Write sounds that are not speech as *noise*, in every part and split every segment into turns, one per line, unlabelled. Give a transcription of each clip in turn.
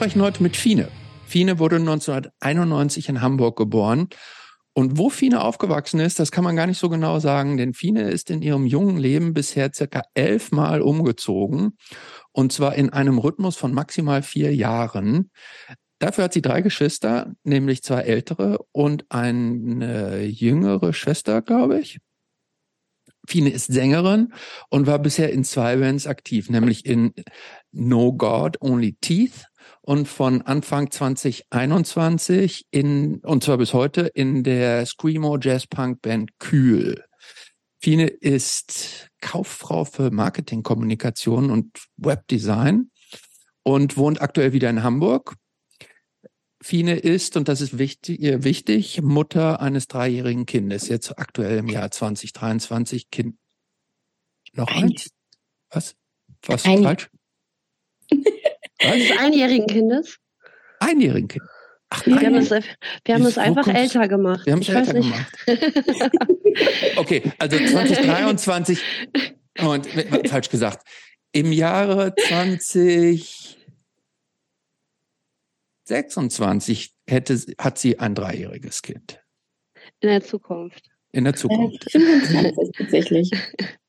sprechen heute mit Fine. Fine wurde 1991 in Hamburg geboren. Und wo Fine aufgewachsen ist, das kann man gar nicht so genau sagen, denn Fine ist in ihrem jungen Leben bisher circa elfmal umgezogen. Und zwar in einem Rhythmus von maximal vier Jahren. Dafür hat sie drei Geschwister, nämlich zwei ältere und eine jüngere Schwester, glaube ich. Fine ist Sängerin und war bisher in zwei Bands aktiv, nämlich in No God, Only Teeth und von Anfang 2021 in, und zwar bis heute in der Screamo Jazz Punk Band Kühl. Fine ist Kauffrau für Marketingkommunikation und Webdesign und wohnt aktuell wieder in Hamburg. Fine ist, und das ist wichtig, wichtig, Mutter eines dreijährigen Kindes, jetzt aktuell im Jahr 2023. Kind. Noch eins? Was? Was?
Ein.
Falsch? *laughs*
Eines einjährigen Kindes?
Einjährigen Kind. Ach,
Wir haben es, wir haben es einfach
kommst-
älter gemacht.
Wir haben es
Ich weiß
älter
nicht.
gemacht. Okay, also 2023 und falsch gesagt. Im Jahre 2026 hätte, hat sie ein dreijähriges Kind.
In der Zukunft.
In der
Äh,
Zukunft.
25 tatsächlich.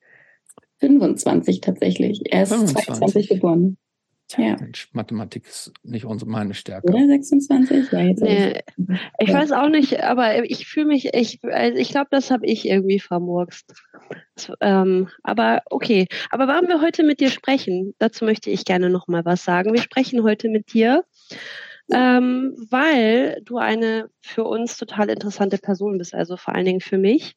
*laughs* 25 tatsächlich. Er ist
25.
22 geboren. Ja.
Mensch, Mathematik ist nicht unsere meine Stärke.
Oder 26? Ja, jetzt
Nee, ich
Ja.
weiß auch nicht, aber ich fühle mich, ich, also ich glaube, das habe ich irgendwie vermurkst. Das, ähm, aber okay. Aber warum wir heute mit dir sprechen, dazu möchte ich gerne noch mal was sagen. Wir sprechen heute mit dir, ähm, weil du eine für uns total interessante Person bist, also vor allen Dingen für mich.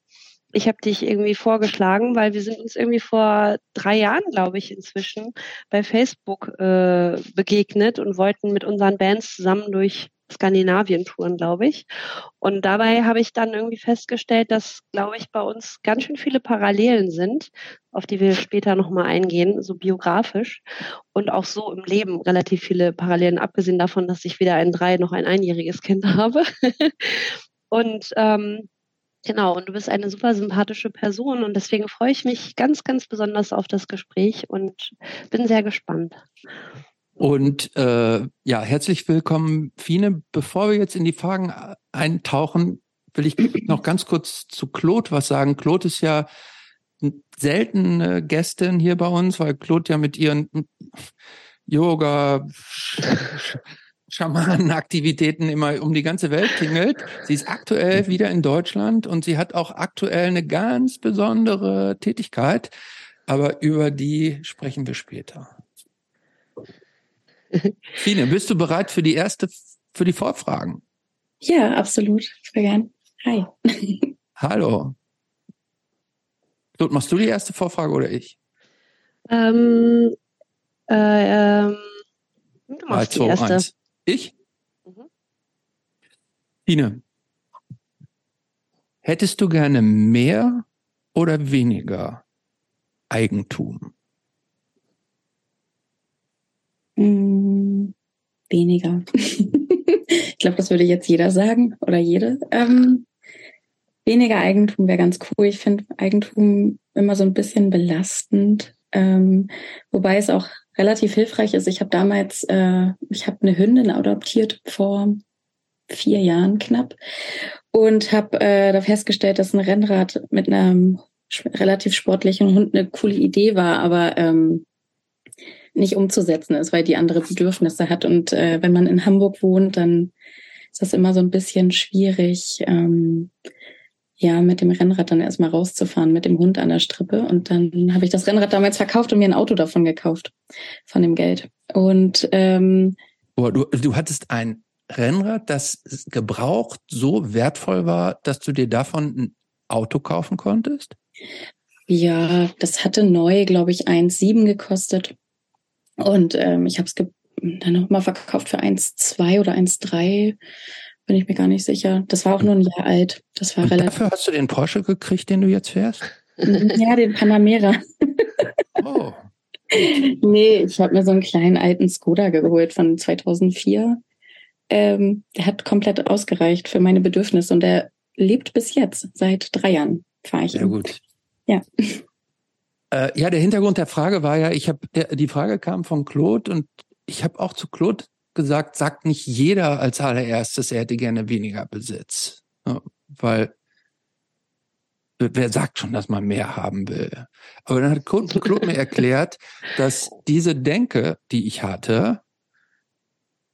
Ich habe dich irgendwie vorgeschlagen, weil wir sind uns irgendwie vor drei Jahren, glaube ich, inzwischen bei Facebook äh, begegnet und wollten mit unseren Bands zusammen durch Skandinavien touren, glaube ich. Und dabei habe ich dann irgendwie festgestellt, dass, glaube ich, bei uns ganz schön viele Parallelen sind, auf die wir später nochmal eingehen, so biografisch und auch so im Leben relativ viele Parallelen, abgesehen davon, dass ich weder ein drei noch ein einjähriges Kind *laughs* habe. und ähm, Genau, und du bist eine super sympathische Person und deswegen freue ich mich ganz, ganz besonders auf das Gespräch und bin sehr gespannt.
Und äh, ja, herzlich willkommen, Fine. Bevor wir jetzt in die Fragen eintauchen, will ich *clears throat* noch ganz kurz zu Claude was sagen. Claude ist ja selten Gästin hier bei uns, weil Claude ja mit ihren Yoga, Schamanenaktivitäten immer um die ganze Welt tingelt. Sie ist aktuell wieder in Deutschland und sie hat auch aktuell eine ganz besondere Tätigkeit, aber über die sprechen wir später. Fine, bist du bereit für die erste, für die Vorfragen?
Ja, absolut. Voll gern. Hi.
Hallo. Claude, machst du die erste Vorfrage oder ich?
Ähm, äh, ähm, du machst die
zwei,
erste.
eins. Ich?
Mhm.
Fine, hättest du gerne mehr oder weniger Eigentum?
Mm, weniger. *laughs* ich glaube, das würde jetzt jeder sagen oder jede. Ähm, weniger Eigentum wäre ganz cool. Ich finde Eigentum immer so ein bisschen belastend. Ähm, wobei es auch relativ hilfreich ist. Ich habe damals, äh, ich habe eine Hündin adoptiert vor vier Jahren knapp und habe äh, da festgestellt, dass ein Rennrad mit einem relativ sportlichen Hund eine coole Idee war, aber ähm, nicht umzusetzen ist, weil die andere Bedürfnisse hat. Und äh, wenn man in Hamburg wohnt, dann ist das immer so ein bisschen schwierig, ähm, ja, mit dem Rennrad dann erstmal rauszufahren, mit dem Hund an der Strippe. Und dann habe ich das Rennrad damals verkauft und mir ein Auto davon gekauft, von dem Geld. Und ähm,
Boah, du, du hattest ein Rennrad, das gebraucht so wertvoll war, dass du dir davon ein Auto kaufen konntest?
ja, das hatte neu, glaube ich, 1,7 gekostet. Und ähm, ich habe es dann nochmal verkauft für 1,2 oder 1,3. Bin ich mir gar nicht sicher. Das war auch nur ein Jahr alt. Das war
Und
relativ.
dafür hast du den Porsche gekriegt, den du jetzt fährst? *laughs*
Ja, den Panamera.
Oh. *laughs*
nee, ich habe mir so einen kleinen alten Skoda geholt von 2004. Ähm, der hat komplett ausgereicht für meine Bedürfnisse und der lebt bis jetzt. Seit drei Jahren fahre ich
Sehr
ihn.
gut.
Ja.
Äh, ja, der Hintergrund der Frage war ja, ich habe die Frage kam von Claude und ich habe auch zu Claude gesagt, sagt nicht jeder als allererstes, er hätte gerne weniger Besitz. Ja, weil wer sagt schon, dass man mehr haben will? Aber dann hat Claude mir erklärt, *laughs* dass diese Denke, die ich hatte,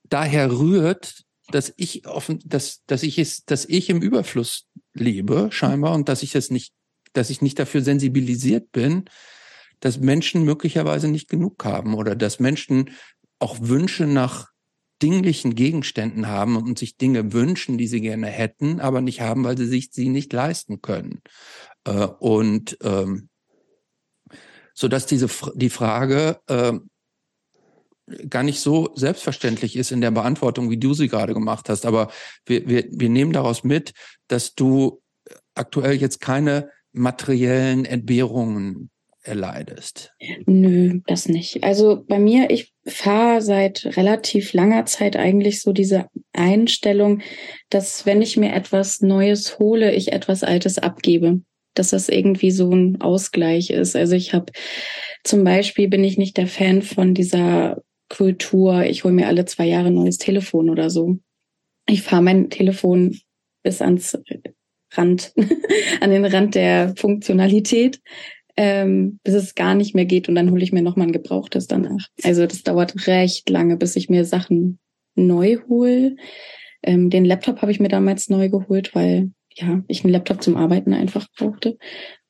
daher rührt, dass ich offen, dass, dass ich es, dass ich im Überfluss lebe, scheinbar, und dass ich es nicht, dass ich nicht dafür sensibilisiert bin, dass Menschen möglicherweise nicht genug haben oder dass Menschen auch Wünsche nach dinglichen Gegenständen haben und sich Dinge wünschen, die sie gerne hätten, aber nicht haben, weil sie sich sie nicht leisten können. Äh, und ähm, so dass diese die Frage äh, gar nicht so selbstverständlich ist in der Beantwortung, wie du sie gerade gemacht hast. Aber wir, wir, wir nehmen daraus mit, dass du aktuell jetzt keine materiellen Entbehrungen erleidest.
Nö, das nicht. Also bei mir, ich fahre seit relativ langer Zeit eigentlich so diese Einstellung, dass wenn ich mir etwas Neues hole, ich etwas Altes abgebe. Dass das irgendwie so ein Ausgleich ist. Also ich habe zum Beispiel bin ich nicht der Fan von dieser Kultur, ich hole mir alle zwei Jahre ein neues Telefon oder so. Ich fahre mein Telefon bis ans Rand, *laughs* an den Rand der Funktionalität, ähm, bis es gar nicht mehr geht und dann hole ich mir nochmal ein gebrauchtes danach. Also das dauert recht lange, bis ich mir Sachen neu hole. Ähm, den Laptop habe ich mir damals neu geholt, weil ja, ich einen Laptop zum Arbeiten einfach brauchte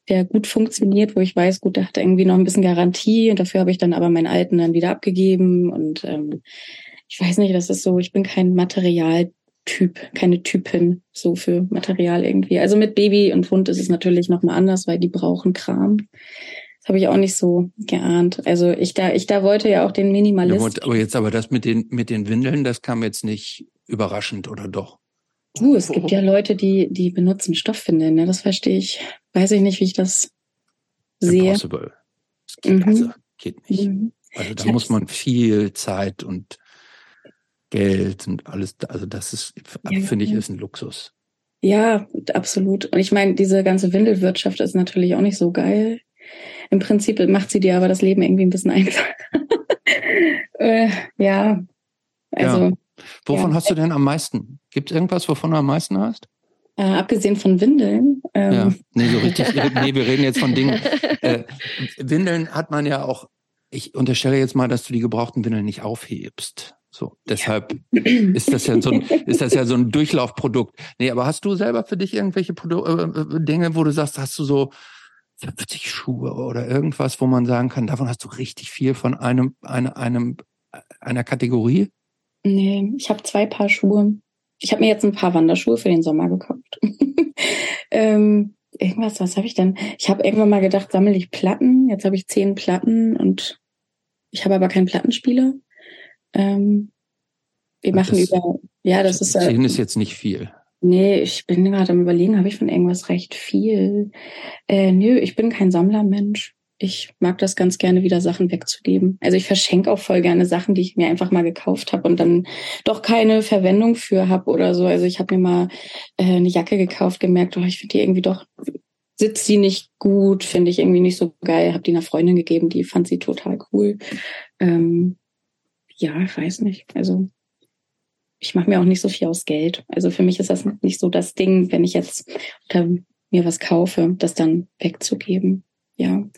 der gut funktioniert, wo ich weiß, gut, der hat irgendwie noch ein bisschen Garantie und dafür habe ich dann aber meinen alten dann wieder abgegeben und ähm, ich weiß nicht, das ist so, ich bin kein Materialtyp, keine Typin so für Material irgendwie. Also mit Baby und Hund ist es natürlich nochmal anders, weil die brauchen Kram. Das habe ich auch nicht so geahnt. Also ich da, ich da wollte ja auch den Minimalist.
Ja, aber jetzt aber das mit den, mit den Windeln, das kam jetzt nicht überraschend, oder doch?
Uh, es gibt ja Leute, die, die benutzen Stoffwindeln, ne? Das verstehe ich. Weiß ich nicht, wie ich das sehe.
Impossible. Das geht, mhm. also, geht nicht. Mhm. Also da muss man viel Zeit und Geld und alles, also das ist, ja, finde ich, ist ein Luxus.
Ja, absolut. Und ich meine, diese ganze Windelwirtschaft ist natürlich auch nicht so geil. Im Prinzip macht sie dir aber das Leben irgendwie ein bisschen *laughs* einfacher. äh, ja, also. Ja.
Wovon ja. hast du denn am meisten? Gibt es irgendwas, wovon du am meisten hast?
Äh, abgesehen von Windeln.
Ähm. Ja, nee, so richtig. *laughs* nee, wir reden jetzt von Dingen. Äh, Windeln hat man ja auch. Ich unterstelle jetzt mal, dass du die gebrauchten Windeln nicht aufhebst. So, deshalb ja. ist das ja so ein, ist das ja so ein Durchlaufprodukt. Nee, aber hast du selber für dich irgendwelche Produ äh, äh Dinge, wo du sagst, hast du so 50 Schuhe oder irgendwas, wo man sagen kann, davon hast du richtig viel von einem, einem, einem einer Kategorie?
Nee, ich habe zwei Paar Schuhe. Ich habe mir jetzt ein paar Wanderschuhe für den Sommer gekauft. *laughs* ähm, irgendwas, was habe ich denn? Ich habe irgendwann mal gedacht, sammle ich Platten. Jetzt habe ich zehn Platten und ich habe aber keinen Plattenspieler. Ähm, wir machen das, über, ja, das ist.
Zehn ist jetzt nicht viel.
Nee, ich bin gerade am überlegen, habe ich von irgendwas recht viel? Äh, nö, ich bin kein Sammlermensch ich mag das ganz gerne, wieder Sachen wegzugeben. Also ich verschenke auch voll gerne Sachen, die ich mir einfach mal gekauft habe und dann doch keine Verwendung für habe oder so. Also ich habe mir mal äh, eine Jacke gekauft, gemerkt, oh, ich finde die irgendwie doch, sitzt sie nicht gut, finde ich irgendwie nicht so geil. Habe die einer Freundin gegeben, die fand sie total cool. Ähm, ja, ich weiß nicht. Also ich mache mir auch nicht so viel aus Geld. Also für mich ist das nicht so das Ding, wenn ich jetzt mir was kaufe, das dann wegzugeben. Ja,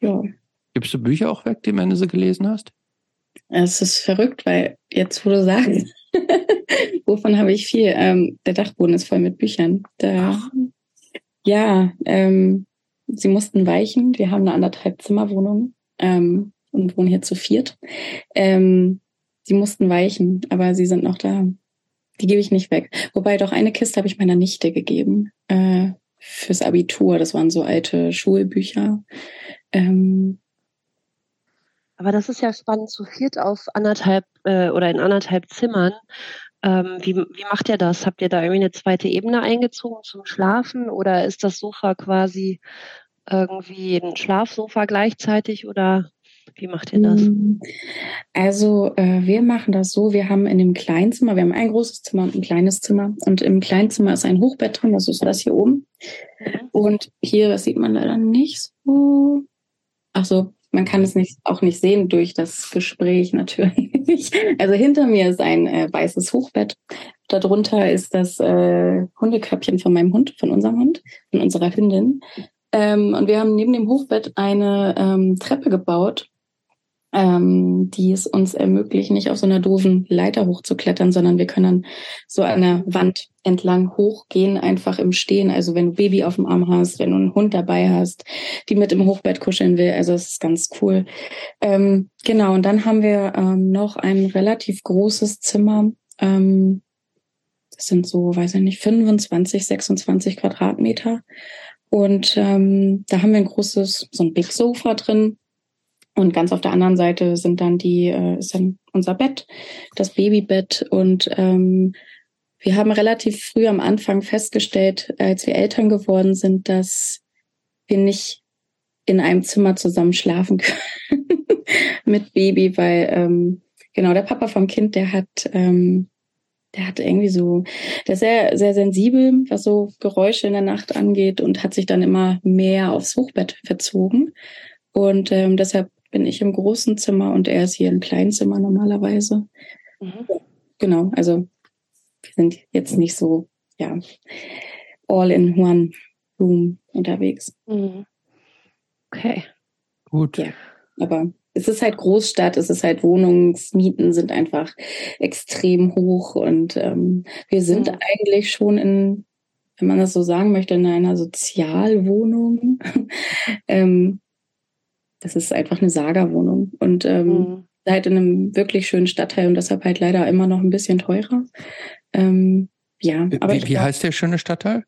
ja. Gibst du Bücher auch weg, die am Ende sie gelesen hast?
Es ist verrückt, weil jetzt, wo du sagst, *laughs* wovon habe ich viel? Ähm, der Dachboden ist voll mit Büchern. Da, ja, ähm, sie mussten weichen. Wir haben eine anderthalb Zimmerwohnung ähm, und wohnen hier zu viert. Ähm, sie mussten weichen, aber sie sind noch da. Die gebe ich nicht weg. Wobei doch eine Kiste habe ich meiner Nichte gegeben. Äh, fürs Abitur. Das waren so alte Schulbücher. Ähm,
aber das ist ja spannend, zu viert auf anderthalb äh, oder in anderthalb Zimmern. Ähm, wie, wie macht ihr das? Habt ihr da irgendwie eine zweite Ebene eingezogen zum Schlafen oder ist das Sofa quasi irgendwie ein Schlafsofa gleichzeitig oder wie macht ihr das? Mm,
also äh, wir machen das so, wir haben in dem Kleinzimmer, wir haben ein großes Zimmer und ein kleines Zimmer und im Kleinzimmer ist ein Hochbett drin, das ist das hier oben. Mhm. Und hier, das sieht man leider nicht so. Ach so, Man kann es nicht, auch nicht sehen durch das Gespräch natürlich. *laughs* Also hinter mir ist ein äh, weißes Hochbett. Darunter ist das äh, Hundeköpfchen von meinem Hund, von unserem Hund, von unserer Hündin. Ähm, und wir haben neben dem Hochbett eine ähm, Treppe gebaut, ähm, die es uns ermöglicht, nicht auf so einer doofen Leiter hochzuklettern, sondern wir können so an der Wand entlang hochgehen, einfach im Stehen. Also wenn du Baby auf dem Arm hast, wenn du einen Hund dabei hast, die mit im Hochbett kuscheln will. Also es ist ganz cool. Ähm, genau, und dann haben wir ähm, noch ein relativ großes Zimmer. Ähm, das sind so, weiß ich nicht, 25, 26 Quadratmeter. Und ähm, da haben wir ein großes, so ein Big Sofa drin und ganz auf der anderen Seite sind dann die, äh, ist dann unser Bett, das Babybett. Und ähm, wir haben relativ früh am Anfang festgestellt, als wir Eltern geworden sind, dass wir nicht in einem Zimmer zusammen schlafen *laughs* können mit Baby, weil ähm, genau der Papa vom Kind, der hat ähm, der hat irgendwie so, der ist sehr, sehr sensibel, was so Geräusche in der Nacht angeht und hat sich dann immer mehr aufs Hochbett verzogen. Und ähm, deshalb bin ich im großen Zimmer und er ist hier im kleinen Zimmer normalerweise. Mhm. Genau, also wir sind jetzt nicht so, ja, all in one room unterwegs. Mhm.
Okay.
Gut.
Ja, aber es ist halt Großstadt, es ist halt Wohnungsmieten sind einfach extrem hoch und ähm, wir sind mhm. eigentlich schon in, wenn man das so sagen möchte, in einer Sozialwohnung. *laughs* ähm, das ist einfach eine Saga-Wohnung und ähm, mhm. halt in einem wirklich schönen Stadtteil und deshalb halt leider immer noch ein bisschen teurer. Ähm, ja,
aber wie, wie heißt der schöne Stadtteil?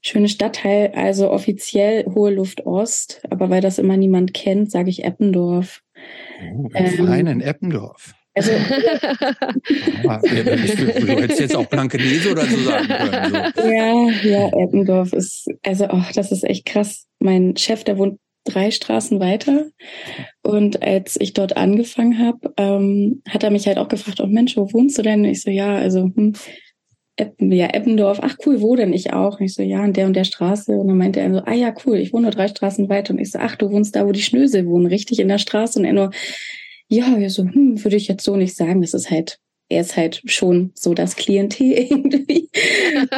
Schöne Stadtteil, also offiziell Hohe Luft Ost, aber weil das immer niemand kennt, sage ich Eppendorf.
Oh, ähm, fein in Eppendorf. Also, *laughs* ah, du hättest jetzt auch Blankenese oder so sagen können.
So. Ja, ja, Eppendorf ist, also, oh, das ist echt krass. Mein Chef, der wohnt drei Straßen weiter. Und als ich dort angefangen habe, ähm, hat er mich halt auch gefragt, oh Mensch, wo wohnst du denn? Ich so, ja, also hm, Eppen, ja, Eppendorf. Ach cool, wo denn? Ich auch. Und ich so, ja, in der und der Straße. Und dann meinte er so, ah ja, cool, ich wohne nur drei Straßen weiter. Und ich so, ach, du wohnst da, wo die Schnösel wohnen, richtig in der Straße. Und er nur, ja, wir so, hm, würde ich jetzt so nicht sagen. Das ist halt er ist halt schon so das Klientel *laughs* irgendwie.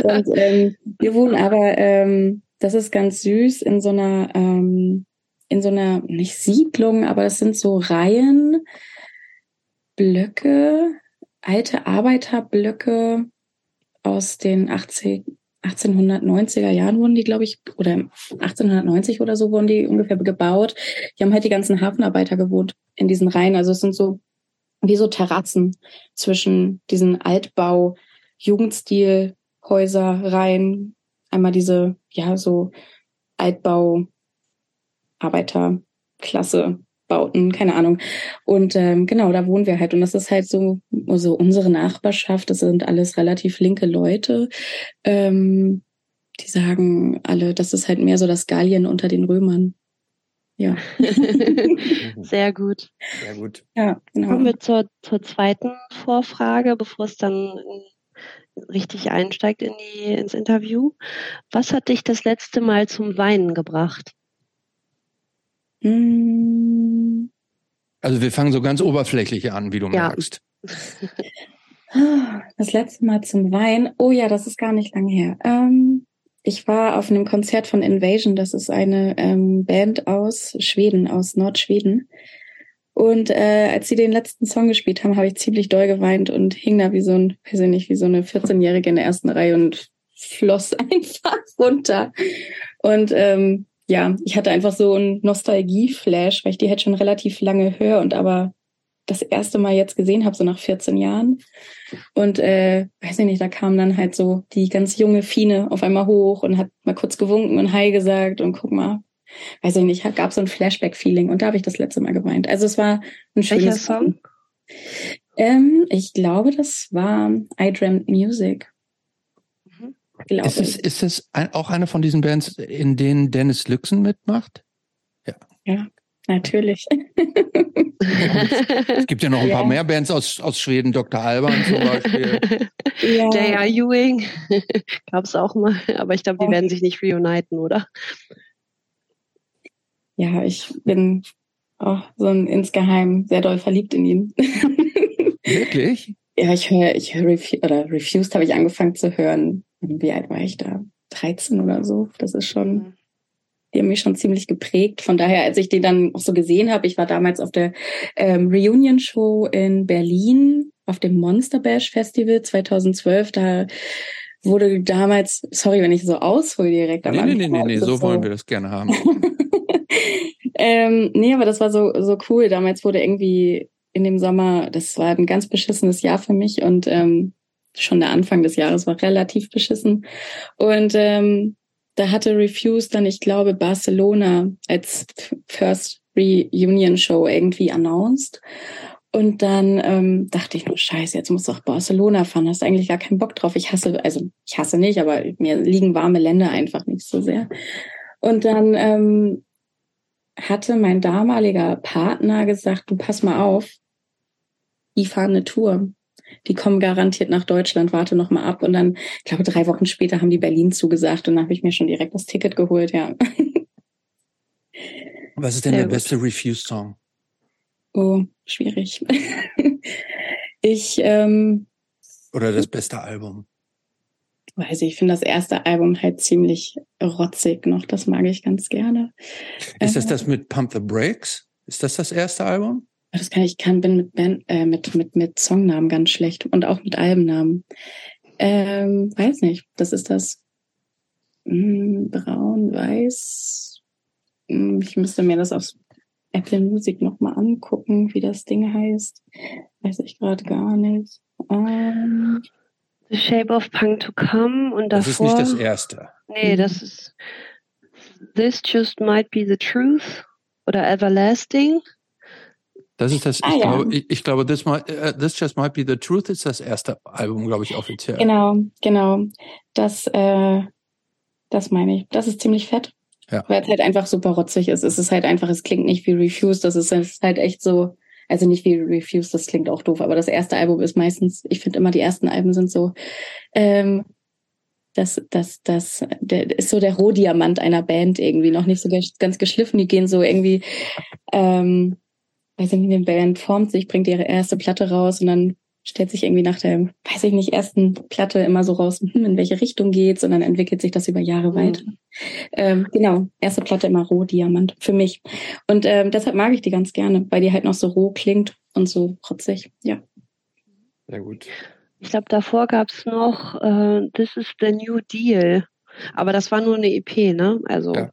Und ähm, wir wohnen aber, ähm, das ist ganz süß, in so einer ähm, in so einer, nicht Siedlung, aber es sind so Reihen, Blöcke, alte Arbeiterblöcke aus den 80, 1890er Jahren wurden die, glaube ich, oder 1890 oder so wurden die ungefähr gebaut. Die haben halt die ganzen Hafenarbeiter gewohnt in diesen Reihen. Also es sind so wie so Terrassen zwischen diesen Altbau, Jugendstil, Häuserreihen. Einmal diese, ja, so Altbau, Arbeiterklasse Bauten, keine Ahnung. Und ähm, genau, da wohnen wir halt. Und das ist halt so, also unsere Nachbarschaft, das sind alles relativ linke Leute. Ähm, die sagen alle, das ist halt mehr so das Gallien unter den Römern. Ja. *laughs*
Sehr gut.
Sehr gut.
Ja,
genau. Kommen wir zur, zur zweiten Vorfrage, bevor es dann richtig einsteigt in die, ins Interview. Was hat dich das letzte Mal zum Weinen gebracht?
Hm. Also wir fangen so ganz oberflächlich an, wie du ja. merkst. *laughs*
Das letzte Mal zum Wein. Oh ja, das ist gar nicht lange her. Ähm, ich war auf einem Konzert von Invasion. Das ist eine ähm, Band aus Schweden, aus Nordschweden. Und äh, als sie den letzten Song gespielt haben, habe ich ziemlich doll geweint und hing da wie so ein, weiß ich nicht, wie so eine 14-Jährige in der ersten Reihe und floss *laughs* einfach runter. Und ähm, ja, ich hatte einfach so einen Nostalgie-Flash, weil ich die halt schon relativ lange höre und aber das erste Mal jetzt gesehen habe, so nach 14 Jahren. Und äh, weiß ich nicht, da kam dann halt so die ganz junge Fine auf einmal hoch und hat mal kurz gewunken und Hi gesagt und guck mal, weiß ich nicht, gab so ein Flashback-Feeling und da habe ich das letzte Mal geweint. Also es war ein schönes
Welcher Song?
Ähm, ich glaube, das war I Dreamt Music.
Ist es, ist es ein, auch eine von diesen Bands, in denen Dennis Lüxen mitmacht?
Ja. Ja, natürlich.
es gibt ja noch ein *laughs* ja. paar mehr Bands aus, aus Schweden, Dr. Alban zum Beispiel.
Ja. J.R. Ewing *laughs* gab es auch mal, aber ich glaube, die werden sich nicht reuniten, oder?
Ja, ich bin oh, so ein insgeheim sehr doll verliebt in ihn. *laughs*
Wirklich?
ja, ich höre, ich höre Refu oder Refused habe ich angefangen zu hören. Wie alt war ich da? 13 oder so. Das ist schon, mhm. die haben mich schon ziemlich geprägt. Von daher, als ich den dann auch so gesehen habe, ich war damals auf der ähm, Reunion Show in Berlin auf dem Monster Bash Festival 2012. Da wurde damals, sorry, wenn ich so aushole direkt.
Nee, nee, nee, nee, nee, so wollen wir das gerne haben. *laughs*
ähm, nee, aber das war so, so cool. Damals wurde irgendwie in dem Sommer, das war ein ganz beschissenes Jahr für mich und ähm, schon der Anfang des Jahres war relativ beschissen. Und ähm, da hatte Refuse dann, ich glaube, Barcelona als First Reunion Show irgendwie announced. Und dann ähm, dachte ich nur, scheiße, jetzt muss doch Barcelona fahren. Hast eigentlich gar keinen Bock drauf. Ich hasse, also ich hasse nicht, aber mir liegen warme Länder einfach nicht so sehr. Und dann ähm, hatte mein damaliger Partner gesagt, du pass mal auf, die fahren eine Tour. Die kommen garantiert nach Deutschland, warte noch mal ab. Und dann, ich glaube, drei Wochen später haben die Berlin zugesagt und dann habe ich mir schon direkt das Ticket geholt, ja. *laughs*
Was ist denn Sehr der gut. beste Refuse-Song?
Oh, schwierig. *laughs* ich ähm,
oder das beste Album.
Weiß ich, ich finde das erste Album halt ziemlich rotzig noch. Das mag ich ganz gerne.
Ist das äh, das mit Pump the Brakes? Ist das das erste Album?
Das kann ich kann bin mit Band, äh, mit mit mit Songnamen ganz schlecht und auch mit Albennamen. Ähm, weiß nicht. Das ist das mh, braun weiß. Ich müsste mir das auf Apple Music nochmal angucken, wie das Ding heißt. Weiß ich gerade gar nicht. Ähm,
The Shape of Punk to Come und davor.
Das ist nicht das erste.
Nee, das ist This Just Might Be the Truth oder Everlasting.
Das ist das, ah, ich, ja. glaube, ich, ich, glaube, this, might, uh, this Just Might Be the Truth ist das erste Album, glaube ich, offiziell.
Genau, genau. Das, äh, das meine ich. Das ist ziemlich fett. Ja. Weil es halt einfach super rotzig ist. Es ist halt einfach, es klingt nicht wie Refuse, das ist, ist halt echt so, also nicht wie Refuse, das klingt auch doof, aber das erste Album ist meistens, ich finde immer die ersten Alben sind so, ähm, das, das, das, der ist so der Rohdiamant einer Band irgendwie, noch nicht so ganz geschliffen, die gehen so irgendwie, ähm, weiß ich nicht, eine Band formt sich, bringt ihre erste Platte raus und dann stellt sich irgendwie nach der, weiß ich nicht, ersten Platte immer so raus, hm, in welche Richtung geht's und dann entwickelt sich das über Jahre mhm. weiter. Ähm, genau, erste Platte immer Rohdiamant für mich. Und ähm, deshalb mag ich die ganz gerne, weil die halt noch so roh klingt und so protzig, ja.
Sehr gut.
Ich glaube, davor gab's noch äh, This is the New Deal. Aber das war nur eine EP, ne? Also. Ja.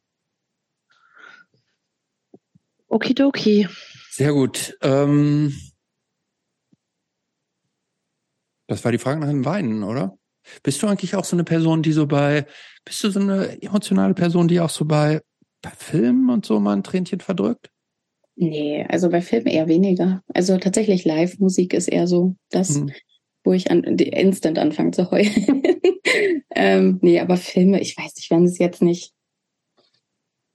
Okidoki.
Sehr gut. Ähm, das war die Frage nach dem Weinen, oder? Bist du eigentlich auch so eine Person, die so bei, bist du so eine emotionale Person, die auch so bei, bei Filmen und so mal ein Tränchen verdrückt?
Nee, also bei Filmen eher weniger. Also tatsächlich Live-Musik ist eher so das, hm. wo ich an, instant anfange zu heulen. *laughs* ähm, nee, aber Filme, ich weiß nicht, wenn es jetzt nicht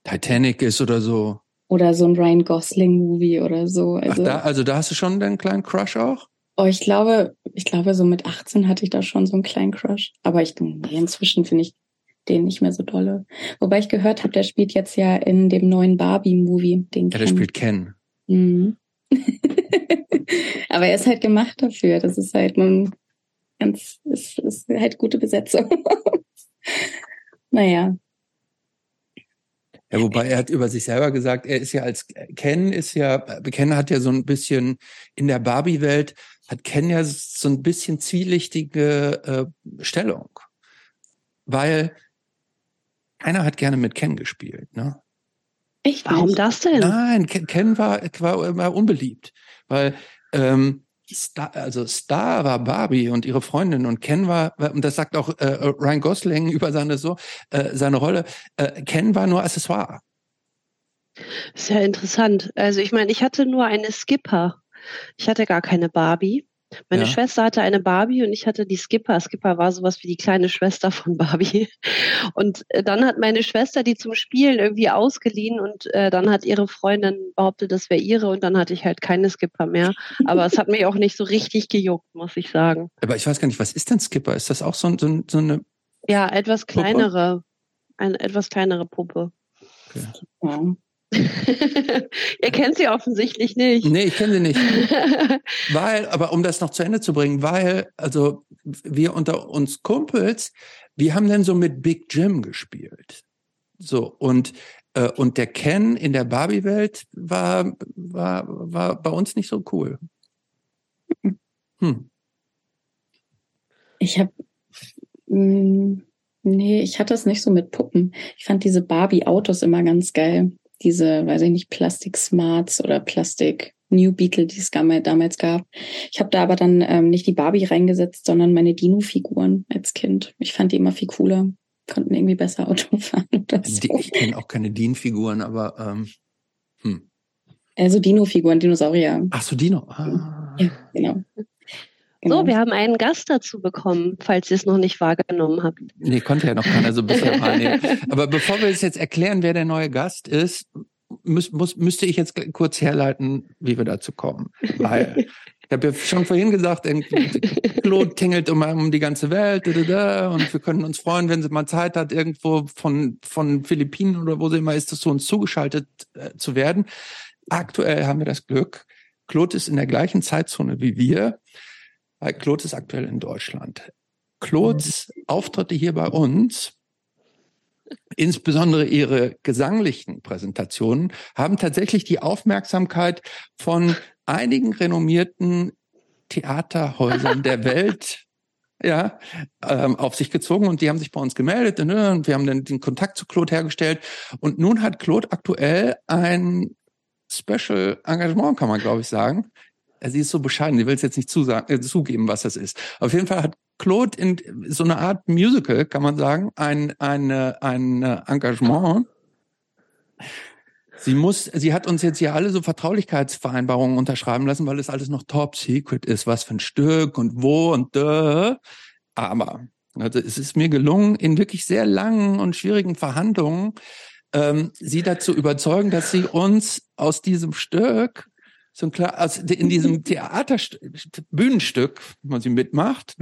Titanic ist oder so.
Oder so ein Ryan Gosling-Movie oder so.
Also, Ach, da, also da hast du schon deinen kleinen Crush auch?
Oh, ich glaube, ich glaube, so mit 18 hatte ich da schon so einen kleinen Crush. Aber ich, nee, inzwischen finde ich den nicht mehr so dolle. Wobei ich gehört habe, der spielt jetzt ja in dem neuen Barbie-Movie. Den
ja, der spielt Ken.
Mhm. *laughs* Aber er ist halt gemacht dafür. Das ist halt nun ganz, ist, ist halt gute Besetzung. *laughs* naja.
Ja, wobei er hat über sich selber gesagt, er ist ja als Ken ist ja, Ken hat ja so ein bisschen in der Barbie-Welt, hat Ken ja so ein bisschen zwielichtige äh, Stellung. Weil keiner hat gerne mit Ken gespielt, ne?
Echt? Warum das denn?
Nein, Ken, Ken war, war immer unbeliebt. Weil ähm, Star, also Star war Barbie und ihre Freundin und Ken war, und das sagt auch äh, Ryan Gosling *laughs* über seine so äh, seine Rolle, äh, Ken war nur Accessoire.
Sehr interessant. Also ich meine, ich hatte nur eine Skipper. Ich hatte gar keine Barbie. Meine ja. Schwester hatte eine Barbie und ich hatte die Skipper. Skipper war sowas wie die kleine Schwester von Barbie. Und äh, dann hat meine Schwester die zum Spielen irgendwie ausgeliehen und äh, dann hat ihre Freundin behauptet, das wäre ihre und dann hatte ich halt keine Skipper mehr. Aber es hat mich auch nicht so richtig gejuckt, muss ich sagen.
Aber ich weiß gar nicht, was ist denn Skipper? Ist das auch so, so, so eine?
Ja, etwas kleinere, Puppe? eine etwas kleinere Puppe.
Okay. Ja. *laughs*
Ihr kennt sie offensichtlich nicht.
Nee, ich kenne sie nicht. *laughs* weil, aber um das noch zu Ende zu bringen, weil, also wir unter uns Kumpels, wir haben dann so mit Big Jim gespielt. So, und, äh, und der Ken in der Barbie-Welt war, war, war bei uns nicht so cool. *laughs*
Hm. Ich habe, hm, nee, ich hatte es nicht so mit Puppen. Ich fand diese Barbie-Autos immer ganz geil diese, weiß ich nicht, Plastic Smarts oder Plastic New Beetle, die es damals gab. Ich habe da aber dann ähm, nicht die Barbie reingesetzt, sondern meine Dino-Figuren als Kind. Ich fand die immer viel cooler, konnten irgendwie besser *laughs* Auto fahren. Oder
so. Ich kenne auch keine Dino-Figuren, aber ähm,
hm. Also Dino-Figuren, Dinosaurier.
Ach so, Dino. Ah.
Ja, genau.
So, wir haben einen Gast dazu bekommen, falls ihr es noch nicht wahrgenommen habt.
Nee, konnte ja noch keiner so bisher *laughs* wahrnehmen. Aber bevor wir es jetzt erklären, wer der neue Gast ist, muss, muss, müsste ich jetzt kurz herleiten, wie wir dazu kommen. Weil ich habe ja schon vorhin gesagt, Claude tingelt um, um die ganze Welt und wir können uns freuen, wenn sie mal Zeit hat, irgendwo von, von Philippinen oder wo sie immer ist, zu uns zugeschaltet äh, zu werden. Aktuell haben wir das Glück, Claude ist in der gleichen Zeitzone wie wir weil Claude ist aktuell in Deutschland. Claudes Auftritte hier bei uns, insbesondere ihre gesanglichen Präsentationen, haben tatsächlich die Aufmerksamkeit von einigen renommierten Theaterhäusern der Welt *laughs* ja, ähm, auf sich gezogen und die haben sich bei uns gemeldet ne, und wir haben dann den Kontakt zu Claude hergestellt. Und nun hat Claude aktuell ein Special Engagement, kann man glaube ich sagen, sie ist so bescheiden, sie will es jetzt nicht zusagen, äh, zugeben, was das ist. Auf jeden Fall hat Claude in so eine Art Musical, kann man sagen, ein, eine, ein Engagement. Sie muss, sie hat uns jetzt hier alle so Vertraulichkeitsvereinbarungen unterschreiben lassen, weil es alles noch top secret ist, was für ein Stück und wo und da. Aber also es ist mir gelungen, in wirklich sehr langen und schwierigen Verhandlungen ähm, sie dazu überzeugen, dass sie uns aus diesem Stück so ein klar, also in diesem Theater Bühnenstück, wenn man sie mitmacht,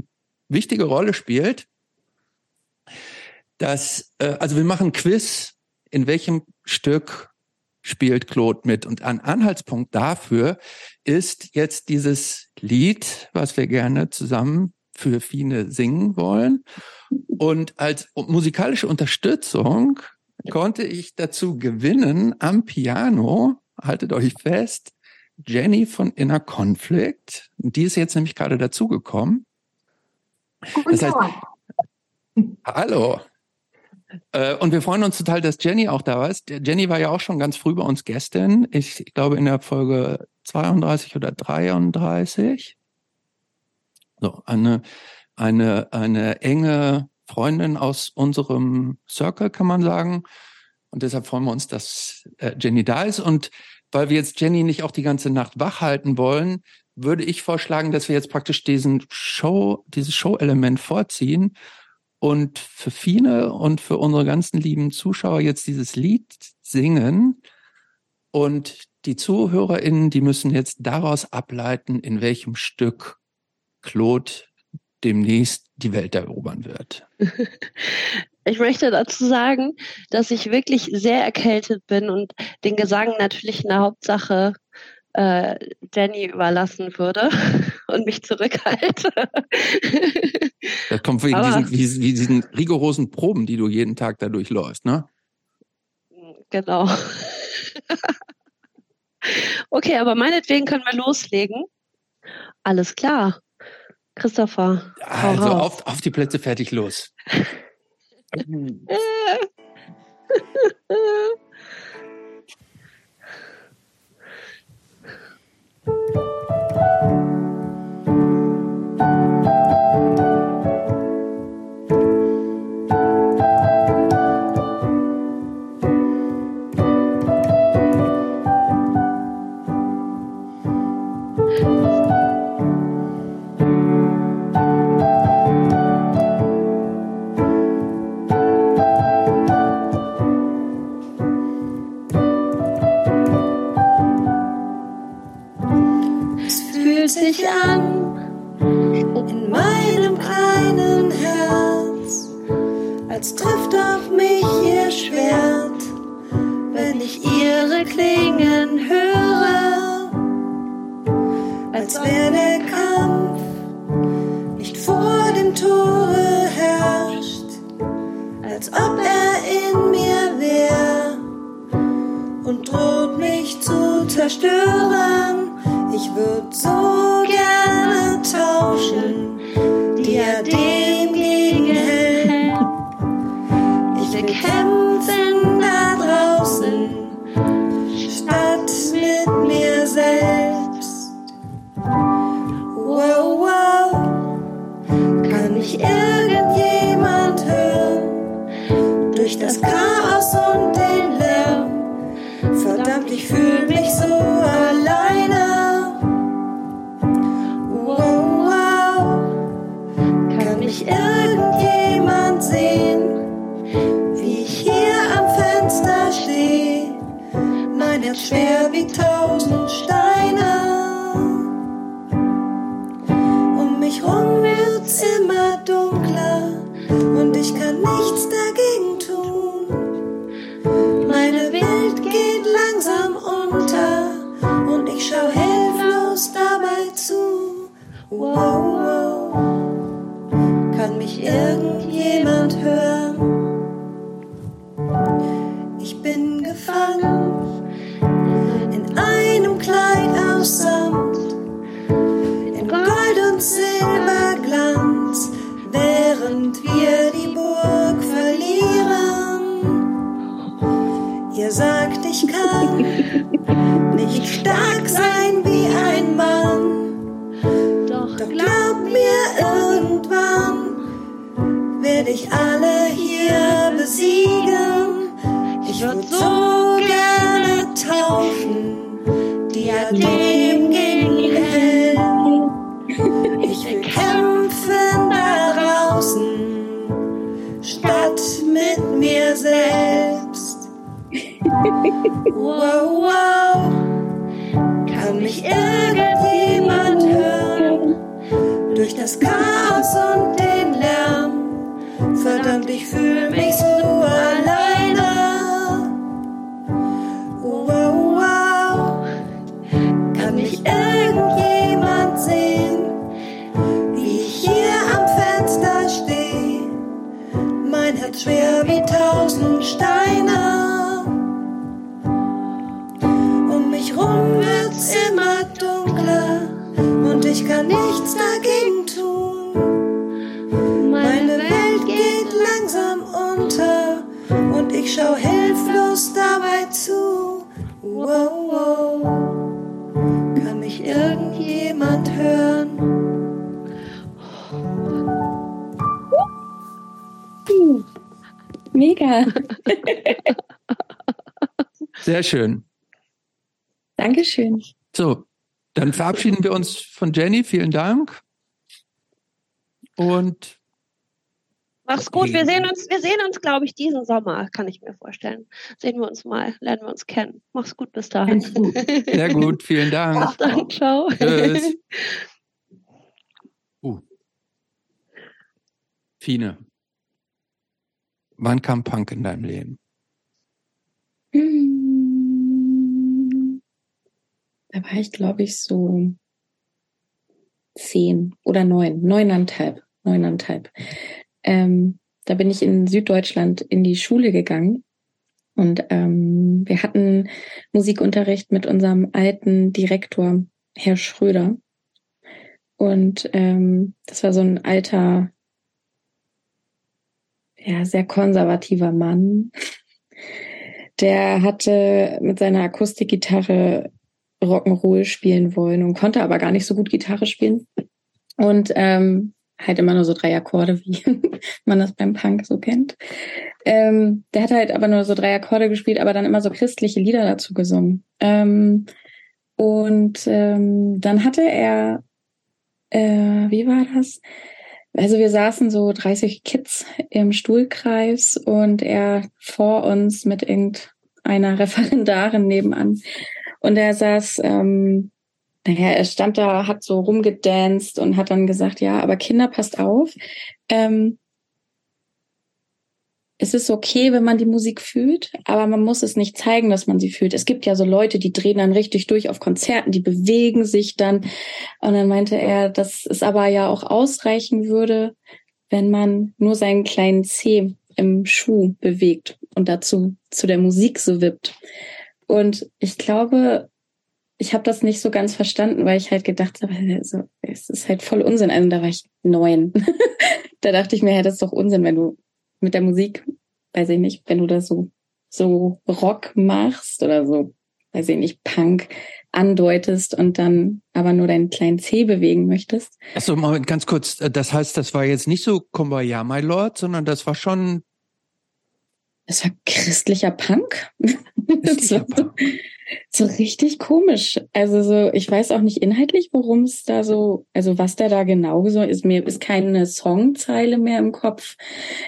wichtige Rolle spielt. Dass, äh, also wir machen Quiz, in welchem Stück spielt Claude mit. Und ein Anhaltspunkt dafür ist jetzt dieses Lied, was wir gerne zusammen für Fine singen wollen. Und als musikalische Unterstützung konnte ich dazu gewinnen am Piano, haltet euch fest, Jenny von Inner Conflict. Die ist jetzt nämlich gerade dazugekommen. Das heißt, hallo. Äh, und wir freuen uns total, dass Jenny auch da ist. Jenny war ja auch schon ganz früh bei uns gestern. Ich glaube in der Folge 32 oder 33. So, eine, eine, eine enge Freundin aus unserem Circle, kann man sagen. Und deshalb freuen wir uns, dass äh, Jenny da ist. Und weil wir jetzt Jenny nicht auch die ganze Nacht wach halten wollen, würde ich vorschlagen, dass wir jetzt praktisch diesen Show, dieses Show-Element vorziehen und für Fine und für unsere ganzen lieben Zuschauer jetzt dieses Lied singen und die ZuhörerInnen, die müssen jetzt daraus ableiten, in welchem Stück Claude demnächst die Welt erobern wird. *laughs*
Ich möchte dazu sagen, dass ich wirklich sehr erkältet bin und den Gesang natürlich in der Hauptsache äh, Jenny überlassen würde *laughs* und mich zurückhalte.
Das kommt wegen diesen, wie, wie diesen rigorosen Proben, die du jeden Tag dadurch läufst, ne?
Genau. okay, aber meinetwegen können wir loslegen. Alles klar. Christopher.
Also auf, auf die Plätze fertig los. 嗯。*laughs*
als trifft auf mich ihr Schwert, wenn ich ihre
Klingen
höre, als wäre der werde ich alle hier besiegen. Ich würde so gerne tauschen, Diadem gegen Helm. Ich will kämpfen da draußen, statt mit mir selbst. Wow, wow, kann mich irgendjemand hören? Durch das Chaos und verdammt, ich fühle mich so alleine. Wow, wow, kann mich irgendjemand sehen, wie ich hier am Fenster stehe? Mein Herz schwer wie tausend Steine. Um mich rum wird's immer dunkler und ich kann nichts schau hilflos dabei zu. Wow, wow. Kann mich irgendjemand hören?
Mega.
Sehr schön.
Dankeschön.
So, dann verabschieden wir uns von Jenny. Vielen Dank. Und
Mach's gut. Wir sehen uns, wir sehen uns, glaube ich, diesen Sommer, kann ich mir vorstellen. Sehen wir uns mal, lernen wir uns kennen. Mach's gut bis dahin.
sehr gut, vielen Dank.
Bis dann, ciao.
Tschüss. *laughs* Uh. Fine. Wann kam Punk in deinem Leben?
Da war ich, glaube ich, so zehn oder neun, neuneinhalb, neuneinhalb. Ähm, da bin ich in Süddeutschland in die Schule gegangen und ähm, wir hatten Musikunterricht mit unserem alten Direktor, Herr Schröder. Und ähm, das war so ein alter, ja, sehr konservativer Mann. Der hatte mit seiner Akustikgitarre Rock'n'Roll spielen wollen und konnte aber gar nicht so gut Gitarre spielen. Und ähm, halt immer nur so drei Akkorde, wie *laughs* man das beim Punk so kennt. Ähm, der hat halt aber nur so drei Akkorde gespielt, aber dann immer so christliche Lieder dazu gesungen. Ähm, und ähm, dann hatte er, äh, wie war das? Also wir saßen so 30 Kids im Stuhlkreis und er vor uns mit irgendeiner *laughs* Referendarin nebenan. Und er saß, ähm, naja, er stand da, hat so rumgedanced und hat dann gesagt, ja, aber Kinder, passt auf. Ähm, es ist okay, wenn man die Musik fühlt, aber man muss es nicht zeigen, dass man sie fühlt. Es gibt ja so Leute, die drehen dann richtig durch auf Konzerten, die bewegen sich dann. Und dann meinte er, dass es aber ja auch ausreichen würde, wenn man nur seinen kleinen Zeh im Schuh bewegt und dazu zu der Musik so wippt. Und ich glaube, ich habe das nicht so ganz verstanden, weil ich halt gedacht habe, also, es ist halt voll Unsinn. Also da war ich neun. *laughs* da dachte ich mir, ja, das ist doch Unsinn, wenn du mit der Musik, weiß ich nicht, wenn du das so so Rock machst oder so, weiß ich nicht, Punk andeutest und dann aber nur deinen kleinen Zeh bewegen möchtest.
Achso, Moment, ganz kurz. Das heißt, das war jetzt nicht so Kumbaya, my Lord, sondern das war schon
das war christlicher Punk. *laughs* das war so, richtig komisch. Also so, ich weiß auch nicht inhaltlich, worum es da so, also was der da genau so ist. Mir ist keine Songzeile mehr im Kopf.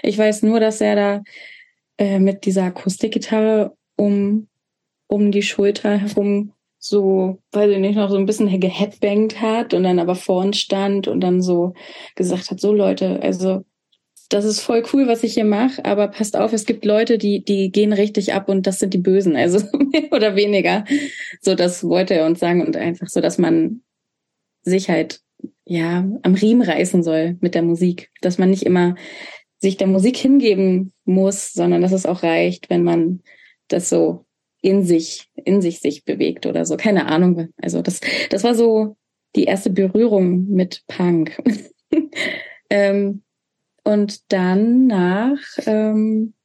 Ich weiß nur, dass er da äh, mit dieser Akustikgitarre um um die Schulter herum so, weiß ich nicht, noch so ein bisschen geheadbangt hat und dann aber vorn stand und dann so gesagt hat, so Leute, also das ist voll cool, was ich hier mache, aber passt auf, es gibt Leute, die, die gehen richtig ab und das sind die Bösen, also *laughs* mehr oder weniger. So, das wollte er uns sagen und einfach so, dass man sich halt, ja, am Riemen reißen soll mit der Musik. Dass man nicht immer sich der Musik hingeben muss, sondern dass es auch reicht, wenn man das so in sich, in sich sich bewegt oder so. Keine Ahnung. Also das, das war so die erste Berührung mit Punk. *laughs* ähm, und danach ähm,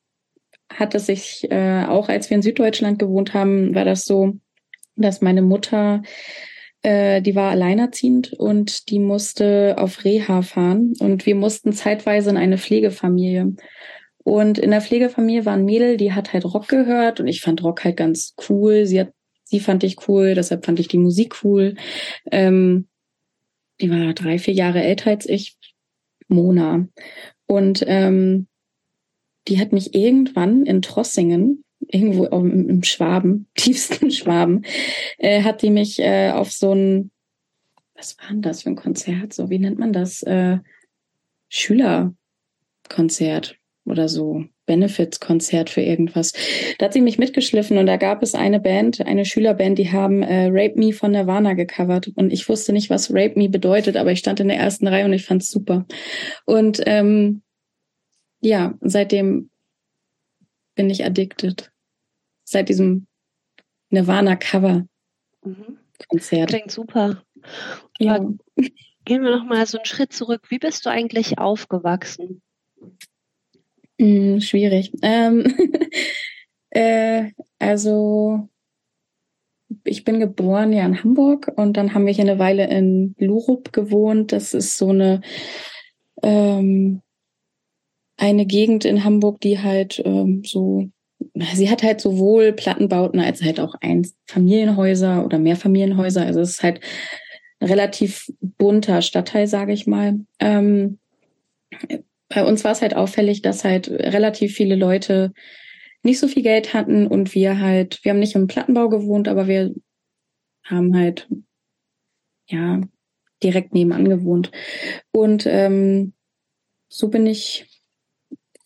hat es sich, äh, auch als wir in Süddeutschland gewohnt haben, war das so, dass meine Mutter, äh, die war alleinerziehend und die musste auf Reha fahren und wir mussten zeitweise in eine Pflegefamilie. Und in der Pflegefamilie war ein Mädel, die hat halt Rock gehört und ich fand Rock halt ganz cool. Sie hat, sie fand ich cool, deshalb fand ich die Musik cool. Ähm, die war drei, vier Jahre älter als ich, Mona. Und ähm, die hat mich irgendwann in Trossingen, irgendwo im, Schwaben, *laughs* tiefsten Schwaben, äh, hat die mich äh, auf so ein, was war denn das für ein Konzert? So, wie nennt man das? Äh, Schülerkonzert oder so Benefits-Konzert für irgendwas. Da hat sie mich mitgeschliffen und da gab es eine Band, eine Schülerband, die haben äh, Rape Me von Nirvana gecovert und ich wusste nicht, was Rape Me bedeutet, aber ich stand in der ersten Reihe und ich fand's super. Und ähm, ja, seitdem bin ich addicted. Seit diesem Nirvana-Cover. Mhm. Konzert.
Klingt super. Ja. Gehen wir noch mal so einen Schritt zurück. Wie bist du eigentlich aufgewachsen?
Hm, schwierig. Ähm, *laughs* äh, also ich bin geboren ja in Hamburg und dann haben wir hier eine Weile in Lurup gewohnt. Das ist so eine ähm, eine Gegend in Hamburg, die halt ähm, so sie hat halt sowohl Plattenbauten als halt auch ein Familienhäuser oder Mehrfamilienhäuser. Also es ist halt ein relativ bunter Stadtteil, sage ich mal. Ähm, bei uns war es halt auffällig, dass halt relativ viele Leute nicht so viel Geld hatten und wir halt, wir haben nicht im Plattenbau gewohnt, aber wir haben halt ja direkt nebenan gewohnt. Und ähm, so bin ich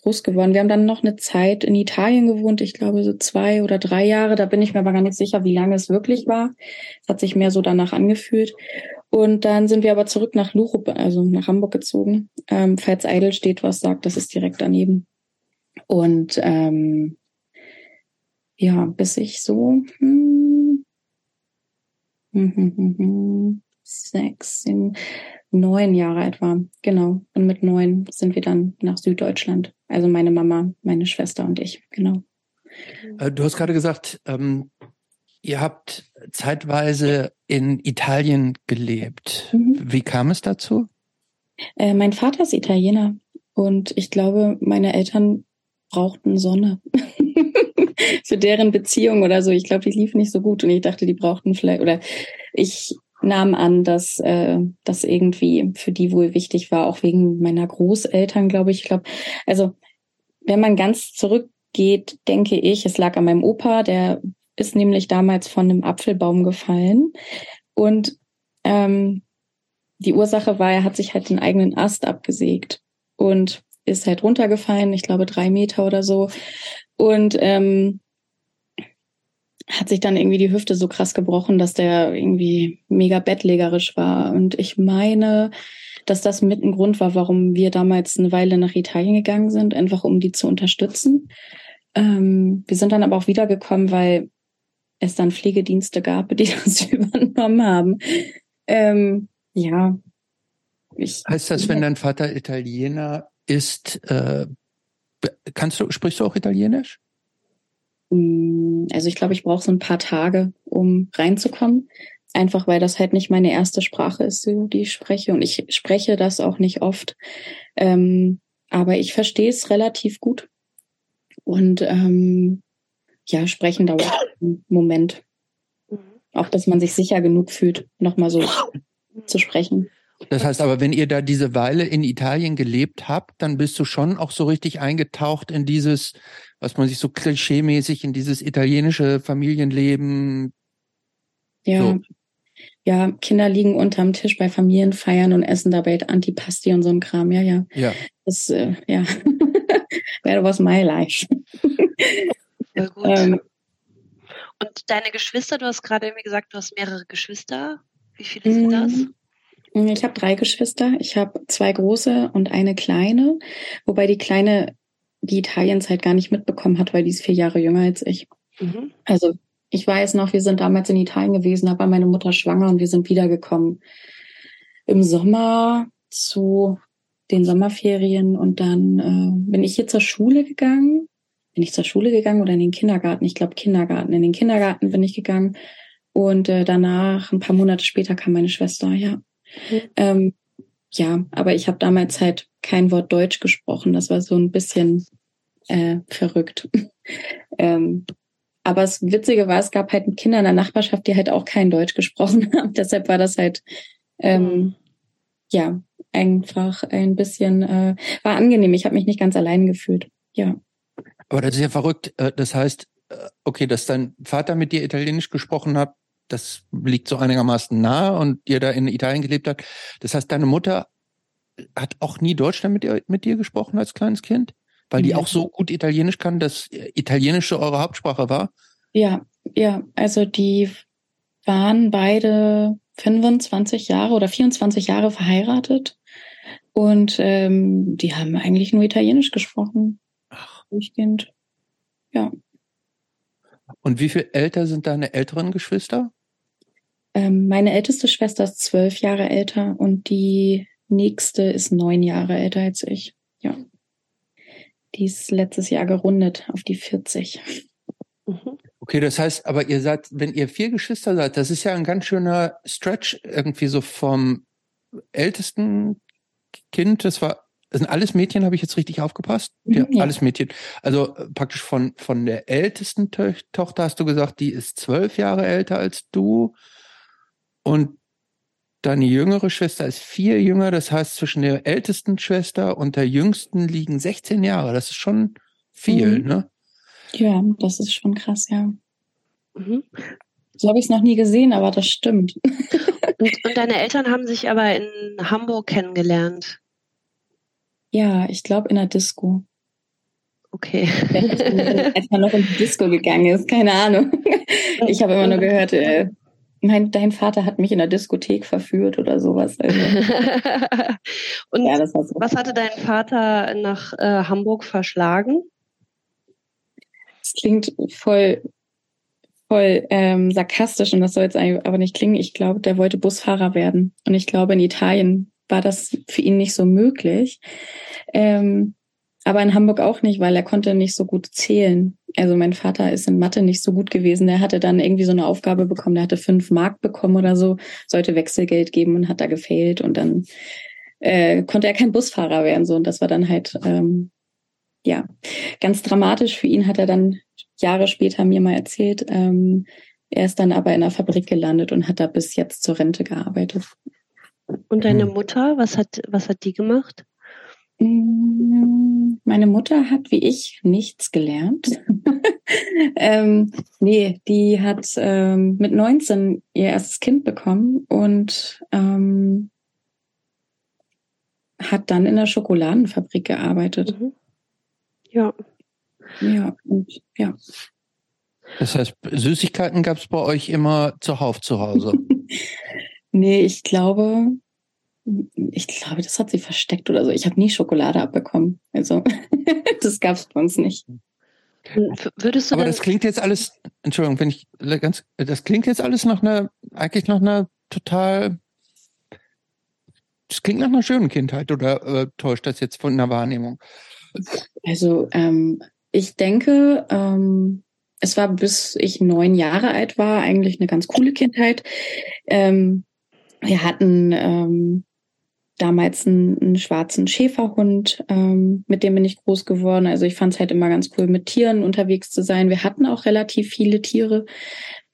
groß geworden. Wir haben dann noch eine Zeit in Italien gewohnt, ich glaube so zwei oder drei Jahre. Da bin ich mir aber gar nicht sicher, wie lange es wirklich war. Es hat sich mehr so danach angefühlt. Und dann sind wir aber zurück nach Lurup, also nach Hamburg gezogen. Ähm, falls Eidel steht, was sagt, das ist direkt daneben. Und ähm, ja, bis ich so hm, hm, hm, hm, hm sechs, sieben, neun Jahre alt war. Genau. Und mit neun sind wir dann nach Süddeutschland. Also meine Mama, meine Schwester und ich. Genau.
Äh, du hast gerade gesagt, ähm, Ihr habt zeitweise in Italien gelebt. Mhm. Wie kam es dazu?
Äh, mein Vater ist Italiener und ich glaube, meine Eltern brauchten Sonne *laughs* für deren Beziehung oder so. Ich glaube, die lief nicht so gut und ich dachte, die brauchten vielleicht oder ich nahm an, dass äh, das irgendwie für die wohl wichtig war, auch wegen meiner Großeltern, glaube ich. Ich glaube, also wenn man ganz zurückgeht, denke ich, es lag an meinem Opa, der ist nämlich damals von einem Apfelbaum gefallen. Und ähm, die Ursache war, er hat sich halt den eigenen Ast abgesägt und ist halt runtergefallen, ich glaube drei Meter oder so. Und ähm, hat sich dann irgendwie die Hüfte so krass gebrochen, dass der irgendwie mega bettlägerisch war. Und ich meine, dass das mit ein Grund war, warum wir damals eine Weile nach Italien gegangen sind, einfach um die zu unterstützen. Ähm, wir sind dann aber auch wiedergekommen, weil es dann Pflegedienste gab, die *laughs* das übernommen haben. Ähm, ja.
Ich, heißt das, wenn dein Vater Italiener ist, äh, kannst du, sprichst du auch Italienisch?
Mm, also ich glaube, ich brauche so ein paar Tage, um reinzukommen. Einfach weil das halt nicht meine erste Sprache ist, die ich spreche. Und ich spreche das auch nicht oft. Ähm, aber ich verstehe es relativ gut. Und ähm, ja, sprechen dauert *coughs* einen Moment.
Mhm.
Auch, dass man sich sicher genug fühlt, nochmal so zu sprechen.
Das heißt aber, wenn ihr da diese Weile in Italien gelebt habt, dann bist du schon auch so richtig eingetaucht in dieses, was man sich so klischeemäßig in dieses italienische Familienleben.
Ja.
So.
Ja, Kinder liegen unterm Tisch bei Familienfeiern und essen dabei Antipasti und so ein Kram. Ja, ja.
Ja.
Das, äh, ja. *laughs* That was my life. *laughs*
Ja, gut.
Ähm,
Und deine Geschwister, du hast gerade irgendwie gesagt, du hast mehrere Geschwister. Wie viele sind das?
Mm, Ich habe drei Geschwister. Ich habe zwei große und eine kleine, wobei die kleine die Italienzeit gar nicht mitbekommen hat, weil die ist vier Jahre jünger als ich.
Mhm.
Also ich weiß noch, wir sind damals in Italien gewesen, da war meine Mutter schwanger und wir sind wiedergekommen im Sommer zu den Sommerferien und dann äh, bin ich hier zur Schule gegangen. Bin ich zur Schule gegangen oder in den Kindergarten? Ich glaube Kindergarten. In den Kindergarten bin ich gegangen und äh, danach, ein paar Monate später, kam meine Schwester, ja.
Mhm.
Ähm, ja, aber ich habe damals halt kein Wort Deutsch gesprochen. Das war so ein bisschen äh, verrückt. *laughs* ähm, aber das Witzige war, es gab halt Kinder in der Nachbarschaft, die halt auch kein Deutsch gesprochen *laughs* haben. Deshalb war das halt ähm, ja einfach ein bisschen äh, war angenehm. Ich habe mich nicht ganz allein gefühlt. Ja.
Aber das ist ja verrückt. Äh, Das heißt, äh, okay, dass dein Vater mit dir Italienisch gesprochen hat, das liegt so einigermaßen nah und ihr da in Italien gelebt habt. Das heißt, deine Mutter hat auch nie Deutsch mit dir, mit dir gesprochen als kleines Kind? Weil die
Ja.
auch so gut Italienisch kann, dass Italienische eure Hauptsprache war?
Ja, ja, also die waren beide 25 Jahre oder 24 Jahre verheiratet und ähm, die haben eigentlich nur Italienisch gesprochen. Durchgehend. Ja,
Und wie viel älter sind deine älteren Geschwister?
ähm, meine älteste Schwester ist zwölf Jahre älter und die nächste ist neun Jahre älter als ich. Ja, die ist letztes Jahr gerundet auf die 40.
Mhm.
Okay, das heißt, aber ihr seid, wenn ihr vier Geschwister seid, das ist ja ein ganz schöner Stretch irgendwie so vom ältesten Kind, das war, das sind alles Mädchen, habe ich jetzt richtig aufgepasst? Ja,
ja.
alles Mädchen. Also äh, praktisch von, von der ältesten To Tochter hast du gesagt, die ist zwölf Jahre älter als du und deine jüngere Schwester ist vier jünger, das heißt zwischen der ältesten Schwester und der jüngsten liegen 16 Jahre. Das ist schon viel,
Mhm.
ne?
Ja, das ist schon krass, ja.
Mhm.
So habe ich es noch nie gesehen, aber das stimmt. *laughs*
Und, und deine Eltern haben sich aber in Hamburg kennengelernt.
Ja, ich glaube in der Disco.
Okay. *laughs*
Als man noch in die Disco gegangen ist, keine Ahnung. Ich habe immer nur gehört, äh, mein, dein Vater hat mich in der Diskothek verführt oder sowas. Also, *laughs*
und
ja, so.
was hatte dein Vater nach äh, Hamburg verschlagen?
Das klingt voll, voll ähm, sarkastisch und das soll jetzt aber nicht klingen. Ich glaube, der wollte Busfahrer werden. Und ich glaube, in Italien war das für ihn nicht so möglich. Ähm, aber in Hamburg auch nicht, weil er konnte nicht so gut zählen. Also mein Vater ist in Mathe nicht so gut gewesen. Der hatte dann irgendwie so eine Aufgabe bekommen. Der hatte fünf Mark bekommen oder so, sollte Wechselgeld geben und hat da gefailt. Und dann äh, konnte er kein Busfahrer werden. So und das war dann halt ähm, ja ganz dramatisch für ihn. Hat er dann Jahre später mir mal erzählt. Ähm, er ist dann aber in einer Fabrik gelandet und hat da bis jetzt zur Rente gearbeitet.
Und deine
Hm.
Mutter, was hat, was hat die gemacht?
Mm, Meine Mutter hat wie ich nichts gelernt. *laughs* ähm, nee, die hat ähm, mit 19 ihr erstes Kind bekommen und ähm, hat dann in der Schokoladenfabrik gearbeitet.
Mhm. Ja.
Ja, und ja.
Das heißt, Süßigkeiten gab es bei euch immer zuhauf zu Hause. *laughs*
Nee, ich glaube, ich glaube, das hat sie versteckt oder so. Ich habe nie Schokolade abbekommen. Also *laughs* das gab es bei uns nicht.
Würdest du
Aber das klingt jetzt alles, Entschuldigung, wenn ich ganz, das klingt jetzt alles nach einer, eigentlich nach einer total, das klingt nach einer schönen Kindheit oder äh, täuscht das jetzt von einer Wahrnehmung?
Also ähm, ich denke, ähm, es war bis ich neun Jahre alt war eigentlich eine ganz coole Kindheit. Ähm, wir hatten ähm, damals einen, einen schwarzen Schäferhund, ähm, mit dem bin ich groß geworden. Also ich fand es halt immer ganz cool, mit Tieren unterwegs zu sein. Wir hatten auch relativ viele Tiere.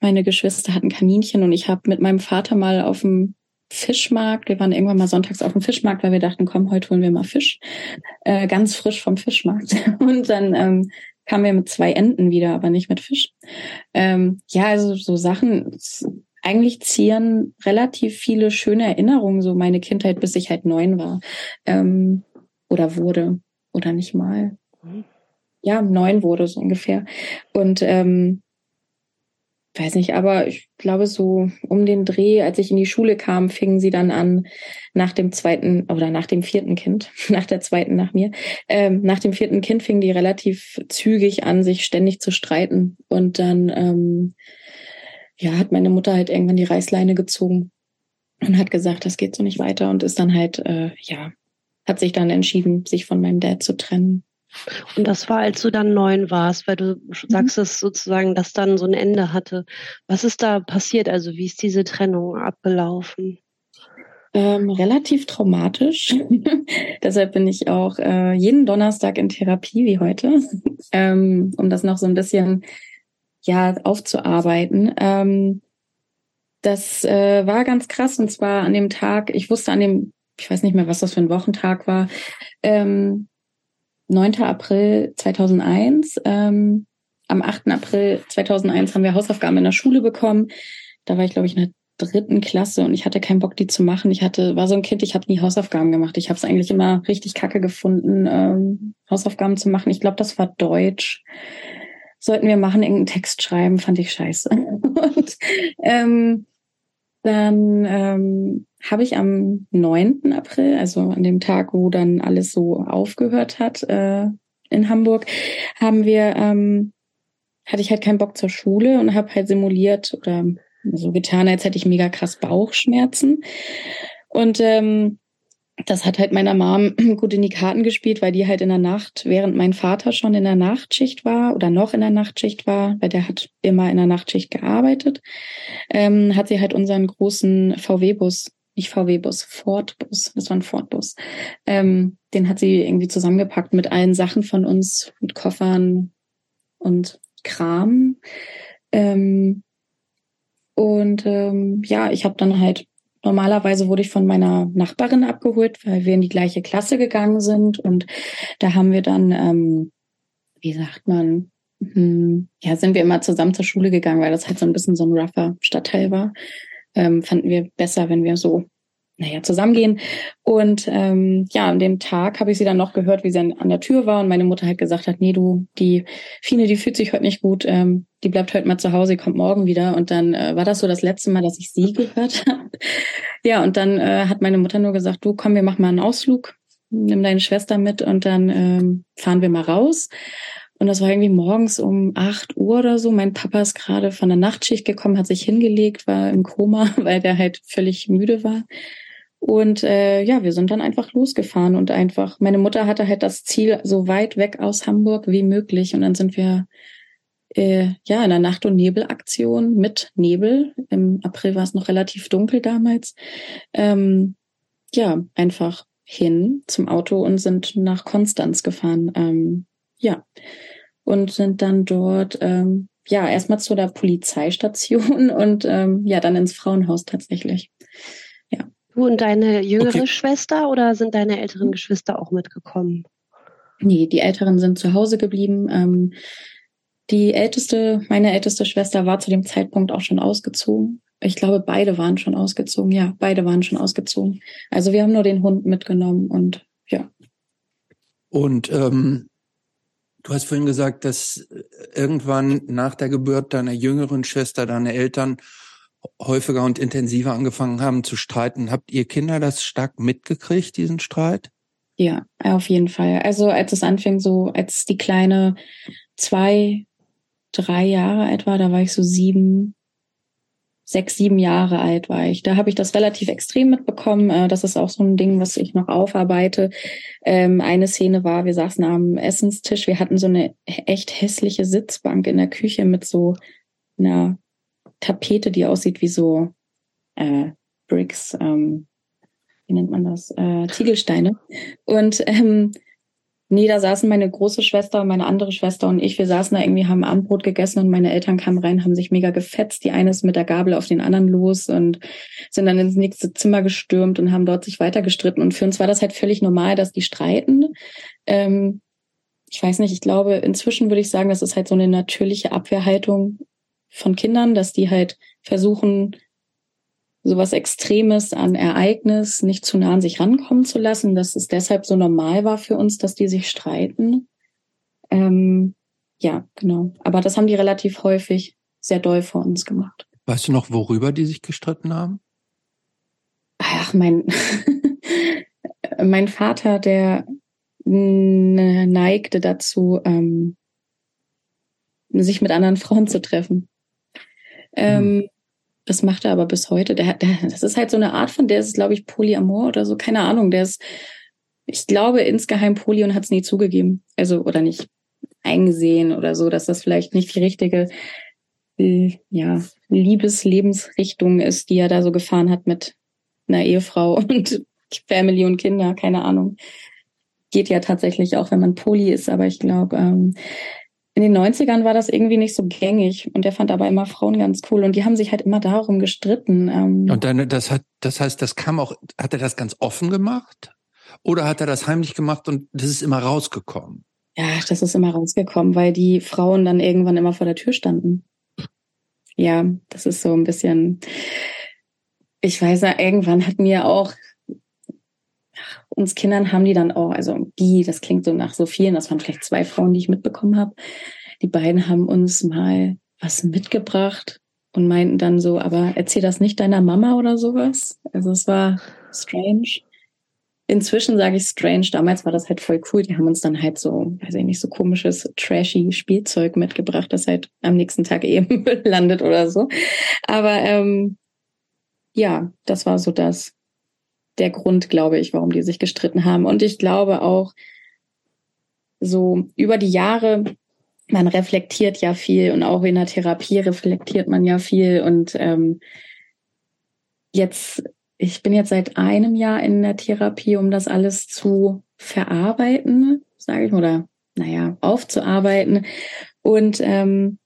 Meine Geschwister hatten Kaninchen und ich habe mit meinem Vater mal auf dem Fischmarkt, wir waren irgendwann mal sonntags auf dem Fischmarkt, weil wir dachten, komm, heute holen wir mal Fisch, äh, ganz frisch vom Fischmarkt. *laughs* Und dann ähm, kamen wir mit zwei Enten wieder, aber nicht mit Fisch. Ähm, ja, also so Sachen, eigentlich zieren relativ viele schöne Erinnerungen, so meine Kindheit, bis ich halt neun war. Ähm, oder wurde. Oder nicht mal. Ja, neun wurde so ungefähr. Und ähm, weiß nicht, aber ich glaube so um den Dreh, als ich in die Schule kam, fingen sie dann an, nach dem zweiten oder nach dem vierten Kind, *laughs* nach der zweiten nach mir, ähm, nach dem vierten Kind fingen die relativ zügig an, sich ständig zu streiten. Und dann ähm, ja, hat meine Mutter halt irgendwann die Reißleine gezogen und hat gesagt, das geht so nicht weiter und ist dann halt, äh, ja, hat sich dann entschieden, sich von meinem Dad zu trennen.
Und das war, als du dann neun warst, weil du mhm. sagst es sozusagen, dass dann so ein Ende hatte. Was ist da passiert? Also wie ist diese Trennung abgelaufen?
Ähm, relativ traumatisch. *laughs* Deshalb bin ich auch äh, jeden Donnerstag in Therapie wie heute, *laughs* ähm, um das noch so ein bisschen ja aufzuarbeiten. Ähm, das äh, war ganz krass und zwar an dem Tag, ich wusste an dem, ich weiß nicht mehr, was das für ein Wochentag war, ähm, 9. April 2001. Ähm, am 8. April 2001 haben wir Hausaufgaben in der Schule bekommen. Da war ich, glaube ich, in der dritten Klasse und ich hatte keinen Bock, die zu machen. Ich hatte, war so ein Kind, ich habe nie Hausaufgaben gemacht. Ich habe es eigentlich immer richtig kacke gefunden, ähm, Hausaufgaben zu machen. Ich glaube, das war Deutsch sollten wir machen, irgendeinen Text schreiben, fand ich scheiße. *laughs* Und ähm, dann ähm, habe ich am 9. April, also an dem Tag, wo dann alles so aufgehört hat äh, in Hamburg, haben wir, ähm, hatte ich halt keinen Bock zur Schule und habe halt simuliert oder so getan, als hätte ich mega krass Bauchschmerzen. Und ähm, das hat halt meiner Mom *clears throat* gut in die Karten gespielt, weil die halt in der Nacht, während mein Vater schon in der Nachtschicht war oder noch in der Nachtschicht war, weil der hat immer in der Nachtschicht gearbeitet, ähm, hat sie halt unseren großen VW-Bus, nicht VW-Bus, Ford-Bus, das war ein Ford-Bus, ähm, den hat sie irgendwie zusammengepackt mit allen Sachen von uns, mit Koffern und Kram. Ähm, und ähm, ja, ich habe dann halt Normalerweise wurde ich von meiner Nachbarin abgeholt, weil wir in die gleiche Klasse gegangen sind. Und da haben wir dann, ähm, wie sagt man, hm, ja, sind wir immer zusammen zur Schule gegangen, weil das halt so ein bisschen so ein rougher Stadtteil war. Ähm, fanden wir besser, wenn wir so naja, zusammengehen. Und ähm, ja, an dem Tag habe ich sie dann noch gehört, wie sie an, der Tür war und meine Mutter halt gesagt hat, nee, du, die Fine, die fühlt sich heute nicht gut, ähm, die bleibt heute mal zu Hause, kommt morgen wieder. Und dann äh, war das so das letzte Mal, dass ich sie gehört *laughs* habe. ja, und dann äh, hat meine Mutter nur gesagt, du komm, wir machen mal einen Ausflug, nimm deine Schwester mit und dann ähm, fahren wir mal raus. Und das war irgendwie morgens um acht Uhr oder so. Mein Papa ist gerade von der Nachtschicht gekommen, hat sich hingelegt, war im Koma, *laughs* weil der halt völlig müde war. Und äh, ja, wir sind dann einfach losgefahren und einfach, meine Mutter hatte halt das Ziel, so weit weg aus Hamburg wie möglich. Und dann sind wir äh, ja in der Nacht- und Nebelaktion mit Nebel. Im April war es noch relativ dunkel damals. Ähm, ja, einfach hin zum Auto und sind nach Konstanz gefahren. Ähm, ja. Und sind dann dort ähm, ja erstmal zu der Polizeistation *laughs* und ähm, ja, dann ins Frauenhaus tatsächlich.
Du und deine jüngere okay. Schwester oder sind deine älteren Geschwister auch mitgekommen?
Nee, die Älteren sind zu Hause geblieben. Ähm, die älteste, meine älteste Schwester war zu dem Zeitpunkt auch schon ausgezogen. Ich glaube, beide waren schon ausgezogen. Ja, beide waren schon ausgezogen. Also wir haben nur den Hund mitgenommen und ja.
Und ähm, du hast vorhin gesagt, dass irgendwann nach der Geburt deiner jüngeren Schwester deine Eltern häufiger und intensiver angefangen haben zu streiten. Habt ihr Kinder das stark mitgekriegt, diesen Streit?
Ja, auf jeden Fall. Also als es anfing, so als die kleine zwei, drei Jahre alt war, da war ich so sieben, sechs, sieben Jahre alt war ich. Da habe ich das relativ extrem mitbekommen. Äh, das ist auch so ein Ding, was ich noch aufarbeite. Ähm, eine Szene war, wir saßen am Essenstisch, wir hatten so eine echt hässliche Sitzbank in der Küche mit so einer Tapete, die aussieht wie so äh, Bricks, ähm, wie nennt man das, äh, Ziegelsteine. Und ähm, nee, da saßen meine große Schwester, meine andere Schwester und ich, wir saßen da irgendwie, haben Abendbrot gegessen und meine Eltern kamen rein, haben sich mega gefetzt. Die eine ist mit der Gabel auf den anderen los und sind dann ins nächste Zimmer gestürmt und haben dort sich weiter gestritten. Und für uns war das halt völlig normal, dass die streiten. Ähm, ich weiß nicht, ich glaube, inzwischen würde ich sagen, das ist halt so eine natürliche Abwehrhaltung von Kindern, dass die halt versuchen, sowas Extremes an Ereignis nicht zu nah an sich rankommen zu lassen, dass es deshalb so normal war für uns, dass die sich streiten. Ähm, ja, genau. Aber das haben die relativ häufig sehr doll vor uns gemacht.
Weißt du noch, worüber die sich gestritten haben?
Ach, mein, *laughs* mein Vater, der neigte dazu, ähm, sich mit anderen Frauen zu treffen. Ähm, hm. Das macht er aber bis heute. Der, der, das ist halt so eine Art von, der ist, glaube ich, Polyamor oder so, keine Ahnung. Der ist, ich glaube, insgeheim Poly und hat es nie zugegeben. Also, oder nicht eingesehen oder so, dass das vielleicht nicht die richtige äh, ja, Liebeslebensrichtung ist, die er da so gefahren hat mit einer Ehefrau *laughs* und Family und Kinder, keine Ahnung. Geht ja tatsächlich auch, wenn man Poly ist, aber ich glaube, ähm, in den 90ern war das irgendwie nicht so gängig und er fand aber immer Frauen ganz cool und die haben sich halt immer darum gestritten.
Ähm. Und dann, das hat, das heißt, das kam auch, hat er das ganz offen gemacht? Oder hat er das heimlich gemacht und das ist immer rausgekommen?
Ja, das ist immer rausgekommen, weil die Frauen dann irgendwann immer vor der Tür standen. Ja, das ist so ein bisschen, ich weiß ja, irgendwann hatten wir auch uns Kindern haben die dann auch, also die, das klingt so nach so vielen, das waren vielleicht zwei Frauen, die ich mitbekommen habe. Die beiden haben uns mal was mitgebracht und meinten dann so, aber erzähl das nicht deiner Mama oder sowas. Also es war strange. Inzwischen sage ich strange. Damals war das halt voll cool. Die haben uns dann halt so, weiß ich nicht, so komisches, trashy Spielzeug mitgebracht, das halt am nächsten Tag eben *laughs* landet oder so. Aber ähm, ja, das war so das der Grund, glaube ich, warum die sich gestritten haben. Und ich glaube auch, so über die Jahre, man reflektiert ja viel und auch in der Therapie reflektiert man ja viel. Und ähm, jetzt, ich bin jetzt seit einem Jahr in der Therapie, um das alles zu verarbeiten, sage ich, oder naja, aufzuarbeiten. Und ähm,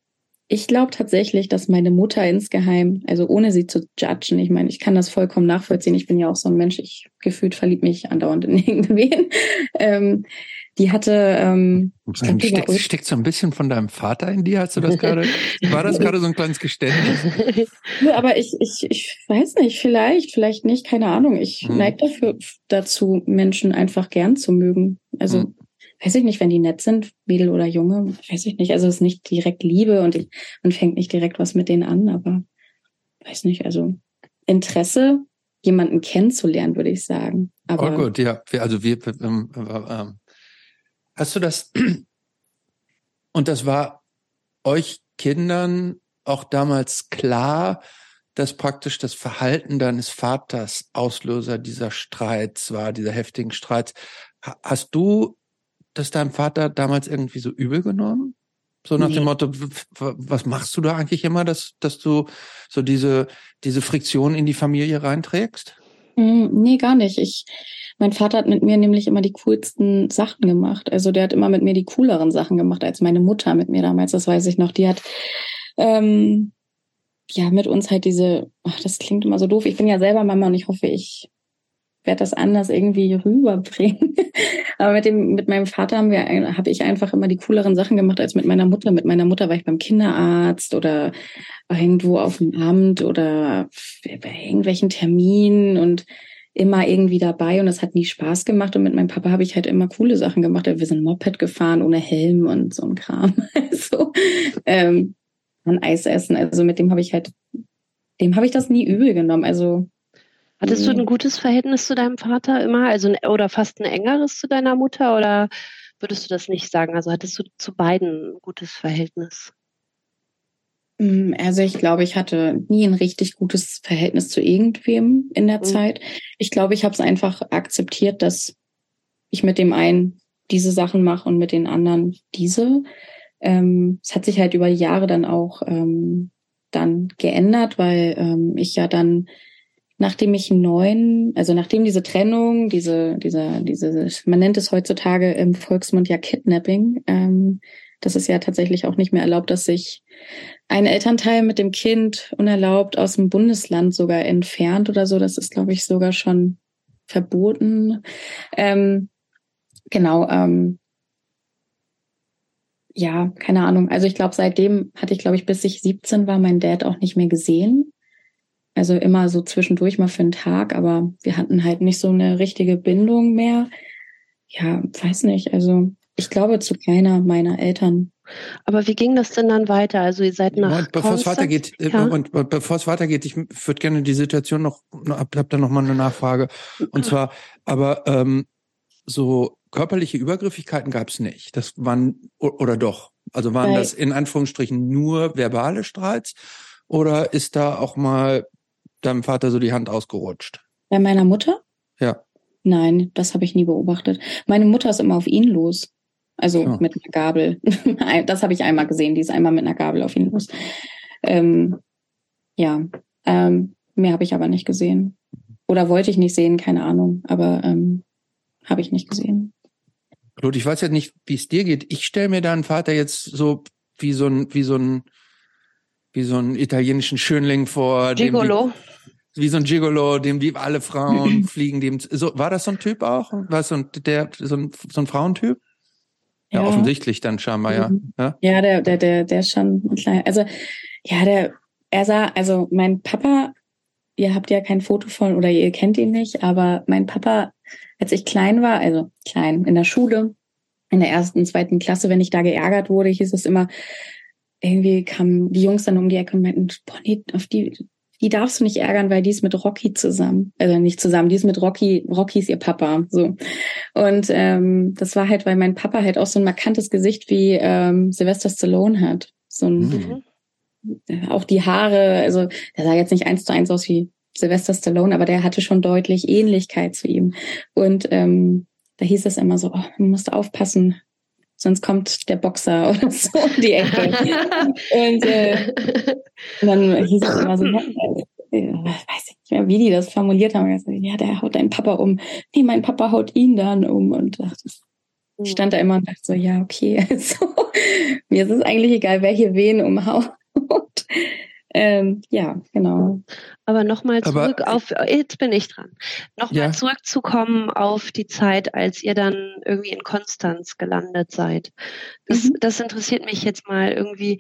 ich glaube tatsächlich, dass meine Mutter insgeheim, also ohne sie zu judgen, ich meine, ich kann das vollkommen nachvollziehen. Ich bin ja auch so ein Mensch, ich gefühlt verliebt mich andauernd in *laughs* irgendwen. Ähm, die hatte. Ähm,
glaub, steckt, steckt so ein bisschen von deinem Vater in dir, hast du das gerade? *laughs* war das gerade so ein kleines Geständnis? *laughs*
ja, aber ich, ich, ich weiß nicht, vielleicht, vielleicht nicht, keine Ahnung. Ich hm. neige dafür dazu, Menschen einfach gern zu mögen. Also hm weiß ich nicht, wenn die nett sind, Mädel oder Junge, weiß ich nicht. Also es ist nicht direkt Liebe und ich, man fängt nicht direkt was mit denen an, aber weiß nicht, also Interesse, jemanden kennenzulernen, würde ich sagen. Aber
oh gut, ja. Also wir, ähm, ähm, hast du das, *clears throat* und das war euch Kindern auch damals klar, dass praktisch das Verhalten deines Vaters Auslöser dieser Streits war, dieser heftigen Streits. Hast du das deinem Vater damals irgendwie so übel genommen? So nach nee. dem Motto, was machst du da eigentlich immer, dass, dass du so diese, diese Friktion in die Familie reinträgst?
Hm, nee, gar nicht. Ich, mein Vater hat mit mir nämlich immer die coolsten Sachen gemacht. Also der hat immer mit mir die cooleren Sachen gemacht als meine Mutter mit mir damals. Das weiß ich noch. Die hat ähm, ja mit uns halt diese, ach, das klingt immer so doof. Ich bin ja selber Mama und ich hoffe, ich werde das anders irgendwie rüberbringen. *laughs* Aber mit dem, mit meinem Vater haben wir, habe ich einfach immer die cooleren Sachen gemacht als mit meiner Mutter. Mit meiner Mutter war ich beim Kinderarzt oder irgendwo auf dem Amt oder bei irgendwelchen Terminen und immer irgendwie dabei und es hat nie Spaß gemacht. Und mit meinem Papa habe ich halt immer coole Sachen gemacht. Wir sind Moped gefahren ohne Helm und so ein Kram. *laughs* Also ähm, ein Eis essen. Also mit dem habe ich halt, dem habe ich das nie übel genommen. Also
Hattest du ein gutes Verhältnis zu deinem Vater immer, also oder fast ein engeres zu deiner Mutter oder würdest du das nicht sagen? Also hattest du zu beiden ein gutes Verhältnis?
Mm, also ich glaube, ich hatte nie ein richtig gutes Verhältnis zu irgendwem in der mhm. Zeit. Ich glaube, ich habe es einfach akzeptiert, dass ich mit dem einen diese Sachen mache und mit den anderen diese. Ähm, es hat sich halt über Jahre dann auch ähm, dann geändert, weil ähm, ich ja dann nachdem ich neun, also nachdem diese Trennung, diese, dieser, diese, man nennt es heutzutage im Volksmund ja Kidnapping, ähm, das ist ja tatsächlich auch nicht mehr erlaubt, dass sich ein Elternteil mit dem Kind unerlaubt aus dem Bundesland sogar entfernt oder so. Das ist, glaube ich, sogar schon verboten. Ähm, genau. Ähm, ja, keine Ahnung. Also ich glaube, seitdem hatte ich, glaube ich, bis ich 17 war, mein Dad auch nicht mehr gesehen. Also immer so zwischendurch mal für einen Tag, aber wir hatten halt nicht so eine richtige Bindung mehr. Ja, weiß nicht. Also ich glaube zu keiner meiner Eltern.
Aber wie ging das denn dann weiter? Also ihr seid nach
Moment, bevor es weitergeht, äh,
ja?
und bevor es weitergeht, ich würde gerne die Situation noch, hab, hab da noch mal eine Nachfrage. Und zwar, aber ähm, so körperliche Übergriffigkeiten gab es nicht. Das waren oder doch? Also waren
Weil-
das in Anführungsstrichen nur verbale Streits oder ist da auch mal deinem Vater so die Hand ausgerutscht?
Bei meiner Mutter?
Ja.
Nein, das habe ich nie beobachtet. Meine Mutter ist immer auf ihn los. Also
Ja.
mit einer Gabel. *laughs* das habe ich einmal gesehen. Die ist einmal mit einer Gabel auf ihn los. Ähm, ja, ähm, mehr habe ich aber nicht gesehen. Oder wollte ich nicht sehen, keine Ahnung. Aber ähm, habe ich nicht gesehen.
Claude, ich weiß jetzt nicht, wie es dir geht. Ich stelle mir deinen Vater jetzt so wie so ein, wie so ein, wie so einen italienischen Schönling vor.
Gigolo.
Die, wie so ein Gigolo, dem die alle Frauen *clears throat* fliegen, dem, so, war das so ein Typ auch? War so ein, der, so ein, so ein Frauentyp? Ja, offensichtlich dann scheinbar, ja.
Mhm.
ja.
Ja, der, der, der, der ist schon ein kleiner. Also, ja, der, er sah, also mein Papa, ihr habt ja kein Foto von oder ihr kennt ihn nicht, aber mein Papa, als ich klein war, also klein, in der Schule, in der ersten, zweiten Klasse, wenn ich da geärgert wurde, hieß es immer, irgendwie kamen die Jungs dann um die Ecke und meinten, boah, nee, auf die, die darfst du nicht ärgern, weil die ist mit Rocky zusammen. Also nicht zusammen, die ist mit Rocky, Rocky ist ihr Papa. So. Und ähm, das war halt, weil mein Papa halt auch so ein markantes Gesicht wie ähm, Sylvester Stallone hat. So ein,
Mhm.
auch die Haare, also der sah jetzt nicht eins zu eins aus wie Sylvester Stallone, aber der hatte schon deutlich Ähnlichkeit zu ihm. Und ähm, da hieß es immer so, oh, man musste aufpassen, sonst kommt der Boxer *laughs* oder so um die Ecke. Und äh, und dann hieß es immer so, ja, äh, weiß ich nicht mehr, wie die das formuliert haben. Also, ja, der haut deinen Papa um. Nee, mein Papa haut ihn dann um. Und dachte, ich stand da immer und dachte so, ja, okay, *laughs* also mir ist es eigentlich egal, wer hier wen umhaut. Ähm, ja, genau.
Aber nochmal
Aber-
zurück auf, jetzt bin ich dran. Nochmal
Ja.
zurückzukommen auf die Zeit, als ihr dann irgendwie in Konstanz gelandet seid. Das,
Mhm.
das interessiert mich jetzt mal irgendwie.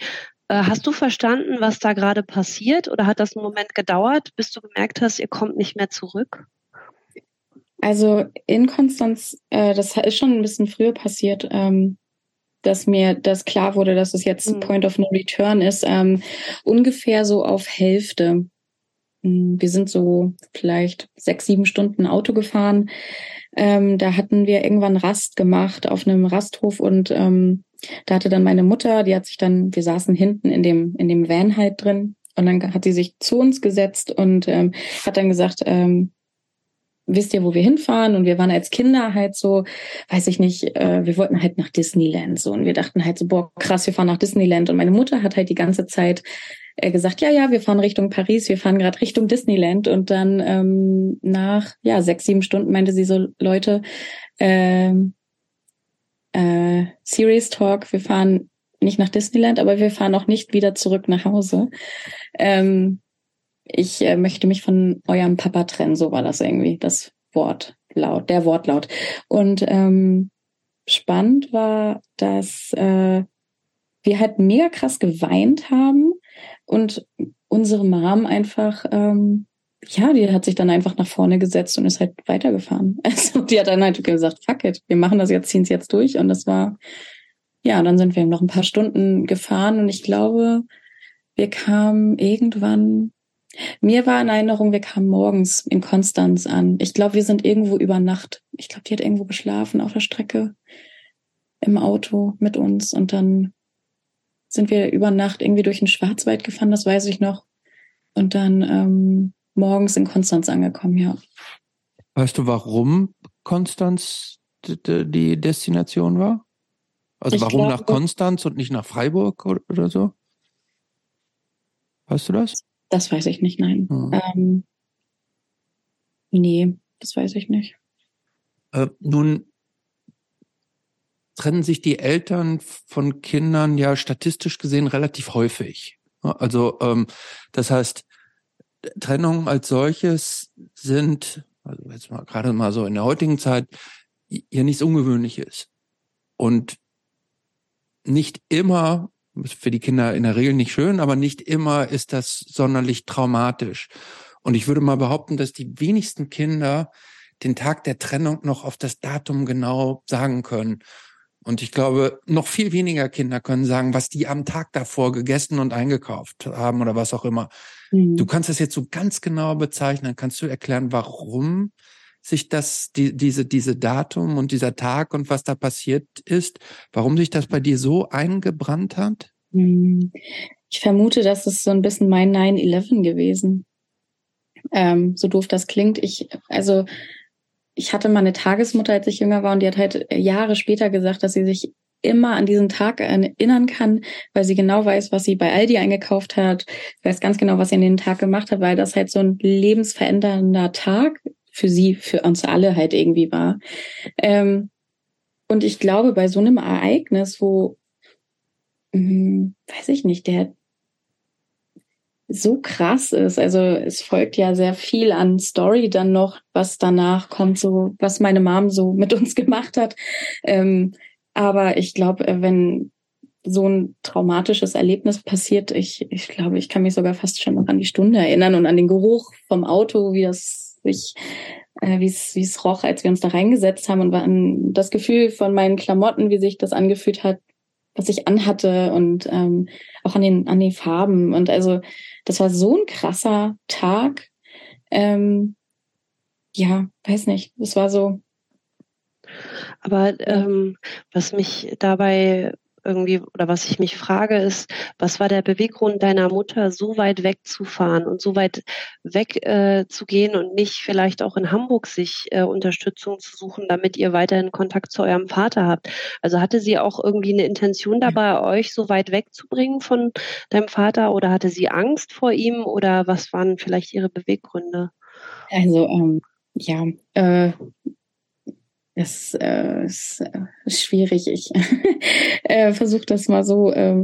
Äh, Hast du verstanden, was da gerade passiert oder hat das einen Moment gedauert, bis du gemerkt hast, ihr kommt nicht mehr zurück?
Also in Konstanz, äh, das ist schon ein bisschen früher passiert, ähm, dass mir das klar wurde, dass es jetzt
Mhm.
Point of No Return ist, ähm, ungefähr so auf Hälfte. Mm, Wir sind so vielleicht sechs, sieben Stunden Auto gefahren. Ähm, da hatten wir irgendwann Rast gemacht auf einem Rasthof und ähm, da hatte dann meine Mutter, die hat sich dann, wir saßen hinten in dem, in dem Van halt drin und dann hat sie sich zu uns gesetzt und ähm, hat dann gesagt, ähm, wisst ihr, wo wir hinfahren? Und wir waren als Kinder halt so, weiß ich nicht, äh, wir wollten halt nach Disneyland so und wir dachten halt so, boah, krass, wir fahren nach Disneyland. Und meine Mutter hat halt die ganze Zeit äh, gesagt, ja, ja, wir fahren Richtung Paris, wir fahren gerade Richtung Disneyland. Und dann ähm, nach ja sechs, sieben Stunden meinte sie so, Leute, ähm, äh, Serious Talk, wir fahren nicht nach Disneyland, aber wir fahren auch nicht wieder zurück nach Hause. Ähm, ich äh, möchte mich von eurem Papa trennen, so war das irgendwie, das Wortlaut, der Wortlaut. Und ähm, spannend war, dass äh, wir halt mega krass geweint haben und unsere Mom einfach, ähm, ja, die hat sich dann einfach nach vorne gesetzt und ist halt weitergefahren. *laughs* Also die hat dann halt gesagt, fuck it, wir machen das jetzt, ziehen es jetzt durch. Und das war, ja, dann sind wir noch ein paar Stunden gefahren und ich glaube, wir kamen irgendwann, mir war in Erinnerung, wir kamen morgens in Konstanz an. Ich glaube, wir sind irgendwo über Nacht. Ich glaube, die hat irgendwo geschlafen auf der Strecke im Auto mit uns und dann sind wir über Nacht irgendwie durch den Schwarzwald gefahren, das weiß ich noch. Und dann ähm, morgens in Konstanz angekommen, ja.
Weißt du, warum Konstanz die Destination war? Also
Ich
warum nach
glaube-
Konstanz und nicht nach Freiburg oder, oder so? Weißt du das?
Das weiß ich nicht, nein.
Hm.
Ähm, Nee, das weiß ich nicht.
Äh, nun trennen sich die Eltern von Kindern ja statistisch gesehen relativ häufig. Also ähm, das heißt, Trennungen als solches sind, also jetzt mal gerade mal so in der heutigen Zeit, ja nichts Ungewöhnliches. Und nicht immer, für die Kinder in der Regel nicht schön, aber nicht immer ist das sonderlich traumatisch. Und ich würde mal behaupten, dass die wenigsten Kinder den Tag der Trennung noch auf das Datum genau sagen können. Und ich glaube, noch viel weniger Kinder können sagen, was die am Tag davor gegessen und eingekauft haben oder was auch immer. Mhm. Du kannst das jetzt so ganz genau bezeichnen. Kannst du erklären, warum sich das, die, diese, diese Datum und dieser Tag und was da passiert ist, warum sich das bei dir so eingebrannt hat?
Mhm. Ich vermute, dass es so ein bisschen mein 9-11 gewesen. Ähm, so doof das klingt. Ich, also ich hatte mal eine Tagesmutter, als ich jünger war, und die hat halt Jahre später gesagt, dass sie sich immer an diesen Tag erinnern kann, weil sie genau weiß, was sie bei Aldi eingekauft hat, weiß ganz genau, was sie an den Tag gemacht hat, weil das halt so ein lebensverändernder Tag für sie, für uns alle halt irgendwie war. Ähm, und ich glaube, bei so einem Ereignis, wo, mh, hm, weiß ich nicht, der so krass ist. Also es folgt ja sehr viel an Story dann noch, was danach kommt, so was meine Mom so *laughs* mit uns gemacht hat. Ähm, aber ich glaube, äh, wenn so ein traumatisches Erlebnis passiert, ich, ich glaube, ich kann mich sogar fast schon noch an die Stunde erinnern und an den Geruch vom Auto, wie das sich, äh, wie es, roch, als wir uns da reingesetzt haben und an das Gefühl von meinen Klamotten, wie sich das angefühlt hat, was ich anhatte und ähm, auch an den, an den Farben. Und also das war so ein krasser Tag. Ähm, ja, weiß nicht. Es war so.
Aber ähm, was mich dabei irgendwie oder was ich mich frage, ist, was war der Beweggrund deiner Mutter, so weit wegzufahren und so weit weg äh, zu gehen und nicht vielleicht auch in Hamburg sich äh, Unterstützung zu suchen, damit ihr weiterhin Kontakt zu eurem Vater habt? Also hatte sie auch irgendwie eine Intention dabei, euch so weit wegzubringen von deinem Vater oder hatte sie Angst vor ihm oder was waren vielleicht ihre Beweggründe?
Also ähm, ja, äh, es äh, ist, äh, schwierig. Ich *laughs* äh, versuche das mal so, äh,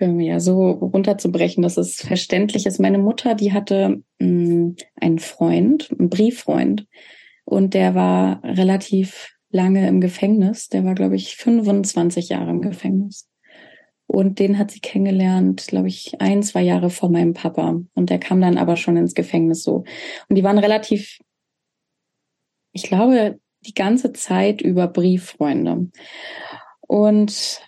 ja, so runterzubrechen, dass es verständlich ist. Meine Mutter, die hatte mh, mm, einen Freund, einen Brieffreund, und der war relativ lange im Gefängnis. Der war, glaube ich, 25 Jahre im Gefängnis. Und den hat sie kennengelernt, glaube ich, ein, zwei Jahre vor meinem Papa. Und der kam dann aber schon ins Gefängnis so. Und die waren relativ, ich glaube, die ganze Zeit über Brieffreunde. Und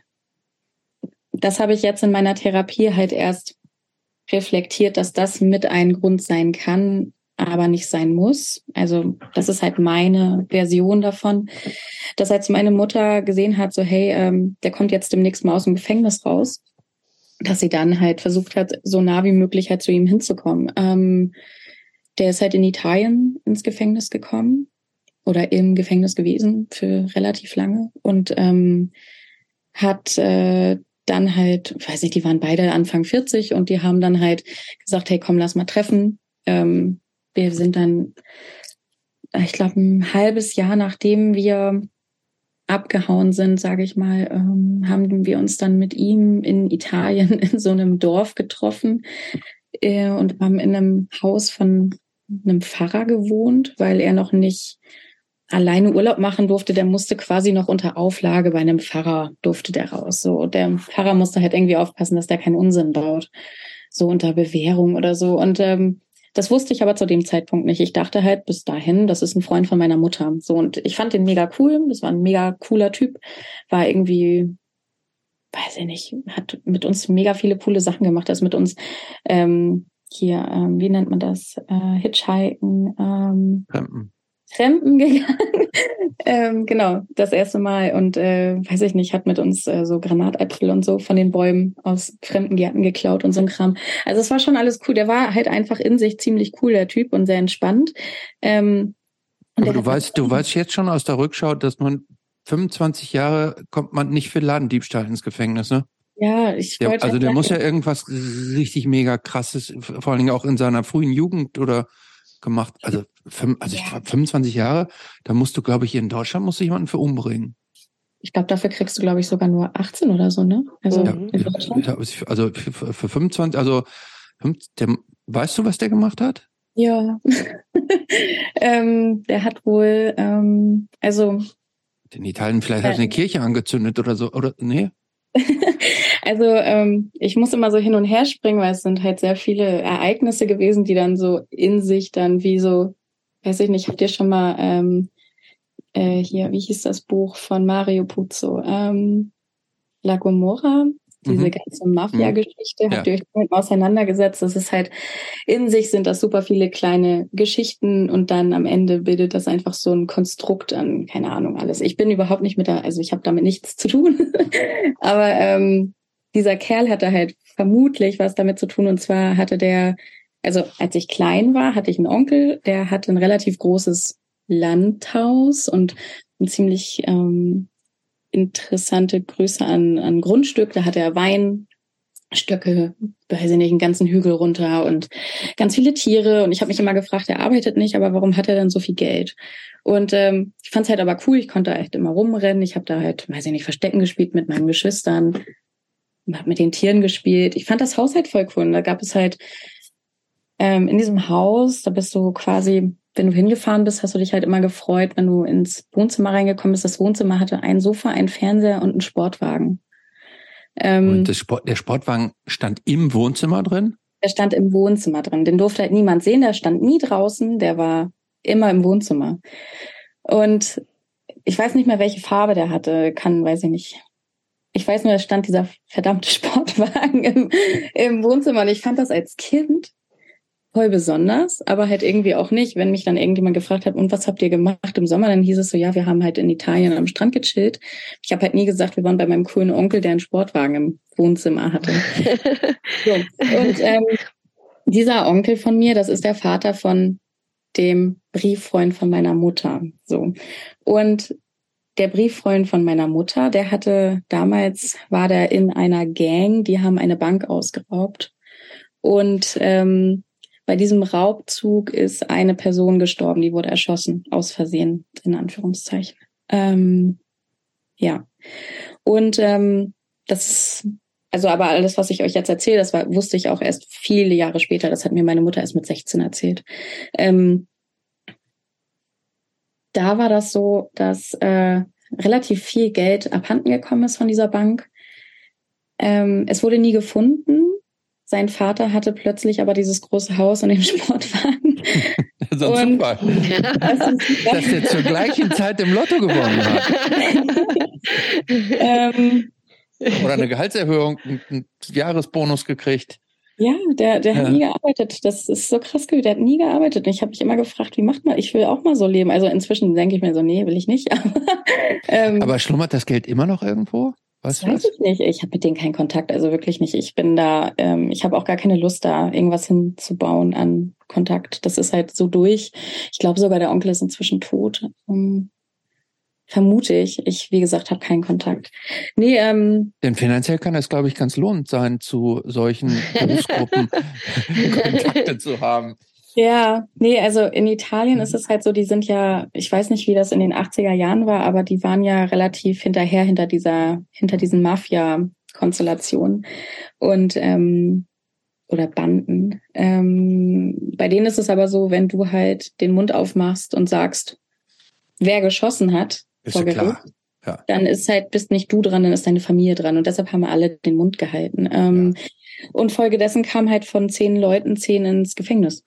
das habe ich jetzt in meiner Therapie halt erst reflektiert, dass das mit ein Grund sein kann, aber nicht sein muss. Also das ist halt meine Version davon, dass als meine Mutter gesehen hat, so hey, ähm, der kommt jetzt demnächst mal aus dem Gefängnis raus, dass sie dann halt versucht hat, so nah wie möglich halt zu ihm hinzukommen. Ähm, der ist halt in Italien ins Gefängnis gekommen oder im Gefängnis gewesen für relativ lange und ähm, hat äh, dann halt, weiß nicht, die waren beide Anfang 40 und die haben dann halt gesagt, hey, komm, lass mal treffen. Ähm, wir sind dann, ich glaube, ein halbes Jahr nachdem wir abgehauen sind, sage ich mal, ähm, haben wir uns dann mit ihm in Italien *laughs* in so einem Dorf getroffen äh, und haben in einem Haus von einem Pfarrer gewohnt, weil er noch nicht alleine Urlaub machen durfte, der musste quasi noch unter Auflage bei einem Pfarrer durfte der raus. So, der Pfarrer musste halt irgendwie aufpassen, dass der keinen Unsinn baut. So unter Bewährung oder so. Und ähm, das wusste ich aber zu dem Zeitpunkt nicht. Ich dachte halt bis dahin, das ist ein Freund von meiner Mutter. So, und ich fand den mega cool. Das war ein mega cooler Typ. War irgendwie, weiß ich nicht, hat mit uns mega viele coole Sachen gemacht. Er ist mit uns ähm, hier, ähm, wie nennt man das? Äh, Hitchhiken. Ähm. Fremden gegangen. *laughs* ähm, genau, das erste Mal. Und äh, weiß ich nicht, hat mit uns äh, so Granatäpfel und so von den Bäumen aus fremden Gärten geklaut und so ein Kram. Also es war schon alles cool. Der war halt einfach in sich ziemlich cool, der Typ, und sehr entspannt. Ähm,
Aber du weißt, du weißt jetzt schon aus der Rückschau, dass man 25 Jahre kommt man nicht für Ladendiebstahl ins Gefängnis, ne?
Ja, ich
wollte. also der muss ja irgendwas richtig mega krasses, vor allen Dingen auch in seiner frühen Jugend oder gemacht. Also, fünf, also ich
Ja.
glaube 25 Jahre, da musst du, glaube ich, hier in Deutschland musst du jemanden für umbringen.
Ich glaube, dafür kriegst du, glaube ich, sogar nur 18 oder so, ne? Also
Ja,
in Deutschland.
also für, für für 25, also der, weißt du, was der gemacht hat?
Ja. *laughs* ähm, der hat wohl, ähm, also,
In Italien vielleicht hat er
Ja.
eine Kirche angezündet oder so, oder nee? *laughs*
also ähm, ich muss immer so hin und her springen, weil es sind halt sehr viele Ereignisse gewesen, die dann so in sich dann wie so, weiß ich nicht, habt ihr schon mal ähm, äh, hier, wie hieß das Buch von Mario Puzo? Ähm, La Gomorra, diese
Mhm.
ganze Mafia-Geschichte,
Ja.
habt ihr euch damit auseinandergesetzt? Das ist halt, in sich sind das super viele kleine Geschichten und dann am Ende bildet das einfach so ein Konstrukt an, keine Ahnung, alles. Ich bin überhaupt nicht mit da, also ich habe damit nichts zu tun. *laughs* Aber ähm, dieser Kerl hatte halt vermutlich was damit zu tun und zwar hatte der, also als ich klein war, hatte ich einen Onkel, der hatte ein relativ großes Landhaus und ein ziemlich ähm, interessante Größe an, an Grundstück. Da hatte er Weinstöcke, weiß ich nicht, einen ganzen Hügel runter und ganz viele Tiere. Und ich habe mich immer gefragt, er arbeitet nicht, aber warum hat er dann so viel Geld? Und ähm, ich fand es halt aber cool, ich konnte echt immer rumrennen. Ich habe da halt, weiß ich nicht, Verstecken gespielt mit meinen Geschwistern, habe mit den Tieren gespielt. Ich fand das Haus halt voll cool. Und da gab es halt ähm, in diesem Haus, da bist du quasi, wenn du hingefahren bist, hast du dich halt immer gefreut, wenn du ins Wohnzimmer reingekommen bist. Das Wohnzimmer hatte ein Sofa, einen Fernseher und einen Sportwagen. Ähm,
Und Sport, der Sportwagen stand im Wohnzimmer drin?
der stand im Wohnzimmer drin. Den durfte halt niemand sehen. Der stand nie draußen. Der war immer im Wohnzimmer. Und ich weiß nicht mehr, welche Farbe der hatte. Kann, weiß ich nicht. Ich weiß nur, es stand dieser verdammte *laughs* Sportwagen im, im Wohnzimmer. Und ich fand das als Kind voll besonders, aber halt irgendwie auch nicht. Wenn mich dann irgendjemand gefragt hat, und was habt ihr gemacht im Sommer, dann hieß es so, ja, wir haben halt in Italien am Strand gechillt. Ich habe halt nie gesagt, wir waren bei meinem coolen Onkel, der einen Sportwagen im Wohnzimmer hatte. *laughs* So. Und ähm, dieser Onkel von mir, das ist der Vater von dem Brieffreund von meiner Mutter. So. Und der Brieffreund von meiner Mutter, der hatte damals, war der in einer Gang, die haben eine Bank ausgeraubt. Und ähm, bei diesem Raubzug ist eine Person gestorben, die wurde erschossen, aus Versehen, in Anführungszeichen. Ähm, ja. Und ähm, das also aber alles, was ich euch jetzt erzähle, das war, wusste ich auch erst viele Jahre später. Das hat mir meine Mutter erst mit 16 erzählt. Ähm, da war das so, dass äh, relativ viel Geld abhanden gekommen ist von dieser Bank. Ähm, es wurde nie gefunden. Sein Vater hatte plötzlich aber dieses große Haus und den *laughs* Sportwagen.
Sonst
Und-
super,
Das ist,
dass der zur gleichen Zeit im Lotto gewonnen hat. *laughs*
ähm,
Oder eine Gehaltserhöhung, einen einen Jahresbonus gekriegt.
Ja, der, der
Ja.
hat nie gearbeitet. Das ist so krass gewesen. Der hat nie gearbeitet. Und ich habe mich immer gefragt, wie macht man? Ich will auch mal so leben. Also inzwischen denke ich mir so, nee, will ich nicht. *laughs* Aber, ähm,
Aber schlummert das Geld immer noch irgendwo? Weißt
das weiß
das?
ich nicht. Ich habe mit denen keinen Kontakt. Also wirklich nicht. Ich bin da, ähm, ich habe auch gar keine Lust, da irgendwas hinzubauen an Kontakt. Das ist halt so durch. Ich glaube sogar, der Onkel ist inzwischen tot. Ähm, vermute ich. Ich, wie gesagt, habe keinen Kontakt. Nee, ähm,
Denn finanziell kann es, glaube ich, ganz lohnend sein, zu solchen Berufsgruppen *laughs* *laughs* Kontakte zu haben.
Ja, nee, also in Italien ist es halt so, die sind ja, ich weiß nicht, wie das in den 80er Jahren war, aber die waren ja relativ hinterher hinter dieser, hinter diesen Mafia-Konstellationen und ähm, oder Banden. Ähm, bei denen ist es aber so, wenn du halt den Mund aufmachst und sagst, wer geschossen hat,
Ist
vor
ja klar.
Gericht,
Ja.
dann ist halt, bist nicht du dran, dann ist deine Familie dran. Und deshalb haben wir alle den Mund gehalten. Ähm, Und folgedessen kam halt von zehn Leuten zehn ins Gefängnis.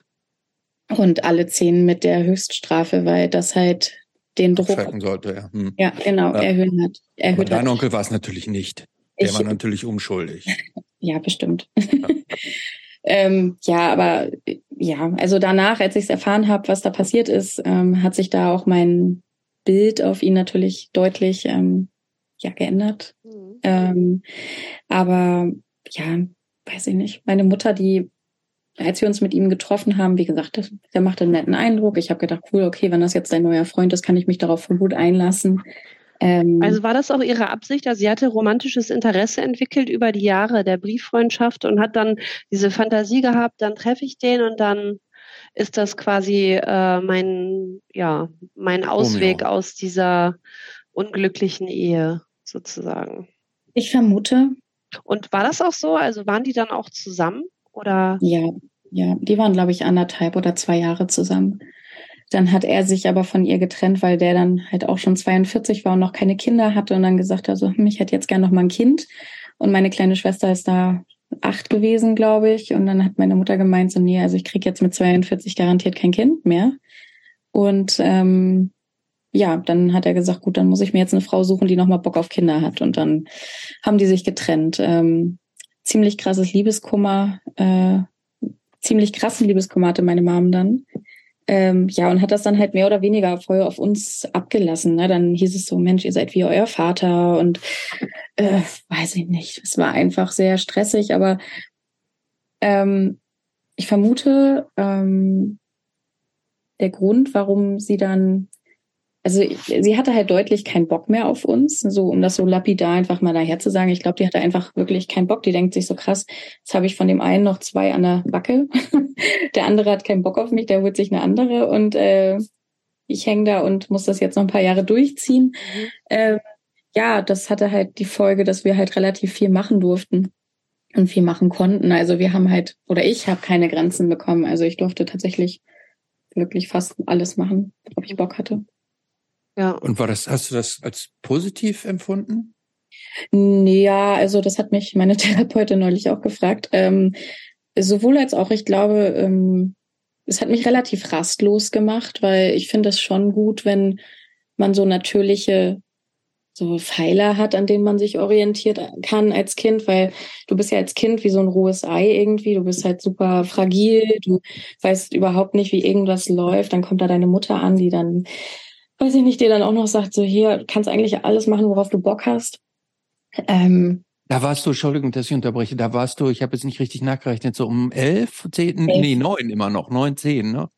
Und alle zehn mit der Höchststrafe, weil das halt den Druck,
Schrecken sollte, ja. Hm.
ja, genau,
Ja.
erhöhen hat.
Aber
Erhöht
dein
hat.
Onkel war es natürlich nicht. Der
Ich,
war natürlich unschuldig. *laughs*
ja, bestimmt. *laughs* ähm, ja, aber ja, also danach, als ich es erfahren habe, was da passiert ist, ähm, hat sich da auch mein Bild auf ihn natürlich deutlich ähm, ja, geändert.
Mhm.
Ähm, aber ja, weiß ich nicht. Meine Mutter, die, als wir uns mit ihm getroffen haben, wie gesagt, das- der machte einen netten Eindruck. Ich habe gedacht, cool, okay, wenn das jetzt dein neuer Freund ist, kann ich mich darauf voll gut einlassen. Ähm,
Also war das auch ihre Absicht? Also sie hatte romantisches Interesse entwickelt über die Jahre der Brieffreundschaft und hat dann diese Fantasie gehabt, dann treffe ich den und dann ist das quasi äh, mein, ja, mein Ausweg
Romeo.
aus dieser unglücklichen Ehe sozusagen.
Ich vermute,
Und war das auch so? Also waren die dann auch zusammen oder?
ja, ja, die waren, glaube ich, anderthalb oder zwei Jahre zusammen. Dann hat er sich aber von ihr getrennt, weil der dann halt auch schon 42 war und noch keine Kinder hatte und dann gesagt hat, so, hm, ich hätte jetzt gern noch mal ein Kind. Und meine kleine Schwester ist da acht gewesen, glaube ich. Und dann hat meine Mutter gemeint, so, nee, also ich krieg jetzt mit 42 garantiert kein Kind mehr. Und ähm, ja, dann hat er gesagt, gut, dann muss ich mir jetzt eine Frau suchen, die nochmal Bock auf Kinder hat. Und dann haben die sich getrennt. Ähm, ziemlich krasses Liebeskummer, äh, ziemlich krassen Liebeskummer hatte meine Mom dann. Ähm, ja, und hat das dann halt mehr oder weniger voll auf uns abgelassen. Ne? Dann hieß es so, Mensch, ihr seid wie euer Vater und äh, weiß ich nicht. Es war einfach sehr stressig, aber ähm, ich vermute, ähm, der Grund, warum sie dann, also sie hatte halt deutlich keinen Bock mehr auf uns, so um das so lapidar einfach mal daher zu sagen. Ich glaube, die hatte einfach wirklich keinen Bock. Die denkt sich so krass, jetzt habe ich von dem einen noch zwei an der Backe. *laughs* der andere hat keinen Bock auf mich, der holt sich eine andere und äh, ich hänge da und muss das jetzt noch ein paar Jahre durchziehen. Ähm, ja, das hatte halt die Folge, dass wir halt relativ viel machen durften und viel machen konnten. Also wir haben halt, oder ich habe keine Grenzen bekommen. Also ich durfte tatsächlich wirklich fast alles machen, worauf ich Bock hatte.
Ja.
Und war das, hast du das als positiv empfunden?
Ja, also das hat mich meine *laughs* Therapeutin neulich auch gefragt. Ähm, sowohl als auch, ich glaube, ähm, es hat mich relativ rastlos gemacht, weil ich finde es schon gut, wenn man so natürliche so Pfeiler hat, an denen man sich orientiert kann als Kind, weil du bist ja als Kind wie so ein rohes Ei irgendwie, du bist halt super fragil, du weißt überhaupt nicht, wie irgendwas läuft, dann kommt da deine Mutter an, die dann, weiß ich nicht, dir dann auch noch sagt, so hier, kannst eigentlich alles machen, worauf du Bock hast. Ähm,
Da warst du, Entschuldigung, dass ich unterbreche, da warst du, ich habe jetzt nicht richtig nachgerechnet, so um elf, zehn,
Elf.
nee, neun immer noch, neun, zehn, ne?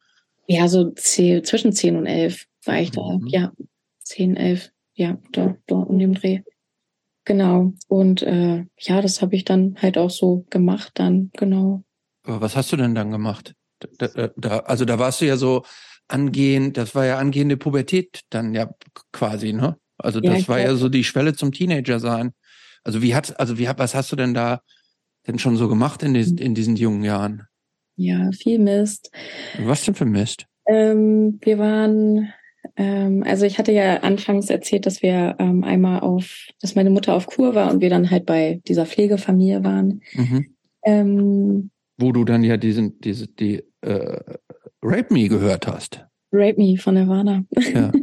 ja, so zehn, zwischen zehn und elf war ich da,
Mhm.
ja, zehn, elf, ja, da, da um den Dreh. Genau. Und äh, ja, das habe ich dann halt auch so gemacht dann, genau.
Aber was hast du denn dann gemacht? Da, da, also da warst du ja so angehend, das war ja angehende Pubertät dann ja quasi, ne? Also
Ja,
das
ich
war ja so die Schwelle zum Teenager sein. Also wie hat, also wie hat, was hast du denn da denn schon so gemacht in diesen, in diesen jungen Jahren?
Ja, viel Mist.
Was denn für Mist?
Ähm, wir waren, ähm, also ich hatte ja anfangs erzählt, dass wir ähm, einmal auf, dass meine Mutter auf Kur war und wir dann halt bei dieser Pflegefamilie waren.
Mhm.
Ähm,
Wo du dann ja diesen, diese, die äh, Rape Me gehört hast.
Rape Me von Nirvana.
Ja. *laughs*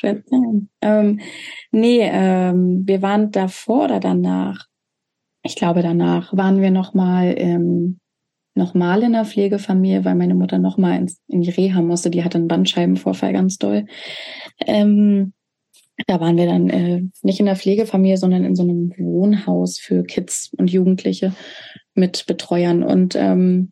Sagen. Ähm, nee, ähm, wir waren davor oder danach, ich glaube danach, waren wir nochmal ähm, noch mal in der Pflegefamilie, weil meine Mutter nochmal in die Reha musste. Die hatte einen Bandscheibenvorfall ganz doll. Ähm, da waren wir dann äh, nicht in der Pflegefamilie, sondern in so einem Wohnhaus für Kids und Jugendliche mit Betreuern. Und ähm,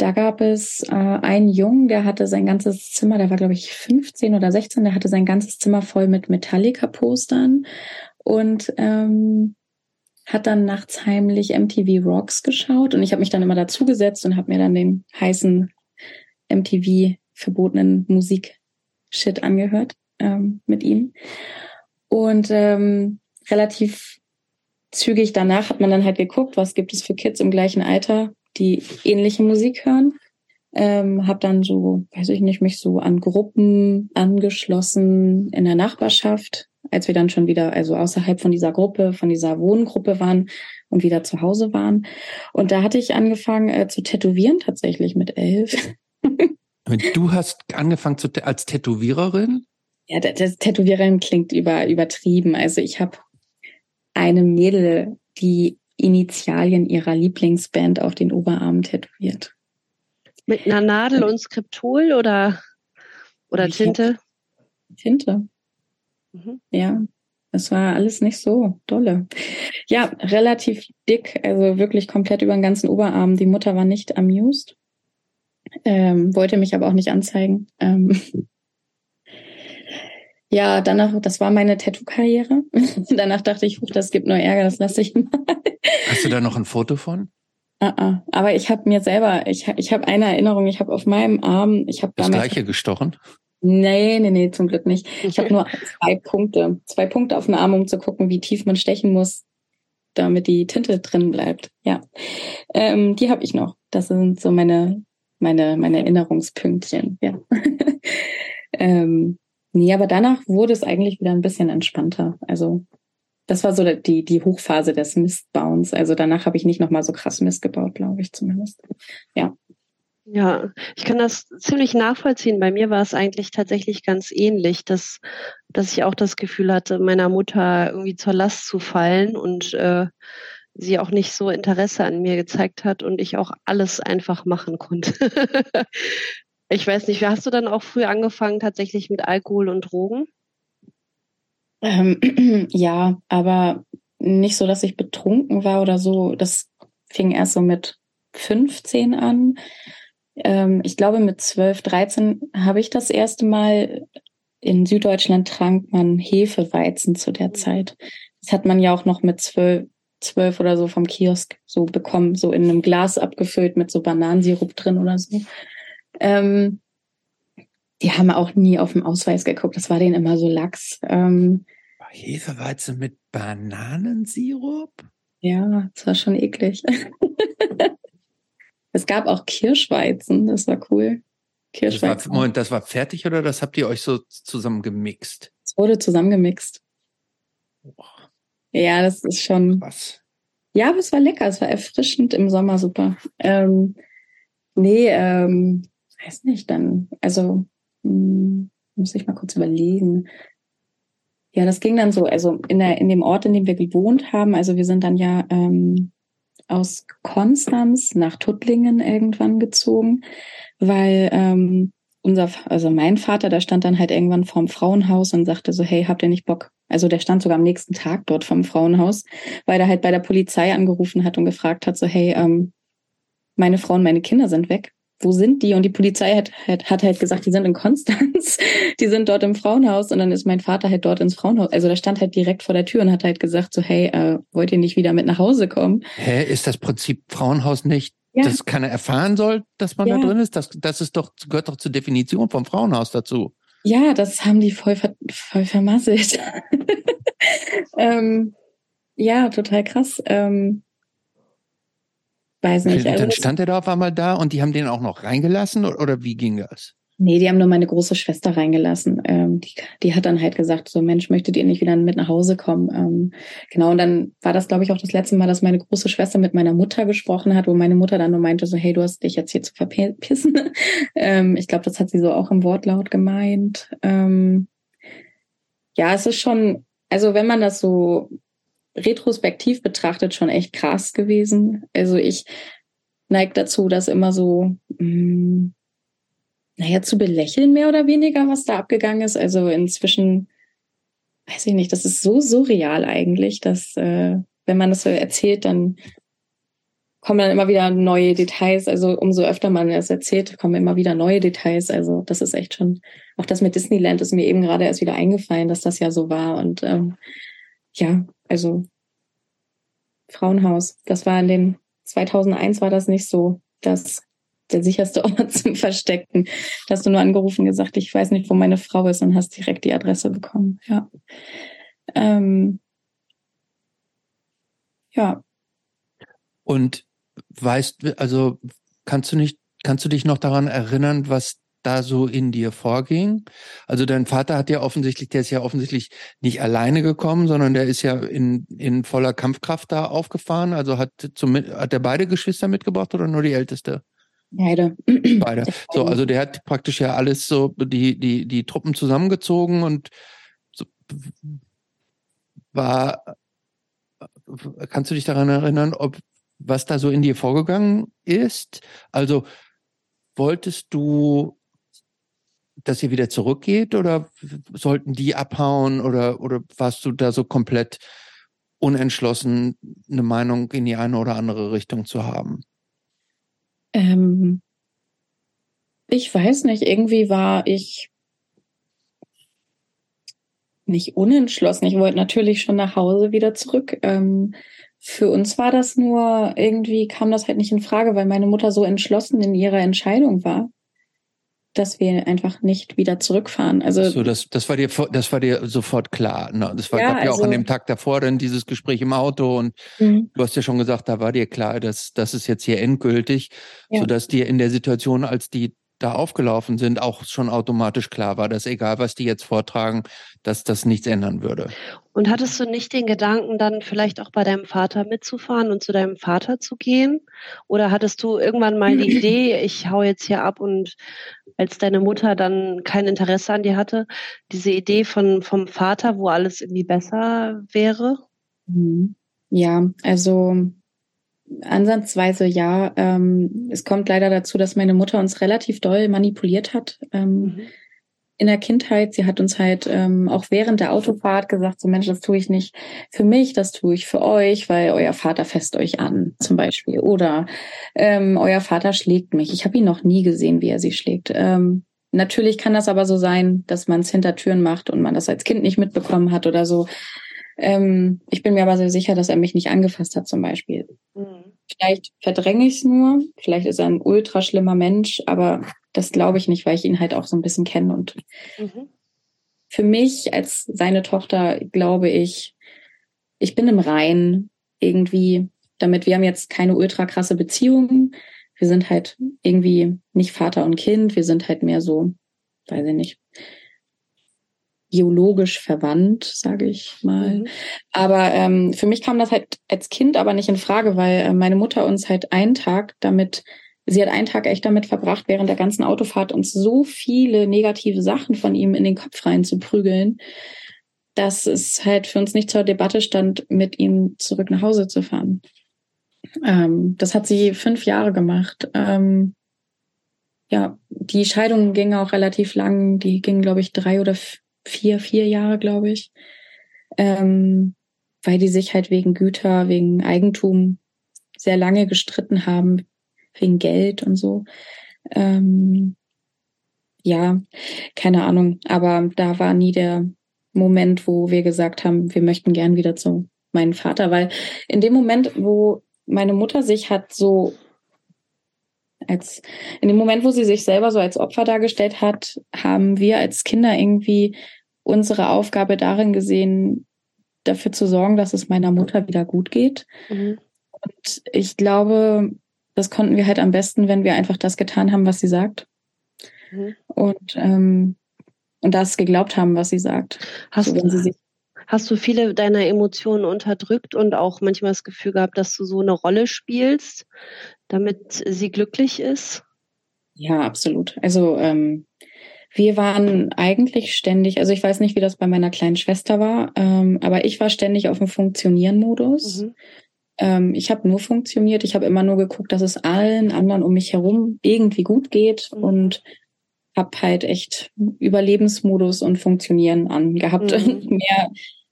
da gab es äh, einen Jungen, der hatte sein ganzes Zimmer, der war glaube ich 15 oder 16, der hatte sein ganzes Zimmer voll mit Metallica-Postern und ähm, hat dann nachts heimlich MTV Rocks geschaut und ich habe mich dann immer dazugesetzt und habe mir dann den heißen MTV verbotenen Musik-Shit angehört ähm, mit ihm. Und ähm, relativ zügig danach hat man dann halt geguckt, was gibt es für Kids im gleichen Alter, die ähnliche Musik hören. Ähm, habe dann so, weiß ich nicht, mich so an Gruppen angeschlossen in der Nachbarschaft, als wir dann schon wieder, also außerhalb von dieser Gruppe, von dieser Wohngruppe waren und wieder zu Hause waren. Und da hatte ich angefangen äh, zu tätowieren, tatsächlich mit elf.
Du hast angefangen zu, als Tätowiererin?
Ja, das, Tätowieren klingt über, übertrieben. Also ich habe eine Mädel, die Initialien ihrer Lieblingsband auf den Oberarm tätowiert.
Mit einer Nadel und Skriptol oder, oder
Ich
Tinte?
Tinte.
Mhm.
Ja, das war alles nicht so dolle. Ja, relativ dick, also wirklich komplett über den ganzen Oberarm. Die Mutter war nicht amused, ähm, wollte mich aber auch nicht anzeigen. Ähm, ja, danach, das war meine Tattoo-Karriere. *laughs* danach dachte ich, huch, das gibt nur Ärger, das lasse ich mal.
Hast du da noch ein Foto von?
Uh -uh. Aber ich habe mir selber, ich, ich habe eine Erinnerung, ich habe auf meinem Arm, ich habe
Das gleiche gestochen?
Nee, nee, nee, zum Glück nicht. Ich habe nur zwei Punkte, zwei Punkte auf dem Arm, um zu gucken, wie tief man stechen muss, damit die Tinte drin bleibt. Ja, ähm, die habe ich noch. Das sind so meine meine meine Erinnerungspünktchen. Ja. *laughs* ähm, nee, aber danach wurde es eigentlich wieder ein bisschen entspannter. Also das war so die die Hochphase des Mistbauens. Also danach habe ich nicht noch mal so krass Mist gebaut, glaube ich zumindest. Ja.
Ja, ich kann das ziemlich nachvollziehen. Bei mir war es eigentlich tatsächlich ganz ähnlich, dass, dass ich auch das Gefühl hatte, meiner Mutter irgendwie zur Last zu fallen und äh, sie auch nicht so Interesse an mir gezeigt hat und ich auch alles einfach machen konnte. *laughs* ich weiß nicht, hast du dann auch früh angefangen tatsächlich mit Alkohol und Drogen?
Ähm, *clears throat* ja, aber nicht so, dass ich betrunken war oder so. Das fing erst so mit 15 an ähm, ich glaube, mit 12, 13 habe ich das erste Mal in Süddeutschland trank man Hefeweizen zu der Zeit. Das hat man ja auch noch mit zwölf, zwölf oder so vom Kiosk so bekommen, so in einem Glas abgefüllt mit so Bananensirup drin oder so. Ähm, die haben auch nie auf dem Ausweis geguckt. Das war denen immer so lax. Ähm,
Hefeweizen mit Bananensirup?
Ja, das war schon eklig. *laughs* Es gab auch Kirschweizen, das war cool.
Kirschweizen. Das war, Moment, das war fertig oder das habt ihr euch so zusammen gemixt?
Es wurde zusammengemixt. Oh. Ja, das ist schon.
Was?
Ja, aber es war lecker, es war erfrischend im Sommer super. Ähm, nee, ähm, weiß nicht, dann, also mh, hm, muss ich mal kurz überlegen. Ja, das ging dann so, also in der in dem Ort, in dem wir gewohnt haben, also wir sind dann ja ähm, aus Konstanz nach Tuttlingen irgendwann gezogen, weil ähm, unser, also mein Vater, der stand dann halt irgendwann vorm Frauenhaus und sagte so, hey, habt ihr nicht Bock? Also der stand sogar am nächsten Tag dort vom Frauenhaus, weil er halt bei der Polizei angerufen hat und gefragt hat, so, hey, ähm, meine Frau und meine Kinder sind weg wo sind die? Und die Polizei hat, hat, hat halt gesagt, die sind in Konstanz, *laughs* die sind dort im Frauenhaus und dann ist mein Vater halt dort ins Frauenhaus. Also der stand halt direkt vor der Tür und hat halt gesagt, so, hey, äh, wollt ihr nicht wieder mit nach Hause kommen?
Hä, ist das Prinzip Frauenhaus nicht, ja. dass keiner erfahren soll, dass man ja. da drin ist? Das, das ist doch, gehört doch zur Definition vom Frauenhaus dazu.
Ja, das haben die voll, voll vermasselt. *laughs* ähm, ja, total krass. Ähm, Weiß nicht.
Also dann stand er da auf einmal da und die haben den auch noch reingelassen oder wie ging das?
Nee, die haben nur meine große Schwester reingelassen. Ähm, die, die hat dann halt gesagt, so Mensch, möchtet ihr nicht wieder mit nach Hause kommen? Ähm, genau, und dann war das, glaube ich, auch das letzte Mal, dass meine große Schwester mit meiner Mutter gesprochen hat, wo meine Mutter dann nur meinte, so, hey, du hast dich jetzt hier zu verpissen. *laughs* ähm, ich glaube, das hat sie so auch im Wortlaut gemeint. Ähm, ja, es ist schon, also wenn man das so retrospektiv betrachtet schon echt krass gewesen. Also ich neige dazu, das immer so, mh, mm, naja, zu belächeln mehr oder weniger, was da abgegangen ist. Also inzwischen, weiß ich nicht, das ist so surreal eigentlich, dass äh, wenn man das so erzählt, dann kommen dann immer wieder neue Details. Also umso öfter man es erzählt, kommen immer wieder neue Details. Also das ist echt schon, auch das mit Disneyland ist mir eben gerade erst wieder eingefallen, dass das ja so war. Und ähm, ja, also Frauenhaus. Das war in den 2001 war das nicht so, dass der sicherste *laughs* Ort zum Verstecken. Da hast du nur angerufen gesagt, ich weiß nicht, wo meine Frau ist und hast direkt die Adresse bekommen. Ja. Ähm, ja.
Und weißt, also kannst du nicht, kannst du dich noch daran erinnern, was da so in dir vorging? Also dein Vater hat ja offensichtlich, der ist ja offensichtlich nicht alleine gekommen, sondern der ist ja in, in voller Kampfkraft da aufgefahren. Also hat, zum, hat der beide Geschwister mitgebracht oder nur die älteste?
Beide.
Beide. So, also der hat praktisch ja alles so, die, die, die Truppen zusammengezogen und so, war, kannst du dich daran erinnern, ob, was da so in dir vorgegangen ist? Also, wolltest du dass ihr wieder zurückgeht oder sollten die abhauen oder, oder warst du da so komplett unentschlossen, eine Meinung in die eine oder andere Richtung zu haben?
Ähm, ich weiß nicht, irgendwie war ich nicht unentschlossen. Ich wollte natürlich schon nach Hause wieder zurück. Ähm, Für uns war das nur, irgendwie kam das halt nicht in Frage, weil meine Mutter so entschlossen in ihrer Entscheidung war, dass wir einfach nicht wieder zurückfahren. Also
so, das, das war dir, das war dir sofort klar. Ne? Das war
Ja,
gab ja auch
also-
an dem Tag davor dann dieses Gespräch im Auto und
Mhm.
du hast ja schon gesagt, da war dir klar, dass das ist jetzt hier endgültig,
Ja.
sodass dir in der Situation, als die da aufgelaufen sind, auch schon automatisch klar war, dass egal was die jetzt vortragen, dass das nichts ändern würde.
Und hattest du nicht den Gedanken, dann vielleicht auch bei deinem Vater mitzufahren und zu deinem Vater zu gehen? Oder hattest du irgendwann mal die *clears throat* Idee, ich hau jetzt hier ab und als deine Mutter dann kein Interesse an dir hatte, diese Idee von, vom Vater, wo alles irgendwie besser wäre?
Mhm. Ja, also ansatzweise ja. Ähm, es kommt leider dazu, dass meine Mutter uns relativ doll manipuliert hat. Ähm,
Mhm.
In der Kindheit. Sie hat uns halt ähm, auch während der Autofahrt gesagt, so Mensch, das tue ich nicht für mich, das tue ich für euch, weil euer Vater fässt euch an, zum Beispiel. Oder ähm, euer Vater schlägt mich. Ich habe ihn noch nie gesehen, wie er sie schlägt. Ähm, natürlich kann das aber so sein, dass man es hinter Türen macht und man das als Kind nicht mitbekommen hat oder so. Ähm, ich bin mir aber sehr sicher, dass er mich nicht angefasst hat, zum Beispiel.
Mhm.
Vielleicht verdränge ich es nur, vielleicht ist er ein ultra schlimmer Mensch, aber das glaube ich nicht, weil ich ihn halt auch so ein bisschen kenne. Und
Mhm.
für mich als seine Tochter glaube ich, ich bin im Rein irgendwie, damit wir haben jetzt keine ultra krasse Beziehung. Wir sind halt irgendwie nicht Vater und Kind, wir sind halt mehr so, weiß ich nicht, biologisch verwandt, sage ich mal.
Mhm.
Aber ähm, für mich kam das halt als Kind aber nicht in Frage, weil äh, meine Mutter uns halt einen Tag damit, sie hat einen Tag echt damit verbracht, während der ganzen Autofahrt uns so viele negative Sachen von ihm in den Kopf rein zu prügeln, dass es halt für uns nicht zur Debatte stand, mit ihm zurück nach Hause zu fahren. Ähm, das hat sie fünf Jahre gemacht. Ähm, ja, die Scheidung ging auch relativ lang. Die ging, glaube ich, drei oder vier, vier Jahre, glaube ich. Ähm, weil die sich halt wegen Güter, wegen Eigentum sehr lange gestritten haben, wegen Geld und so. Ähm, ja, keine Ahnung. Aber da war nie der Moment, wo wir gesagt haben, wir möchten gern wieder zu meinem Vater, weil in dem Moment, wo meine Mutter sich hat so als in dem Moment, wo sie sich selber so als Opfer dargestellt hat, haben wir als Kinder irgendwie unsere Aufgabe darin gesehen, dafür zu sorgen, dass es meiner Mutter wieder gut geht.
Mhm.
Und ich glaube, das konnten wir halt am besten, wenn wir einfach das getan haben, was sie sagt.
Mhm.
Und, ähm, und das geglaubt haben, was sie sagt.
Hast,
So, wenn sie sich
hast du viele deiner Emotionen unterdrückt und auch manchmal das Gefühl gehabt, dass du so eine Rolle spielst, damit sie glücklich ist?
Ja, absolut. Also ähm, wir waren eigentlich ständig, also ich weiß nicht, wie das bei meiner kleinen Schwester war, ähm, aber ich war ständig auf dem Funktionieren-Modus.
Mhm.
Ähm, ich habe nur funktioniert, ich habe immer nur geguckt, dass es allen anderen um mich herum irgendwie gut geht
Mhm.
und habe halt echt Überlebensmodus und Funktionieren angehabt.
Mhm. *laughs*
Mehr,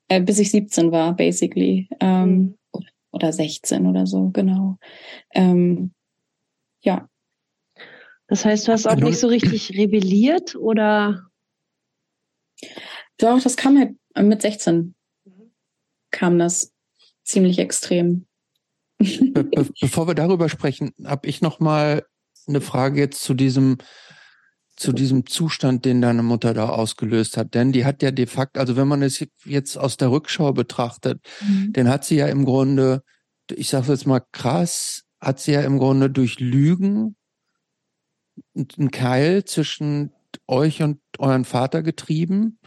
äh, bis ich 17 war, basically. Ähm,
Mhm.
Oder 16 oder so, genau. Ähm, ja,
Das heißt, du hast auch nicht so richtig rebelliert oder?
Doch, das kam halt mit 16 kam das ziemlich extrem.
Be be bevor wir darüber sprechen, habe ich noch mal eine Frage jetzt zu diesem zu diesem Zustand, den deine Mutter da ausgelöst hat. Denn die hat ja de facto, also wenn man es jetzt aus der Rückschau betrachtet, dann hat sie ja im Grunde, ich sage jetzt mal krass, hat sie ja im Grunde durch Lügen einen Keil zwischen euch und euren Vater getrieben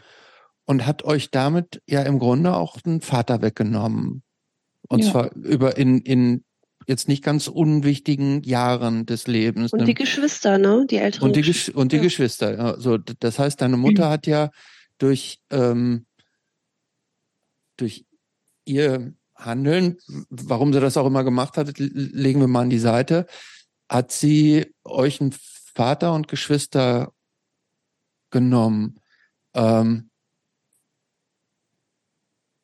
und hat euch damit ja im Grunde auch den Vater weggenommen. Und
Ja.
zwar über in, in jetzt nicht ganz unwichtigen Jahren des Lebens.
Und die Geschwister, ne? Die älteren
Und die,
Geschwister.
Gesch und die
Ja.
Geschwister. Ja, so, d- das heißt, deine Mutter hat ja durch, ähm, durch ihr Handeln, warum sie das auch immer gemacht hat, legen wir mal an die Seite, hat sie euch einen Vater und Geschwister genommen. Ähm,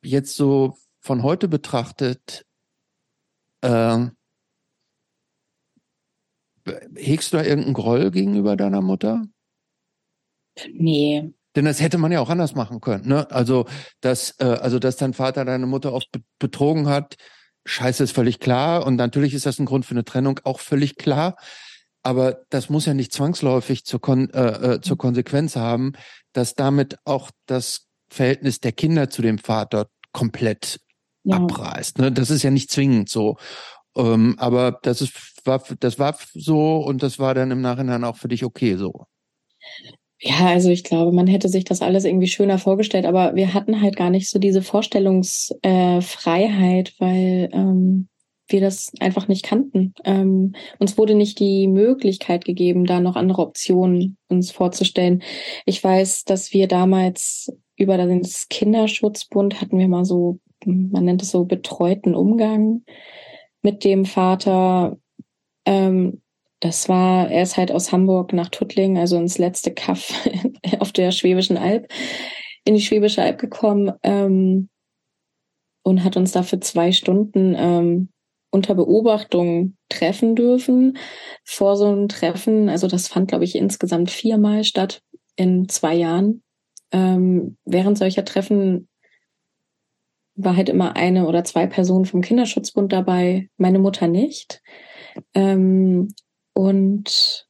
jetzt so von heute betrachtet, ähm, hegst du da irgendeinen Groll gegenüber deiner Mutter?
Nee.
Denn das hätte man ja auch anders machen können. Ne? Also, dass, äh, also, dass dein Vater deine Mutter oft be betrogen hat, Scheiße ist völlig klar und natürlich ist das ein Grund für eine Trennung auch völlig klar. Aber das muss ja nicht zwangsläufig zur, Kon äh, äh, zur Konsequenz haben, dass damit auch das Verhältnis der Kinder zu dem Vater komplett ja. abreißt. Ne? Das ist ja nicht zwingend so. Ähm, aber das ist, war, das war so und das war dann im Nachhinein auch für dich okay so.
Ja, also ich glaube, man hätte sich das alles irgendwie schöner vorgestellt, aber wir hatten halt gar nicht so diese Vorstellungsfreiheit, äh, weil ähm, wir das einfach nicht kannten. Ähm, uns wurde nicht die Möglichkeit gegeben, da noch andere Optionen uns vorzustellen. Ich weiß, dass wir damals über das Kinderschutzbund hatten wir mal so, man nennt es so betreuten Umgang mit dem Vater. Ähm, das war, er ist halt aus Hamburg nach Tuttling, also ins letzte Kaff *laughs* auf der Schwäbischen Alb, in die Schwäbische Alb gekommen ähm, und hat uns da für zwei Stunden ähm, unter Beobachtung treffen dürfen. Vor so einem Treffen, also das fand, glaube ich, insgesamt viermal statt in zwei Jahren. Ähm, während solcher Treffen war halt immer eine oder zwei Personen vom Kinderschutzbund dabei, meine Mutter nicht. Ähm, und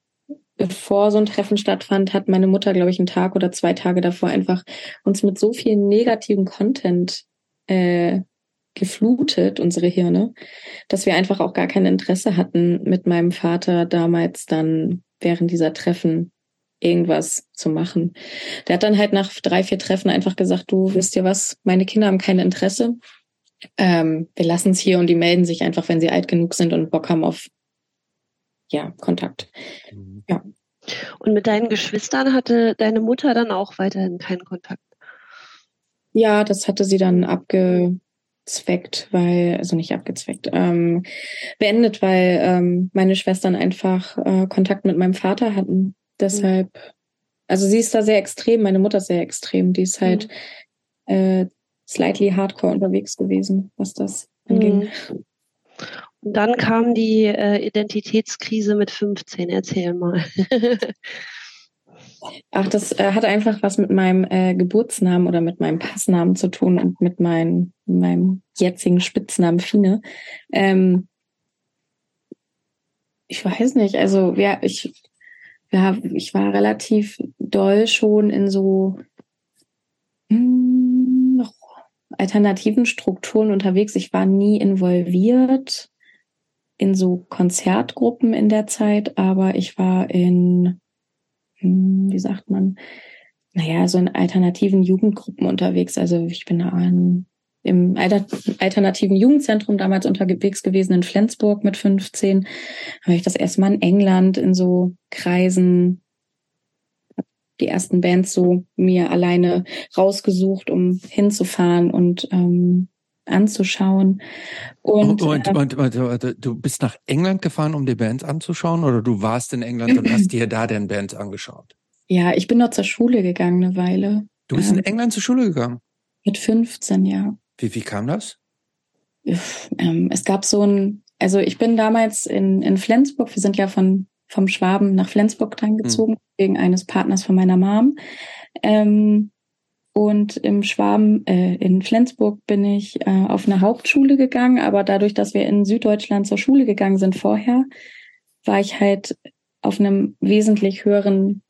bevor so ein Treffen stattfand, hat meine Mutter, glaube ich, einen Tag oder zwei Tage davor einfach uns mit so viel negativen Content äh, geflutet, unsere Hirne, dass wir einfach auch gar kein Interesse hatten, mit meinem Vater damals dann während dieser Treffen irgendwas zu machen. Der hat dann halt nach drei, vier Treffen einfach gesagt, du wisst ihr was, meine Kinder haben kein Interesse. Ähm, wir lassen es hier und die melden sich einfach, wenn sie alt genug sind und Bock haben auf ja, Kontakt. Mhm. Ja.
Und mit deinen Geschwistern hatte deine Mutter dann auch weiterhin keinen Kontakt?
Ja, das hatte sie dann abgezweckt, weil, also nicht abgezweckt, ähm, beendet, weil ähm, meine Schwestern einfach äh, Kontakt mit meinem Vater hatten. Deshalb, mhm. also sie ist da sehr extrem, meine Mutter ist sehr extrem. Die ist halt mhm. äh, slightly hardcore unterwegs gewesen, was das anging. Mhm.
Und dann kam die äh, Identitätskrise mit 15. Erzähl mal. *laughs*
Ach, das äh, hat einfach was mit meinem äh, Geburtsnamen oder mit meinem Passnamen zu tun und mit mein, meinem jetzigen Spitznamen Fine. Ähm, ich weiß nicht, also ja, ich, ja, ich war relativ doll schon in so hm, alternativen Strukturen unterwegs. Ich war nie involviert in so Konzertgruppen in der Zeit, aber ich war in, hm, wie sagt man, naja, so in alternativen Jugendgruppen unterwegs. Also ich bin an, im alternativen Jugendzentrum damals unterwegs gewesen in Flensburg mit 15. Habe ich das erste Mal in England in so Kreisen die ersten Bands so mir alleine rausgesucht, um hinzufahren und ähm, anzuschauen.
Und, und, äh, und, und, du bist nach England gefahren, um die Bands anzuschauen, oder du warst in England und hast dir da den Bands angeschaut?
Ja, ich bin dort zur Schule gegangen eine Weile.
Du bist ähm, in England zur Schule gegangen?
Mit 15, ja.
Wie, wie kam das?
Ähm, es gab so ein, also ich bin damals in, in Flensburg, wir sind ja von, vom Schwaben nach Flensburg dann gezogen, hm. wegen eines Partners von meiner Mom. Ähm, und im Schwaben, äh, in Flensburg bin ich äh, auf eine Hauptschule gegangen, aber dadurch, dass wir in Süddeutschland zur Schule gegangen sind vorher, war ich halt auf einem wesentlich höheren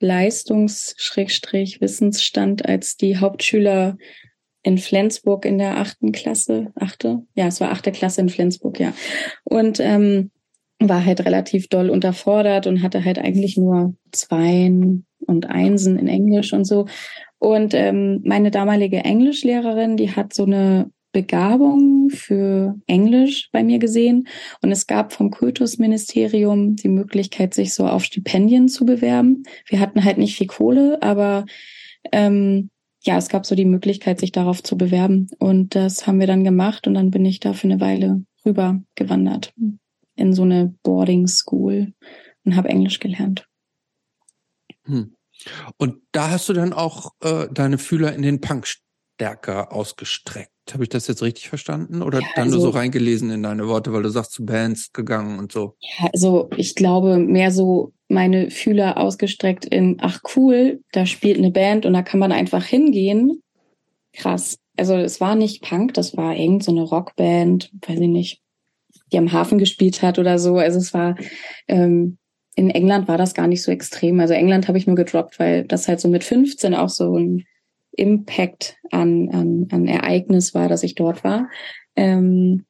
Leistungs-Wissensstand als die Hauptschüler in Flensburg in der achten Klasse. Achte? Ja, es war achte Klasse in Flensburg, ja. Und ähm, war halt relativ doll unterfordert und hatte halt eigentlich nur Zweien und Einsen in Englisch und so. Und ähm, meine damalige Englischlehrerin, die hat so eine Begabung für Englisch bei mir gesehen. Und es gab vom Kultusministerium die Möglichkeit, sich so auf Stipendien zu bewerben. Wir hatten halt nicht viel Kohle, aber ähm, ja, es gab so die Möglichkeit, sich darauf zu bewerben. Und das haben wir dann gemacht und dann bin ich da für eine Weile rüber gewandert in so eine Boarding School und habe Englisch gelernt.
Hm. Und da hast du dann auch äh, deine Fühler in den Punk stärker ausgestreckt. Habe ich das jetzt richtig verstanden? Oder ja, dann also, nur so reingelesen in deine Worte, weil du sagst, zu Bands gegangen und so?
Ja, also ich glaube mehr so meine Fühler ausgestreckt in, ach cool, da spielt eine Band und da kann man einfach hingehen. Krass. also es war nicht Punk, das war irgend so eine Rockband, weiß ich nicht, die am Hafen gespielt hat oder so. Also es war ähm, in England war das gar nicht so extrem. Also England habe ich nur gedroppt, weil das halt so mit 15 auch so ein Impact an, an, an Ereignis war, dass ich dort war. Ähm,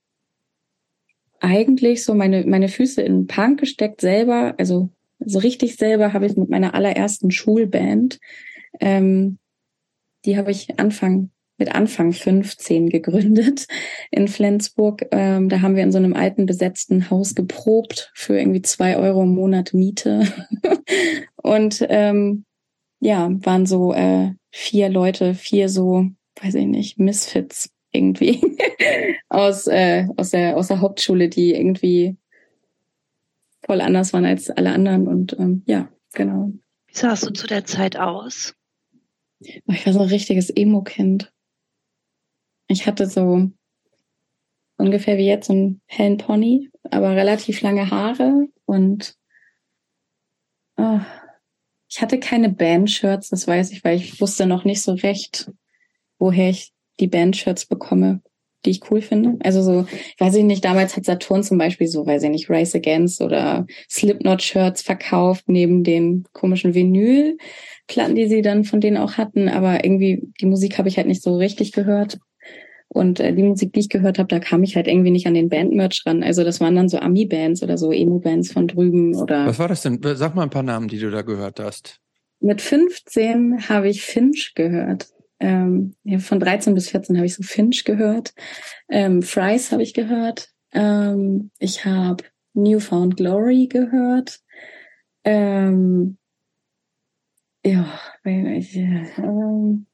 eigentlich so meine, meine Füße in Punk gesteckt selber, also so richtig selber habe ich mit meiner allerersten Schulband, ähm, die habe ich Anfang mit Anfang 15 gegründet in Flensburg. Ähm, da haben wir in so einem alten besetzten Haus geprobt für irgendwie zwei Euro im Monat Miete. *laughs* und ähm, ja, waren so äh, vier Leute, vier so, weiß ich nicht, Misfits irgendwie *laughs* aus, äh, aus, der, aus der Hauptschule, die irgendwie voll anders waren als alle anderen. Und ähm, ja, genau.
Wie sahst du zu der Zeit aus?
Ich war so ein richtiges Emo-Kind. Ich hatte so ungefähr wie jetzt so einen hellen Pony, aber relativ lange Haare und oh, ich hatte keine Bandshirts, das weiß ich, weil ich wusste noch nicht so recht, woher ich die Bandshirts bekomme, die ich cool finde. Also so, weiß ich nicht, damals hat Saturn zum Beispiel so, weiß ich nicht, Rise Against oder Slipknot-Shirts verkauft neben den komischen Vinylplatten, die sie dann von denen auch hatten. Aber irgendwie, die Musik habe ich halt nicht so richtig gehört. Und äh, die Musik, die ich gehört habe, da kam ich halt irgendwie nicht an den Bandmerch ran. Also das waren dann so Ami-Bands oder so Emo-Bands von drüben oder.
Was war das denn? Sag mal ein paar Namen, die du da gehört hast.
Mit 15 habe ich Finch gehört. Ähm, ja, von 13 bis 14 habe ich so Finch gehört. Ähm, Fries habe ich gehört. Ähm, ich habe Newfound Glory gehört. Ähm, ja, ich, ähm,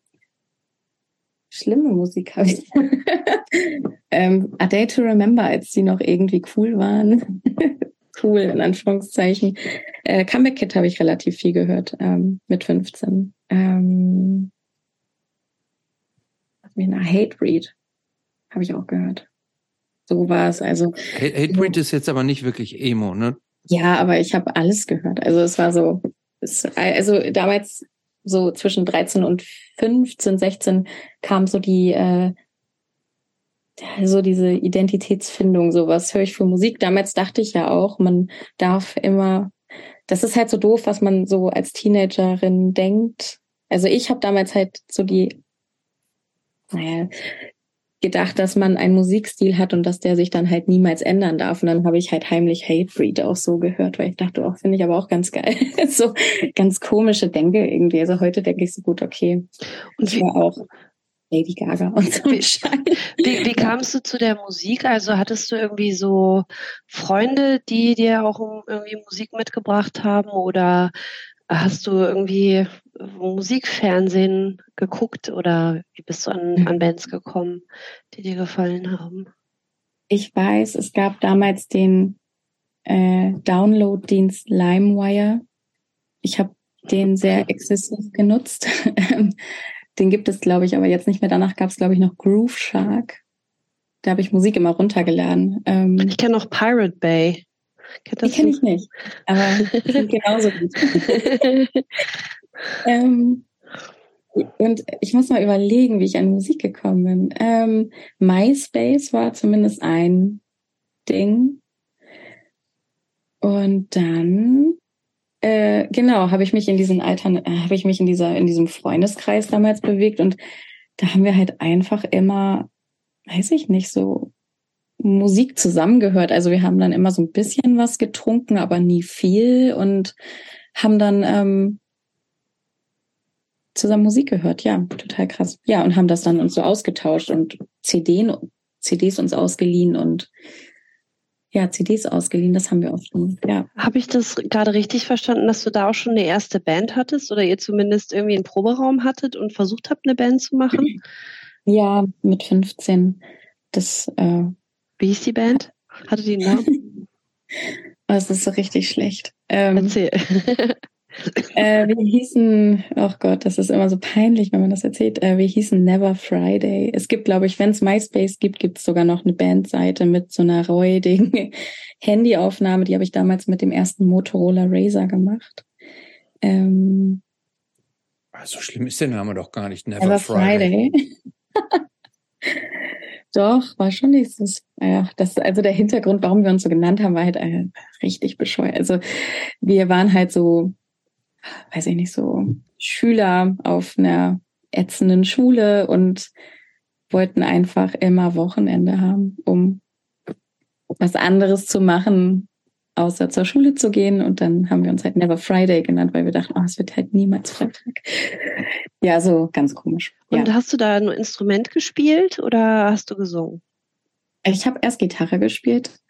schlimme Musik habe ich. *laughs* ähm, A Day to Remember, als die noch irgendwie cool waren. *laughs* cool, in Anführungszeichen. Äh, Comeback Kid habe ich relativ viel gehört ähm, mit 15. Ähm, Hate Breed habe ich auch gehört. So war es. Also
Hate Breed ist jetzt aber nicht wirklich Emo, ne?
Ja, aber ich habe alles gehört. Also es war so, es, also damals so zwischen 13 und 15, 16 kam so die, äh, so diese Identitätsfindung, so was höre ich für Musik. Damals dachte ich ja auch, man darf immer, das ist halt so doof, was man so als Teenagerin denkt. Also ich habe damals halt so die, naja, gedacht, dass man einen Musikstil hat und dass der sich dann halt niemals ändern darf. Und dann habe ich halt heimlich Hatebreed auch so gehört, weil ich dachte, auch oh, finde ich aber auch ganz geil. *laughs* so ganz komische Denke irgendwie. Also heute denke ich so gut, okay. Und ich war auch Lady Gaga und so
wie, wie, wie kamst du zu der Musik? Also hattest du irgendwie so Freunde, die dir auch irgendwie Musik mitgebracht haben oder hast du irgendwie Musikfernsehen geguckt oder wie bist du an, mhm. an Bands gekommen, die dir gefallen haben?
Ich weiß, es gab damals den äh, Download-Dienst LimeWire. Ich habe den sehr exzessiv genutzt. *laughs* den gibt es, glaube ich, aber jetzt nicht mehr. Danach gab es, glaube ich, noch Groove Shark. Da habe ich Musik immer runtergeladen.
Ähm, ich kenne noch Pirate Bay.
Die kenne ich nicht, aber die sind genauso gut. *laughs* ähm, und ich muss mal überlegen, wie ich an Musik gekommen bin. Ähm, MySpace war zumindest ein Ding. Und dann, äh, genau, habe ich mich in diesen Altern, äh, habe ich mich in dieser, in diesem Freundeskreis damals bewegt und da haben wir halt einfach immer, weiß ich nicht, so Musik zusammengehört. Also wir haben dann immer so ein bisschen was getrunken, aber nie viel und haben dann ähm, zusammen Musik gehört. Ja, total krass. Ja, und haben das dann uns so ausgetauscht und CD, CDs uns ausgeliehen und ja, CDs ausgeliehen, das haben wir oft. Ja.
Habe ich das gerade richtig verstanden, dass du da auch schon eine erste Band hattest oder ihr zumindest irgendwie einen Proberaum hattet und versucht habt, eine Band zu machen?
Ja, mit 15. Das äh,
wie hieß die Band? Hatte die einen Namen? *laughs*
oh, das ist so richtig schlecht. Ähm,
Erzähl. *laughs*
äh, wir hießen, oh Gott, das ist immer so peinlich, wenn man das erzählt. Äh, wir hießen Never Friday. Es gibt, glaube ich, wenn es MySpace gibt, gibt es sogar noch eine Bandseite mit so einer räudigen *laughs* Handyaufnahme. Die habe ich damals mit dem ersten Motorola Razer gemacht. Ähm,
so schlimm ist der Name doch gar nicht.
Never, Never Friday. Friday. Doch, war schon nächstes. Ja, das, also der Hintergrund, warum wir uns so genannt haben, war halt äh, richtig bescheuert. Also wir waren halt so, weiß ich nicht, so Schüler auf einer ätzenden Schule und wollten einfach immer Wochenende haben, um was anderes zu machen, außer zur Schule zu gehen. Und dann haben wir uns halt Never Friday genannt, weil wir dachten, oh, es wird halt niemals Freitag. Ja, so ganz komisch.
Und
ja.
hast du da ein Instrument gespielt oder hast du gesungen?
Ich habe erst Gitarre gespielt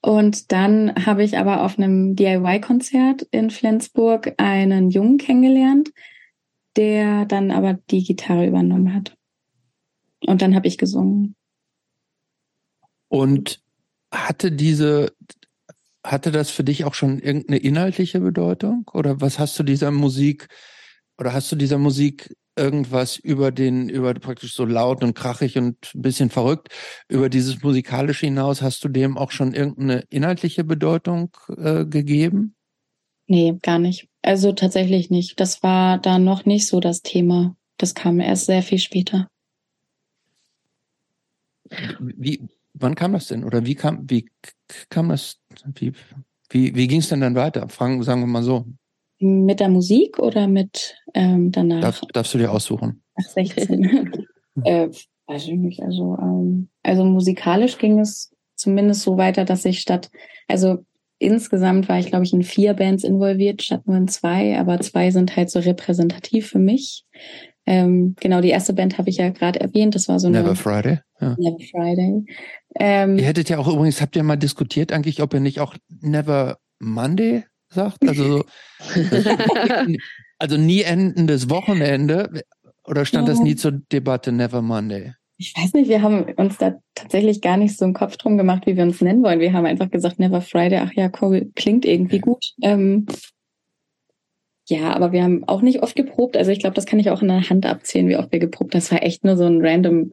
und dann habe ich aber auf einem DIY-Konzert in Flensburg einen Jungen kennengelernt, der dann aber die Gitarre übernommen hat. Und dann habe ich gesungen.
Und hatte diese, hatte das für dich auch schon irgendeine inhaltliche Bedeutung? Oder was hast du dieser Musik, oder hast du dieser Musik irgendwas über den, über praktisch so laut und krachig und ein bisschen verrückt, über dieses musikalische hinaus, hast du dem auch schon irgendeine inhaltliche Bedeutung äh, gegeben?
Nee, gar nicht. Also tatsächlich nicht. Das war da noch nicht so das Thema. Das kam erst sehr viel später.
Wie, wann kam das denn? Oder wie kam, wie kam das, wie, wie, wie ging es denn dann weiter? Fragen, sagen wir mal so.
Mit der Musik oder mit ähm, danach?
Darf, darfst du dir aussuchen?
Nach 16. *laughs* äh, weiß ich nicht. Also, ähm, also musikalisch ging es zumindest so weiter, dass ich statt, also insgesamt war ich, glaube ich, in vier Bands involviert, statt nur in zwei, aber zwei sind halt so repräsentativ für mich. Ähm, genau, die erste Band habe ich ja gerade erwähnt, das war so eine
Never Friday. Ja.
Never Friday. Ähm,
Ihr hättet ja auch übrigens, habt ihr mal diskutiert eigentlich, ob ihr nicht auch Never Monday sagt? Also, *laughs* also nie endendes Wochenende. Oder stand das
Ja.
nie zur Debatte, Never Monday?
ich weiß nicht, wir haben uns da tatsächlich gar nicht so einen Kopf drum gemacht, wie wir uns nennen wollen. Wir haben einfach gesagt, Never Friday, ach ja, cool, klingt irgendwie
Okay.
gut. Ähm, ja, aber wir haben auch nicht oft geprobt. Also ich glaube, das kann ich auch in der Hand abzählen, wie oft wir geprobt. Das war echt nur so ein random.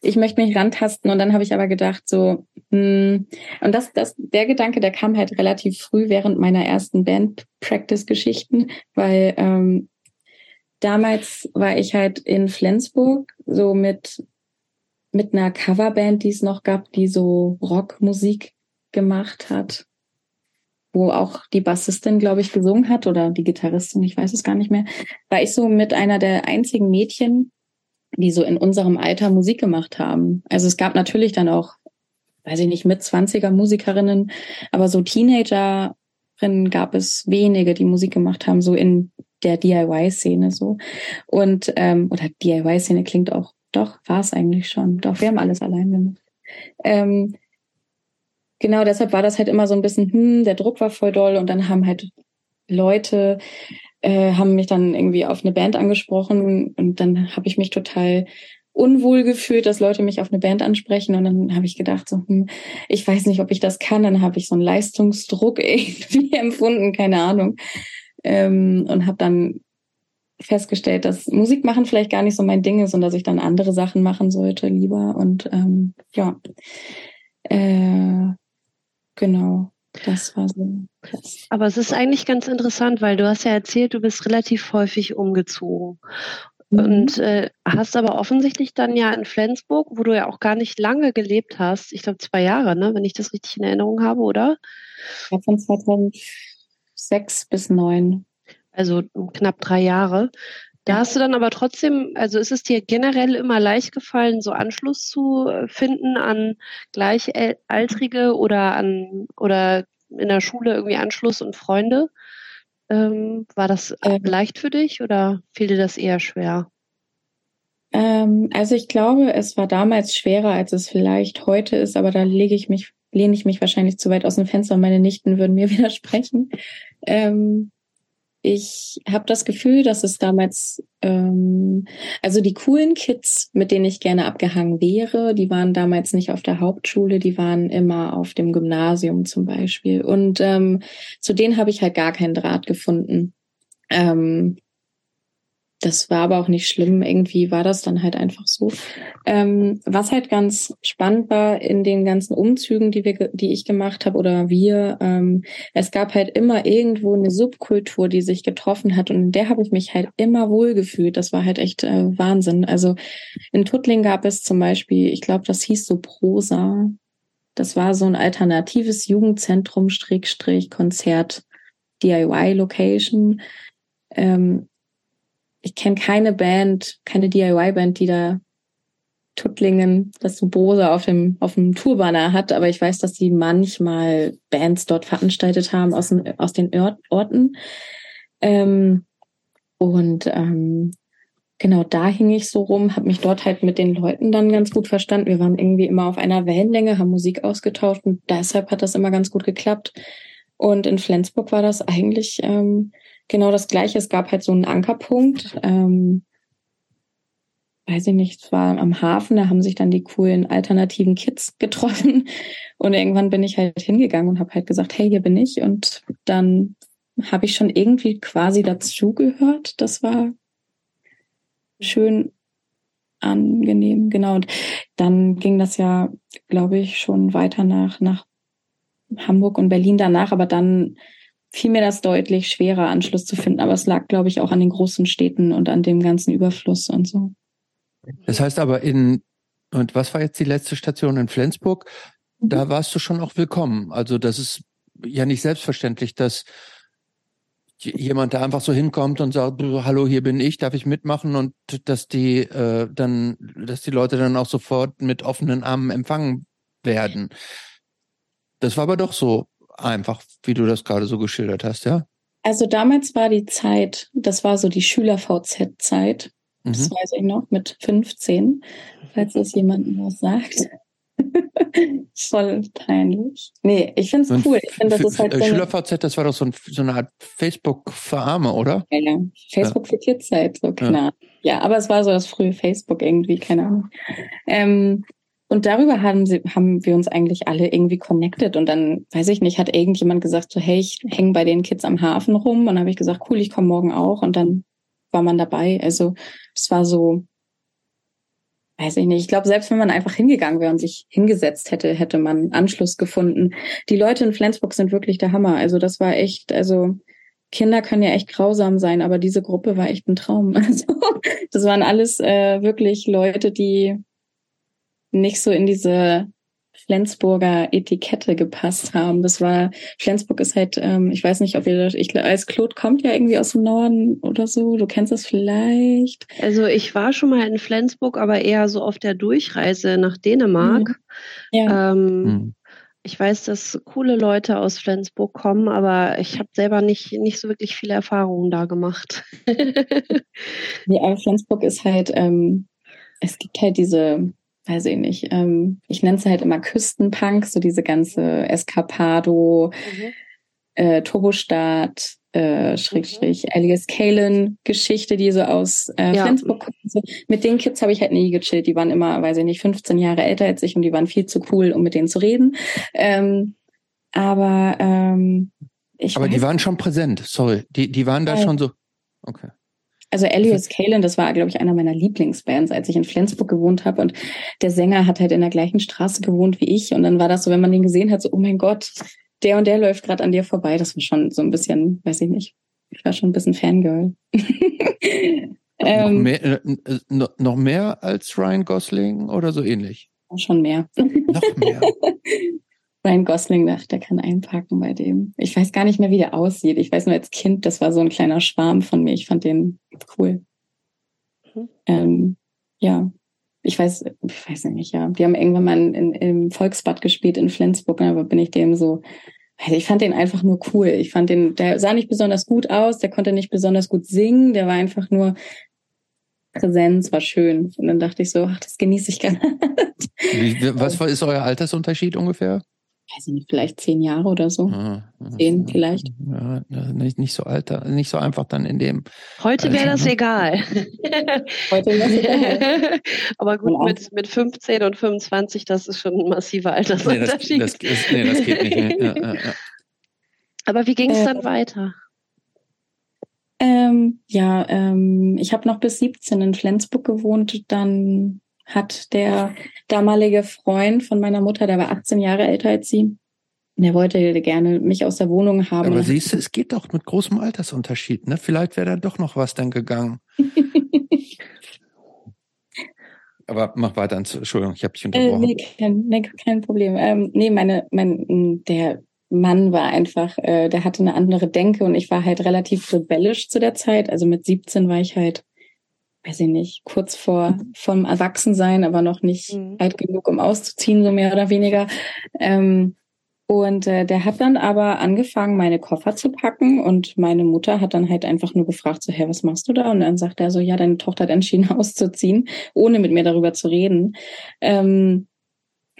Ich möchte mich rantasten und dann habe ich aber gedacht so hm, und das das der Gedanke, der kam halt relativ früh während meiner ersten Band Practice Geschichten, weil ähm, damals war ich halt in Flensburg so mit mit einer Coverband, die es noch gab, die so Rockmusik gemacht hat, wo auch die Bassistin, glaube ich, gesungen hat oder die Gitarristin, ich weiß es gar nicht mehr, war ich so mit einer der einzigen Mädchen, die so in unserem Alter Musik gemacht haben. Also es gab natürlich dann auch, weiß ich nicht, mit 20er Musikerinnen, aber so Teenagerinnen gab es wenige, die Musik gemacht haben, so in der DIY-Szene so. Und, ähm, oder DIY-Szene klingt auch, doch, war es eigentlich schon. Doch, wir haben alles allein gemacht. Ähm, genau, deshalb war das halt immer so ein bisschen, hm, der Druck war voll doll und dann haben halt Leute, äh, haben mich dann irgendwie auf eine Band angesprochen und dann habe ich mich total unwohl gefühlt, dass Leute mich auf eine Band ansprechen und dann habe ich gedacht so, hm, ich weiß nicht, ob ich das kann, dann habe ich so einen Leistungsdruck *laughs* irgendwie empfunden, keine Ahnung. Ähm, und habe dann festgestellt, dass Musik machen vielleicht gar nicht so mein Ding ist und dass ich dann andere Sachen machen sollte lieber. Und ähm, ja, äh, genau, das war so. Das.
Aber es ist eigentlich ganz interessant, weil du hast ja erzählt, du bist relativ häufig umgezogen.
Mhm.
Und äh, hast aber offensichtlich dann ja in Flensburg, wo du ja auch gar nicht lange gelebt hast, ich glaube zwei Jahre, ne, wenn ich das richtig in Erinnerung habe, oder?
Ja, von 2006 bis 9.
Also knapp drei Jahre. Da hast du dann aber trotzdem, also ist es dir generell immer leicht gefallen, so Anschluss zu äh, finden an Gleichaltrige oder an oder in der Schule irgendwie Anschluss und Freunde? Ähm, war das
Ähm.
leicht für dich oder fiel dir das eher schwer?
Ähm, also ich glaube, es war damals schwerer, als es vielleicht heute ist, aber da lege ich mich, lehne ich mich wahrscheinlich zu weit aus dem Fenster und meine Nichten würden mir *laughs* widersprechen. Ähm, ich habe das Gefühl, dass es damals, ähm, also die coolen Kids, mit denen ich gerne abgehangen wäre, die waren damals nicht auf der Hauptschule, die waren immer auf dem Gymnasium zum Beispiel. Und ähm, zu denen habe ich halt gar keinen Draht gefunden. Ähm, das war aber auch nicht schlimm. Irgendwie war das dann halt einfach so. Ähm, was halt ganz spannend war in den ganzen Umzügen, die wir, die ich gemacht habe oder wir, ähm, es gab halt immer irgendwo eine Subkultur, die sich getroffen hat und in der habe ich mich halt immer wohlgefühlt. Das war halt echt äh, Wahnsinn. Also in Tuttling gab es zum Beispiel, ich glaube, das hieß so Prosa. Das war so ein alternatives Jugendzentrum Konzert DIY Location. Ähm, ich kenne keine Band, keine DIY-Band, die da Tuttlingen, das Bose auf dem, auf dem Tourbanner hat, aber ich weiß, dass sie manchmal Bands dort veranstaltet haben aus, dem, aus den Orten. Ähm, und ähm, genau da hing ich so rum, habe mich dort halt mit den Leuten dann ganz gut verstanden. Wir waren irgendwie immer auf einer Wellenlänge, haben Musik ausgetauscht und deshalb hat das immer ganz gut geklappt. Und in Flensburg war das eigentlich ähm, genau das Gleiche. Es gab halt so einen Ankerpunkt. Ähm, weiß ich nicht, es war am Hafen, da haben sich dann die coolen alternativen Kids getroffen. *laughs* Und irgendwann bin ich halt hingegangen und habe halt gesagt, hey, hier bin ich. Und dann habe ich schon irgendwie quasi dazugehört. Das war schön angenehm, genau. Und dann ging das ja, glaube ich, schon weiter nach, nach Hamburg und Berlin danach, aber dann fiel mir das deutlich schwerer, Anschluss zu finden. Aber es lag, glaube ich, auch an den großen Städten und an dem ganzen Überfluss und so.
Das heißt aber in, und was war jetzt die letzte Station in Flensburg? Da mhm. warst du schon auch willkommen. Also das ist ja nicht selbstverständlich, dass jemand da einfach so hinkommt und sagt, hallo, hier bin ich, darf ich mitmachen und dass die äh, dann, dass die Leute dann auch sofort mit offenen Armen empfangen werden. Das war aber doch so einfach, wie du das gerade so geschildert hast, ja?
Also damals war die Zeit, das war so die Schüler-VZ-Zeit. Mhm. Das weiß ich noch, mit 15, falls das jemandem was sagt. *laughs* Voll peinlich. Nee, ich finde es cool. Ich finde, das ist halt
so Schüler-VZ, das war doch so, ein, so eine Art Facebook für Arme, oder?
Ja, ja. Facebook ja. für Kids so klar. Ja. ja. aber es war so das frühe Facebook irgendwie, keine Ahnung. Ähm, und darüber haben, sie, haben wir uns eigentlich alle irgendwie connected. Und dann, weiß ich nicht, hat irgendjemand gesagt, so, hey, ich hänge bei den Kids am Hafen rum. Und dann habe ich gesagt, cool, ich komme morgen auch. Und dann war man dabei. Also es war so, weiß ich nicht. Ich glaube, selbst wenn man einfach hingegangen wäre und sich hingesetzt hätte, hätte man Anschluss gefunden. Die Leute in Flensburg sind wirklich der Hammer. Also das war echt, also Kinder können ja echt grausam sein, aber diese Gruppe war echt ein Traum. *laughs* Also das waren alles äh, wirklich Leute, die nicht so in diese Flensburger Etikette gepasst haben. Das war, Flensburg ist halt, ähm, ich weiß nicht, ob ihr das, ich als Claude kommt ja irgendwie aus dem Norden oder so, du kennst das vielleicht.
Also ich war schon mal in Flensburg, aber eher so auf der Durchreise nach Dänemark. Mhm. Ja. Ähm, mhm. Ich weiß, dass coole Leute aus Flensburg kommen, aber ich habe selber nicht, nicht so wirklich viele Erfahrungen da gemacht. *laughs*
ja, Flensburg ist halt, ähm, es gibt halt diese weiß ich nicht, ähm, ich nenne es halt immer Küstenpunk, so diese ganze Escapado, mhm. äh, Turbostart, äh, Schrägstrich, mhm. Alias Kalen Geschichte, die so aus äh, ja. Flensburg kommt. So, mit den Kids habe ich halt nie gechillt. Die waren immer, weiß ich nicht, 15 Jahre älter als ich und die waren viel zu cool, um mit denen zu reden. Ähm, aber ähm, ich
Aber die waren schon präsent, sorry. Die, die waren da ja. schon so. Okay.
Also Elias Kalen, das war, glaube ich, einer meiner Lieblingsbands, als ich in Flensburg gewohnt habe. Und der Sänger hat halt in der gleichen Straße gewohnt wie ich. Und dann war das so, wenn man den gesehen hat, so, oh mein Gott, der und der läuft gerade an dir vorbei. Das war schon so ein bisschen, weiß ich nicht, ich war schon ein bisschen Fangirl. *laughs*
ähm, noch, mehr, äh, noch mehr als Ryan Gosling oder so ähnlich?
Schon mehr.
Noch mehr. *laughs*
Ryan Gosling dachte, der kann einpacken bei dem. Ich weiß gar nicht mehr, wie der aussieht. Ich weiß nur als Kind, das war so ein kleiner Schwarm von mir. Ich fand den cool. Mhm. Ähm, ja, ich weiß, ich weiß nicht, ja. Die haben irgendwann mal in, in, im Volksbad gespielt in Flensburg, aber bin ich dem so, also ich fand den einfach nur cool. Ich fand den, der sah nicht besonders gut aus, der konnte nicht besonders gut singen, der war einfach nur Präsenz, war schön. Und dann dachte ich so, ach, das genieße ich *laughs* gerne.
was ist euer Altersunterschied ungefähr?
Weiß ich nicht, vielleicht zehn Jahre oder so. Ah, zehn vielleicht.
Ja, nicht, nicht so alter, nicht so einfach dann in dem.
Heute wäre das egal. *laughs* Heute wäre das egal. *laughs* Aber gut, mit, mit 15 und 25, das ist schon ein massiver Altersunterschied.
Nee, das, das, ist, nee, das geht nicht. Ja, ja, *laughs*
Aber wie ging es äh, dann weiter?
Ähm, ja, ähm, ich habe noch bis 17 in Flensburg gewohnt. Dann hat der damalige Freund von meiner Mutter, der war 18 Jahre älter als sie, der wollte gerne mich aus der Wohnung haben.
Aber siehst du, es geht doch mit großem Altersunterschied, ne? Vielleicht wäre da doch noch was dann gegangen. *laughs* Aber mach weiter. Entschuldigung, ich habe dich
äh,
unterbrochen.
nee, kein, nee, kein Problem. Ähm, nee, meine, mein, der Mann war einfach, äh, der hatte eine andere Denke und ich war halt relativ rebellisch zu der Zeit. Also mit 17 war ich halt, weiß ich nicht, kurz vor vom Erwachsensein, aber noch nicht
Mhm.
alt genug, um auszuziehen, so mehr oder weniger. Ähm, und äh, der hat dann aber angefangen, meine Koffer zu packen und meine Mutter hat dann halt einfach nur gefragt, so, hey, was machst du da? Und dann sagt er so, ja, deine Tochter hat entschieden *laughs* auszuziehen, ohne mit mir darüber zu reden. Ähm,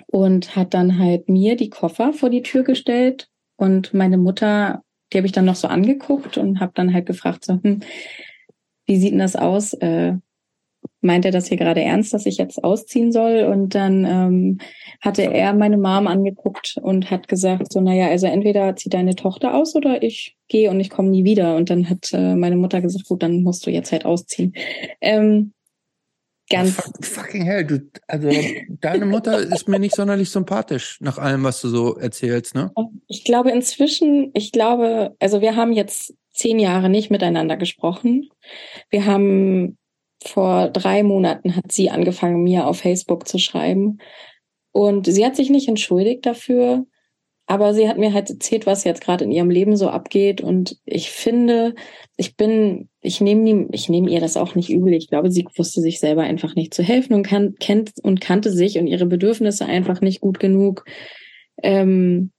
und hat dann halt mir die Koffer vor die Tür gestellt und meine Mutter, die habe ich dann noch so angeguckt und habe dann halt gefragt, so, hm, wie sieht denn das aus? Äh, meint er das hier gerade ernst, dass ich jetzt ausziehen soll? Und dann ähm, hatte er meine Mom angeguckt und hat gesagt, so, naja, also entweder zieht deine Tochter aus oder ich gehe und ich komme nie wieder. Und dann hat äh, meine Mutter gesagt, gut, dann musst du jetzt halt ausziehen. Ähm, ganz
Fuck, fucking hell, du, also deine Mutter ist mir nicht sonderlich sympathisch nach allem, was du so erzählst, ne?
Ich glaube inzwischen, ich glaube, also wir haben jetzt zehn Jahre nicht miteinander gesprochen. Wir haben vor drei Monaten hat sie angefangen, mir auf Facebook zu schreiben. Und sie hat sich nicht entschuldigt dafür, aber sie hat mir halt erzählt, was jetzt gerade in ihrem Leben so abgeht. Und ich finde, ich bin, ich nehme ich nehme ihr das auch nicht übel. Ich glaube, sie wusste sich selber einfach nicht zu helfen und kann, kennt und kannte sich und ihre Bedürfnisse einfach nicht gut genug. Ähm,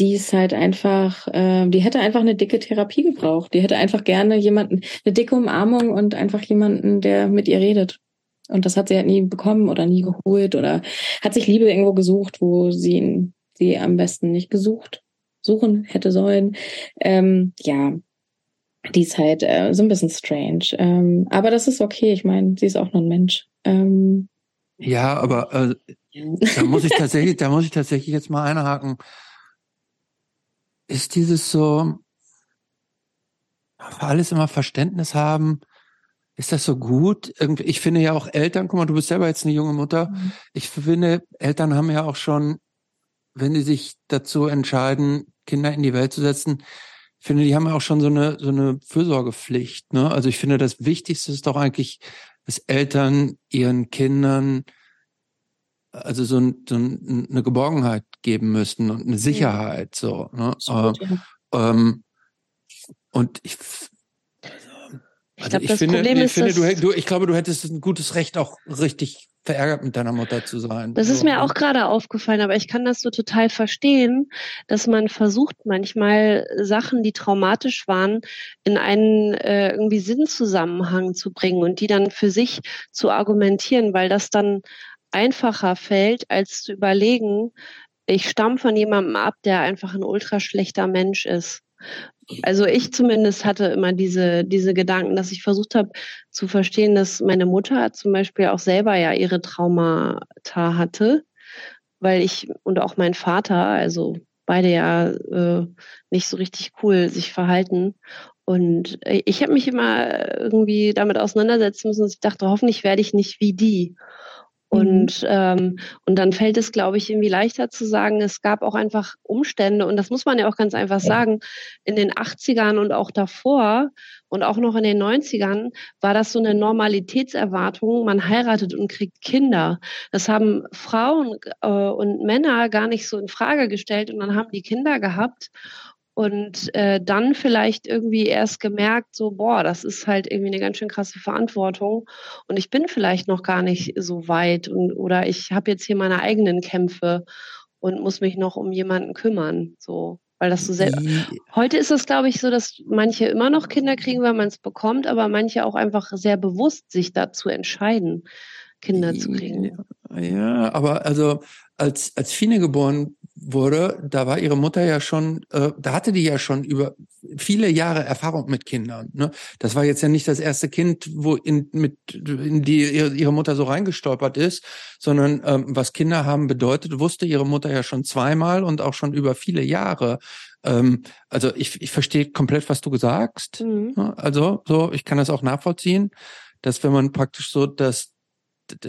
die ist halt einfach, äh, die hätte einfach eine dicke Therapie gebraucht. Die hätte einfach gerne jemanden, eine dicke Umarmung und einfach jemanden, der mit ihr redet. Und das hat sie halt nie bekommen oder nie geholt oder hat sich Liebe irgendwo gesucht, wo sie sie am besten nicht gesucht, suchen hätte sollen. Ähm, ja, die ist halt äh, so ein bisschen strange. Ähm, aber das ist okay. Ich meine, sie ist auch nur ein Mensch. Ähm,
Ja, aber äh, da muss ich tatsächlich, da muss ich tatsächlich jetzt mal einhaken. Ist dieses so, für alles immer Verständnis haben, ist das so gut? Irgendwie, ich finde ja auch Eltern, guck mal, du bist selber jetzt eine junge Mutter.
Mhm.
Ich finde, Eltern haben ja auch schon, wenn die sich dazu entscheiden, Kinder in die Welt zu setzen, ich finde, die haben ja auch schon so eine, so eine Fürsorgepflicht. Ne? Also ich finde, das Wichtigste ist doch eigentlich, dass Eltern ihren Kindern also so, ein, so ein, eine Geborgenheit geben müssen und eine Sicherheit so. Ne?
absolut, ja.
Ähm, und ich,
Ich
also
glaube, das
finde,
Problem
ich
ist,
finde, du, du, ich glaube, du hättest ein gutes Recht, auch richtig verärgert mit deiner Mutter zu sein.
Das ist
So,
mir
ne?
auch gerade aufgefallen, aber ich kann das so total verstehen, dass man versucht manchmal Sachen, die traumatisch waren, in einen äh, irgendwie Sinnzusammenhang zu bringen und die dann für sich zu argumentieren, weil das dann einfacher fällt, als zu überlegen, ich stamme von jemandem ab, der einfach ein ultra schlechter Mensch ist. Also ich zumindest hatte immer diese, diese Gedanken, dass ich versucht habe zu verstehen, dass meine Mutter zum Beispiel auch selber ja ihre Traumata hatte, weil ich und auch mein Vater, also beide ja äh, nicht so richtig cool sich verhalten. Und ich habe mich immer irgendwie damit auseinandersetzen müssen, dass ich dachte, hoffentlich werde ich nicht wie die. Und, ähm, und dann fällt es, glaube ich, irgendwie leichter zu sagen, es gab auch einfach Umstände, und das muss man ja auch ganz einfach sagen, in den 80ern und auch davor und auch noch in den 90ern war das so eine Normalitätserwartung, man heiratet und kriegt Kinder. Das haben Frauen äh, und Männer gar nicht so in Frage gestellt und dann haben die Kinder gehabt und äh, dann vielleicht irgendwie erst gemerkt, so, boah, das ist halt irgendwie eine ganz schön krasse Verantwortung und ich bin vielleicht noch gar nicht so weit und oder ich habe jetzt hier meine eigenen Kämpfe und muss mich noch um jemanden kümmern, so, weil das so sehr
Die-
Heute ist es, glaube ich, so, dass manche immer noch Kinder kriegen, weil man es bekommt, aber manche auch einfach sehr bewusst sich dazu entscheiden, Kinder zu kriegen.
Ja, aber also als als Fine geboren wurde, da war ihre Mutter ja schon, äh, da hatte die ja schon über viele Jahre Erfahrung mit Kindern. Ne? Das war jetzt ja nicht das erste Kind, wo in, mit, in die ihre, Mutter so reingestolpert ist, sondern ähm, was Kinder haben bedeutet, wusste ihre Mutter ja schon zweimal und auch schon über viele Jahre. Ähm, also ich, ich verstehe komplett, was du sagst. Mhm. Also so, ich kann das auch nachvollziehen, dass wenn man praktisch so das,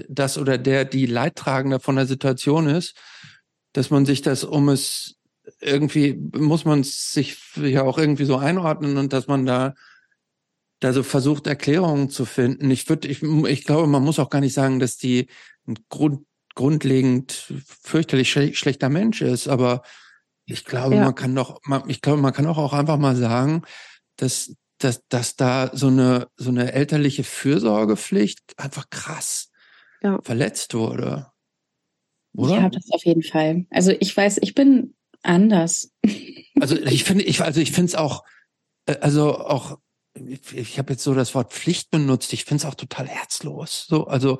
das oder der die Leidtragende von der Situation ist, dass man sich das um es irgendwie muss man sich ja auch irgendwie so einordnen und dass man da da so versucht Erklärungen zu finden. Ich würde, ich, ich glaube, man muss auch gar nicht sagen, dass die ein Grund, grundlegend fürchterlich schle schlechter Mensch ist, aber ich glaube, ja. man kann doch, man, ich glaube, man kann auch, auch einfach mal sagen, dass, dass, dass da so eine, so eine elterliche Fürsorgepflicht einfach krass ja. verletzt wurde.
Oder? Ja, das auf jeden Fall. Also ich weiß, ich bin anders. *laughs*
Also ich finde, ich, also ich finde es auch, äh, also auch, ich, ich habe jetzt so das Wort Pflicht benutzt. Ich finde es auch total herzlos. So, also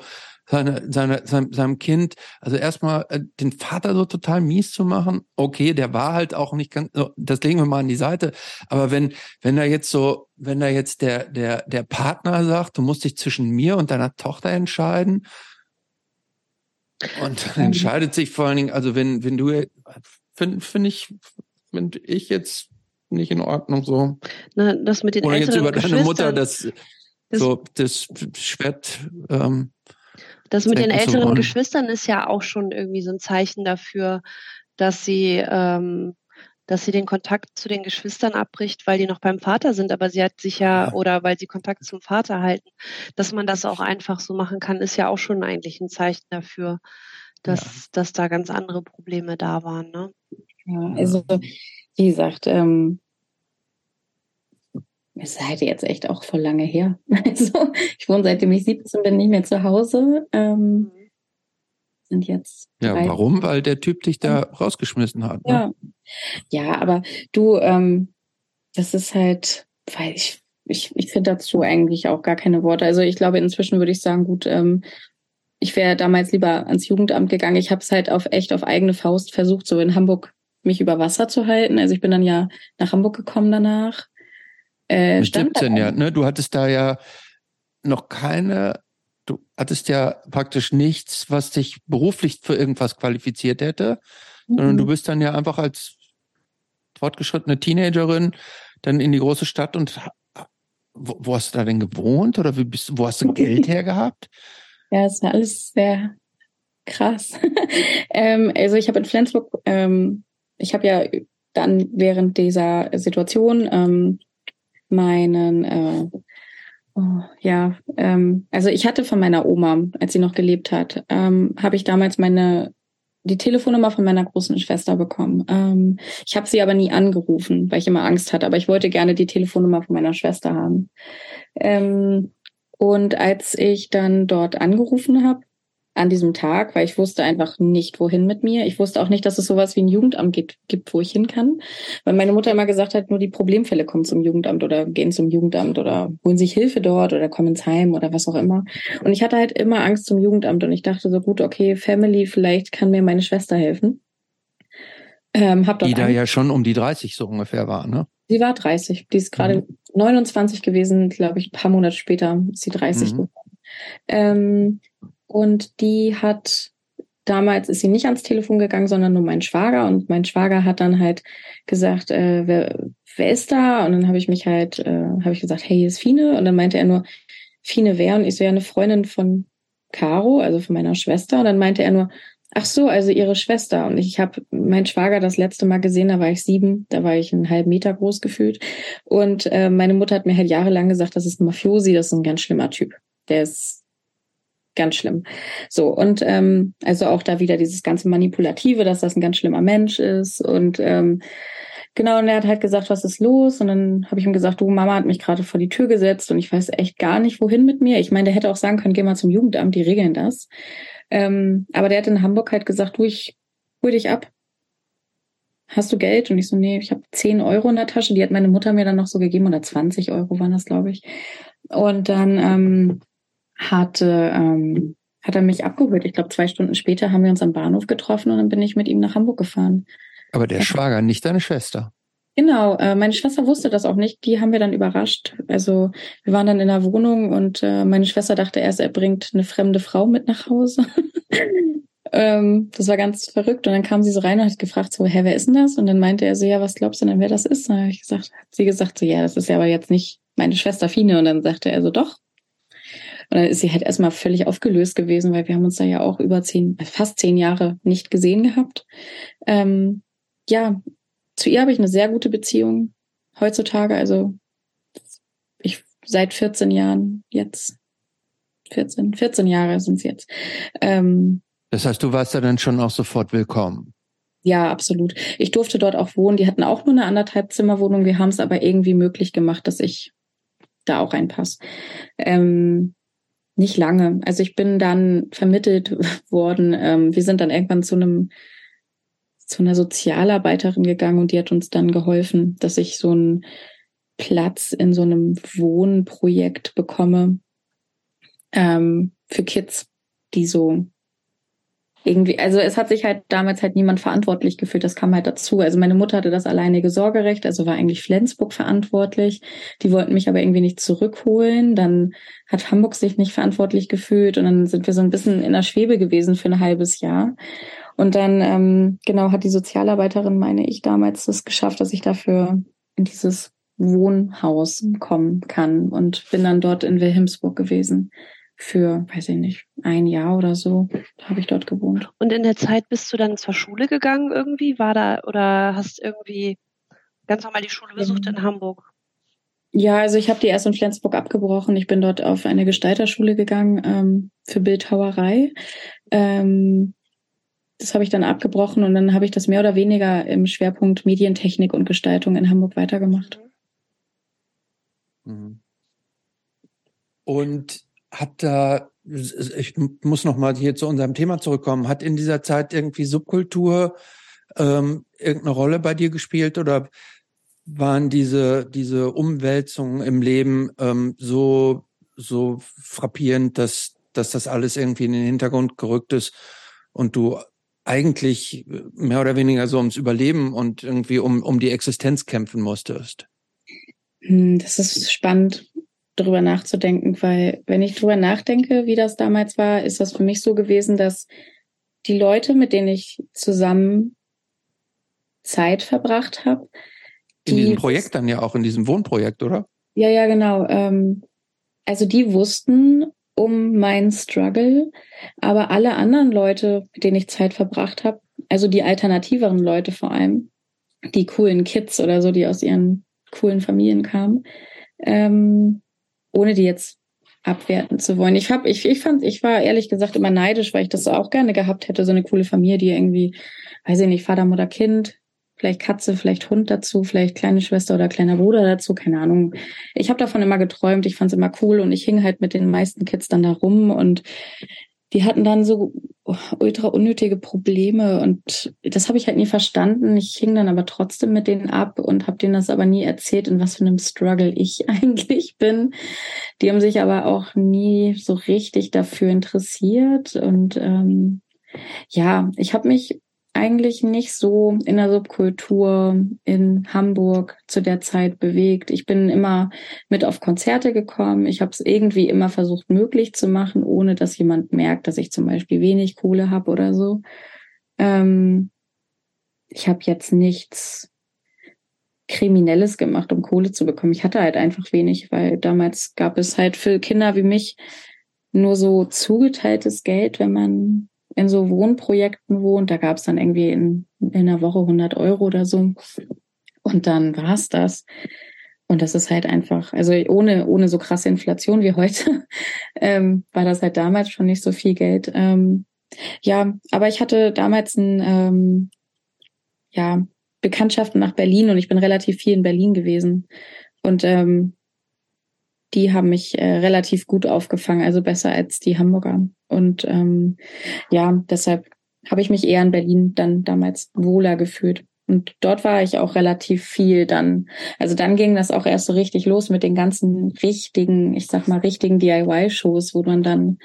seine, seine, seinem, seinem Kind, also erstmal äh, den Vater so total mies zu machen. Okay, der war halt auch nicht ganz, das legen wir mal an die Seite. Aber wenn, wenn da jetzt so, wenn da jetzt der, der, der Partner sagt, du musst dich zwischen mir und deiner Tochter entscheiden, und dann *laughs* entscheidet sich vor allen Dingen, also wenn, wenn du, finde find ich, finde ich jetzt nicht in Ordnung so.
Na, das mit den
Oder jetzt über deine Mutter, das, das so, das Schwert, ähm,
das mit den älteren Geschwistern ist ja auch schon irgendwie so ein Zeichen dafür, dass sie, ähm, dass sie den Kontakt zu den Geschwistern abbricht, weil die noch beim Vater sind, aber sie hat sich ja, ja, oder weil sie Kontakt zum Vater halten, dass man das auch einfach so machen kann, ist ja auch schon eigentlich ein Zeichen dafür, dass, ja. dass da ganz andere Probleme da waren. Ne?
Ja, also wie gesagt, ähm, es ist halt jetzt echt auch voll lange her. *laughs* Also ich wohne seitdem ich 17 bin nicht mehr zu Hause. Ähm, mhm. Sind jetzt.
Ja, drei. warum? Weil der Typ dich da rausgeschmissen hat.
Ne? Ja. ja, aber du, ähm, das ist halt, weil ich, ich, ich finde dazu eigentlich auch gar keine Worte. Also ich glaube, inzwischen würde ich sagen, gut, ähm, ich wäre damals lieber ans Jugendamt gegangen. Ich habe es halt auf echt auf eigene Faust versucht, so in Hamburg mich über Wasser zu halten. Also ich bin dann ja nach Hamburg gekommen danach
äh, Mit 17, ja, ne? Du hattest da ja noch keine, du hattest ja praktisch nichts, was dich beruflich für irgendwas qualifiziert hätte, mhm. sondern du bist dann ja einfach als fortgeschrittene Teenagerin dann in die große Stadt und wo, wo hast du da denn gewohnt oder wie bist, wo hast du Geld *laughs* her gehabt?
Ja, es war alles sehr krass. *laughs* ähm, also ich habe in Flensburg, ähm, ich habe ja dann während dieser Situation ähm, meinen, äh, oh, ja, ähm, also ich hatte von meiner Oma, als sie noch gelebt hat, ähm, habe ich damals meine die Telefonnummer von meiner großen Schwester bekommen. Ähm, ich habe sie aber nie angerufen, weil ich immer Angst hatte, aber ich wollte gerne die Telefonnummer von meiner Schwester haben. Ähm, und als ich dann dort angerufen habe, an diesem Tag, weil ich wusste einfach nicht, wohin mit mir. Ich wusste auch nicht, dass es sowas wie ein Jugendamt gibt, gibt, wo ich hin kann. Weil meine Mutter immer gesagt hat, nur die Problemfälle kommen zum Jugendamt oder gehen zum Jugendamt oder holen sich Hilfe dort oder kommen ins Heim oder was auch immer. Und ich hatte halt immer Angst zum Jugendamt und ich dachte so, gut, okay, Family, vielleicht kann mir meine Schwester helfen.
Ähm, hab die da ja schon um die 30 so ungefähr war, ne?
Sie war 30. Die ist gerade mhm. 29 gewesen, glaube ich, ein paar Monate später ist sie 30 mhm. geworden. Ähm, und die hat damals ist sie nicht ans Telefon gegangen, sondern nur mein Schwager. Und mein Schwager hat dann halt gesagt, äh, wer, wer ist da? Und dann habe ich mich halt, äh, habe ich gesagt, hey, hier ist Fine. Und dann meinte er nur, Fine wer? Und ich so, ja, eine Freundin von Caro, also von meiner Schwester. Und dann meinte er nur, ach so, also ihre Schwester. Und ich habe meinen Schwager das letzte Mal gesehen, da war ich sieben, da war ich einen halben Meter groß gefühlt. Und äh, meine Mutter hat mir halt jahrelang gesagt, das ist ein Mafiosi, das ist ein ganz schlimmer Typ. Der ist ganz schlimm. So, und ähm, also auch da wieder dieses ganze Manipulative, dass das ein ganz schlimmer Mensch ist. Und ähm, genau, und er hat halt gesagt, was ist los? Und dann habe ich ihm gesagt, du, Mama hat mich gerade vor die Tür gesetzt und ich weiß echt gar nicht, wohin mit mir. Ich meine, der hätte auch sagen können, geh mal zum Jugendamt, die regeln das. Ähm, aber der hat in Hamburg halt gesagt, du, ich hol dich ab. Hast du Geld? Und ich so, nee, ich habe 10 Euro in der Tasche. Die hat meine Mutter mir dann noch so gegeben, oder 20 Euro waren das, glaube ich. Und dann ähm, hatte, ähm, hat er mich abgeholt. Ich glaube, zwei Stunden später haben wir uns am Bahnhof getroffen und dann bin ich mit ihm nach Hamburg gefahren.
Aber der Schwager, nicht deine Schwester.
Genau, äh, meine Schwester wusste das auch nicht. Die haben wir dann überrascht. Also wir waren dann in der Wohnung und äh, meine Schwester dachte erst, er bringt eine fremde Frau mit nach Hause. *laughs* ähm, das war ganz verrückt. Und dann kam sie so rein und hat gefragt, so, hä, wer ist denn das? Und dann meinte er so, ja, was glaubst du denn, wer das ist? Und dann habe ich gesagt, hat sie gesagt, so, ja, das ist ja aber jetzt nicht meine Schwester Fine. Und dann sagte er so, doch. Und dann ist sie halt erstmal völlig aufgelöst gewesen, weil wir haben uns da ja auch über zehn, fast zehn Jahre nicht gesehen gehabt. Ähm, ja, zu ihr habe ich eine sehr gute Beziehung heutzutage. Also ich seit 14 Jahren jetzt. 14, 14 Jahre sind es jetzt. Ähm,
das heißt, du warst da dann schon auch sofort willkommen.
Ja, absolut. Ich durfte dort auch wohnen. Die hatten auch nur eine anderthalb Zimmerwohnung. Wir haben es aber irgendwie möglich gemacht, dass ich da auch reinpasse. Ähm, nicht lange. Also ich bin dann vermittelt *laughs* worden. Ähm, wir sind dann irgendwann zu einem zu einer Sozialarbeiterin gegangen und die hat uns dann geholfen, dass ich so einen Platz in so einem Wohnprojekt bekomme ähm, für Kids, die so irgendwie, also es hat sich halt damals halt niemand verantwortlich gefühlt, das kam halt dazu. Also meine Mutter hatte das alleinige Sorgerecht, also war eigentlich Flensburg verantwortlich. Die wollten mich aber irgendwie nicht zurückholen. Dann hat Hamburg sich nicht verantwortlich gefühlt und dann sind wir so ein bisschen in der Schwebe gewesen für ein halbes Jahr. Und dann, ähm, genau, hat die Sozialarbeiterin, meine ich, damals das geschafft, dass ich dafür in dieses Wohnhaus kommen kann und bin dann dort in Wilhelmsburg gewesen für, weiß ich nicht, ein Jahr oder so habe ich dort gewohnt.
Und in der Zeit bist du dann zur Schule gegangen irgendwie? War da oder hast irgendwie ganz normal die Schule besucht in Hamburg?
Ja, also ich habe die erst in Flensburg abgebrochen. Ich bin dort auf eine Gestalterschule gegangen ähm, für Bildhauerei. Ähm, das habe ich dann abgebrochen und dann habe ich das mehr oder weniger im Schwerpunkt Medientechnik und Gestaltung in Hamburg weitergemacht.
Mhm. Und hat da, ich muss noch mal hier zu unserem Thema zurückkommen, hat in dieser Zeit irgendwie Subkultur ähm, irgendeine Rolle bei dir gespielt oder waren diese, diese Umwälzungen im Leben ähm, so, so frappierend, dass, dass das alles irgendwie in den Hintergrund gerückt ist und du eigentlich mehr oder weniger so ums Überleben und irgendwie um, um die Existenz kämpfen musstest?
Hm, das ist spannend, darüber nachzudenken, weil wenn ich darüber nachdenke, wie das damals war, ist das für mich so gewesen, dass die Leute, mit denen ich zusammen Zeit verbracht habe,
in diesem Projekt dann ja auch, in diesem Wohnprojekt, oder?
Ja, ja, genau. Ähm, also die wussten um meinen Struggle, aber alle anderen Leute, mit denen ich Zeit verbracht habe, also die alternativeren Leute vor allem, die coolen Kids oder so, die aus ihren coolen Familien kamen, ähm, ohne die jetzt abwerten zu wollen. Ich hab, ich, ich fand, ich war ehrlich gesagt immer neidisch, weil ich das auch gerne gehabt hätte, so eine coole Familie, die irgendwie, weiß ich nicht, Vater, Mutter, Kind, vielleicht Katze, vielleicht Hund dazu, vielleicht kleine Schwester oder kleiner Bruder dazu, keine Ahnung. Ich habe davon immer geträumt, ich fand es immer cool und ich hing halt mit den meisten Kids dann da rum und die hatten dann so ultra unnötige Probleme und das habe ich halt nie verstanden. Ich hing dann aber trotzdem mit denen ab und habe denen das aber nie erzählt, in was für einem Struggle *laughs* ich eigentlich bin. Die haben sich aber auch nie so richtig dafür interessiert und ähm, ja, ich habe mich eigentlich nicht so in der Subkultur in Hamburg zu der Zeit bewegt. Ich bin immer mit auf Konzerte gekommen. Ich habe es irgendwie immer versucht möglich zu machen, ohne dass jemand merkt, dass ich zum Beispiel wenig Kohle habe oder so. Ähm, ich habe jetzt nichts Kriminelles gemacht, um Kohle zu bekommen. Ich hatte halt einfach wenig, weil damals gab es halt für Kinder wie mich nur so zugeteiltes Geld, wenn man in so Wohnprojekten wohnt. Da gab es dann irgendwie in, in einer Woche 100 Euro oder so. Und dann war's das. Und das ist halt einfach, also ohne, ohne so krasse Inflation wie heute, *laughs* ähm, war das halt damals schon nicht so viel Geld. Ähm, ja, aber ich hatte damals ein, ähm, ja, Bekanntschaften nach Berlin und ich bin relativ viel in Berlin gewesen. Und ähm, die haben mich äh, relativ gut aufgefangen, also besser als die Hamburger. Und ähm, ja, deshalb habe ich mich eher in Berlin dann damals wohler gefühlt. Und dort war ich auch relativ viel dann. Also dann ging das auch erst so richtig los mit den ganzen richtigen, ich sag mal, richtigen DIY-Shows, wo man dann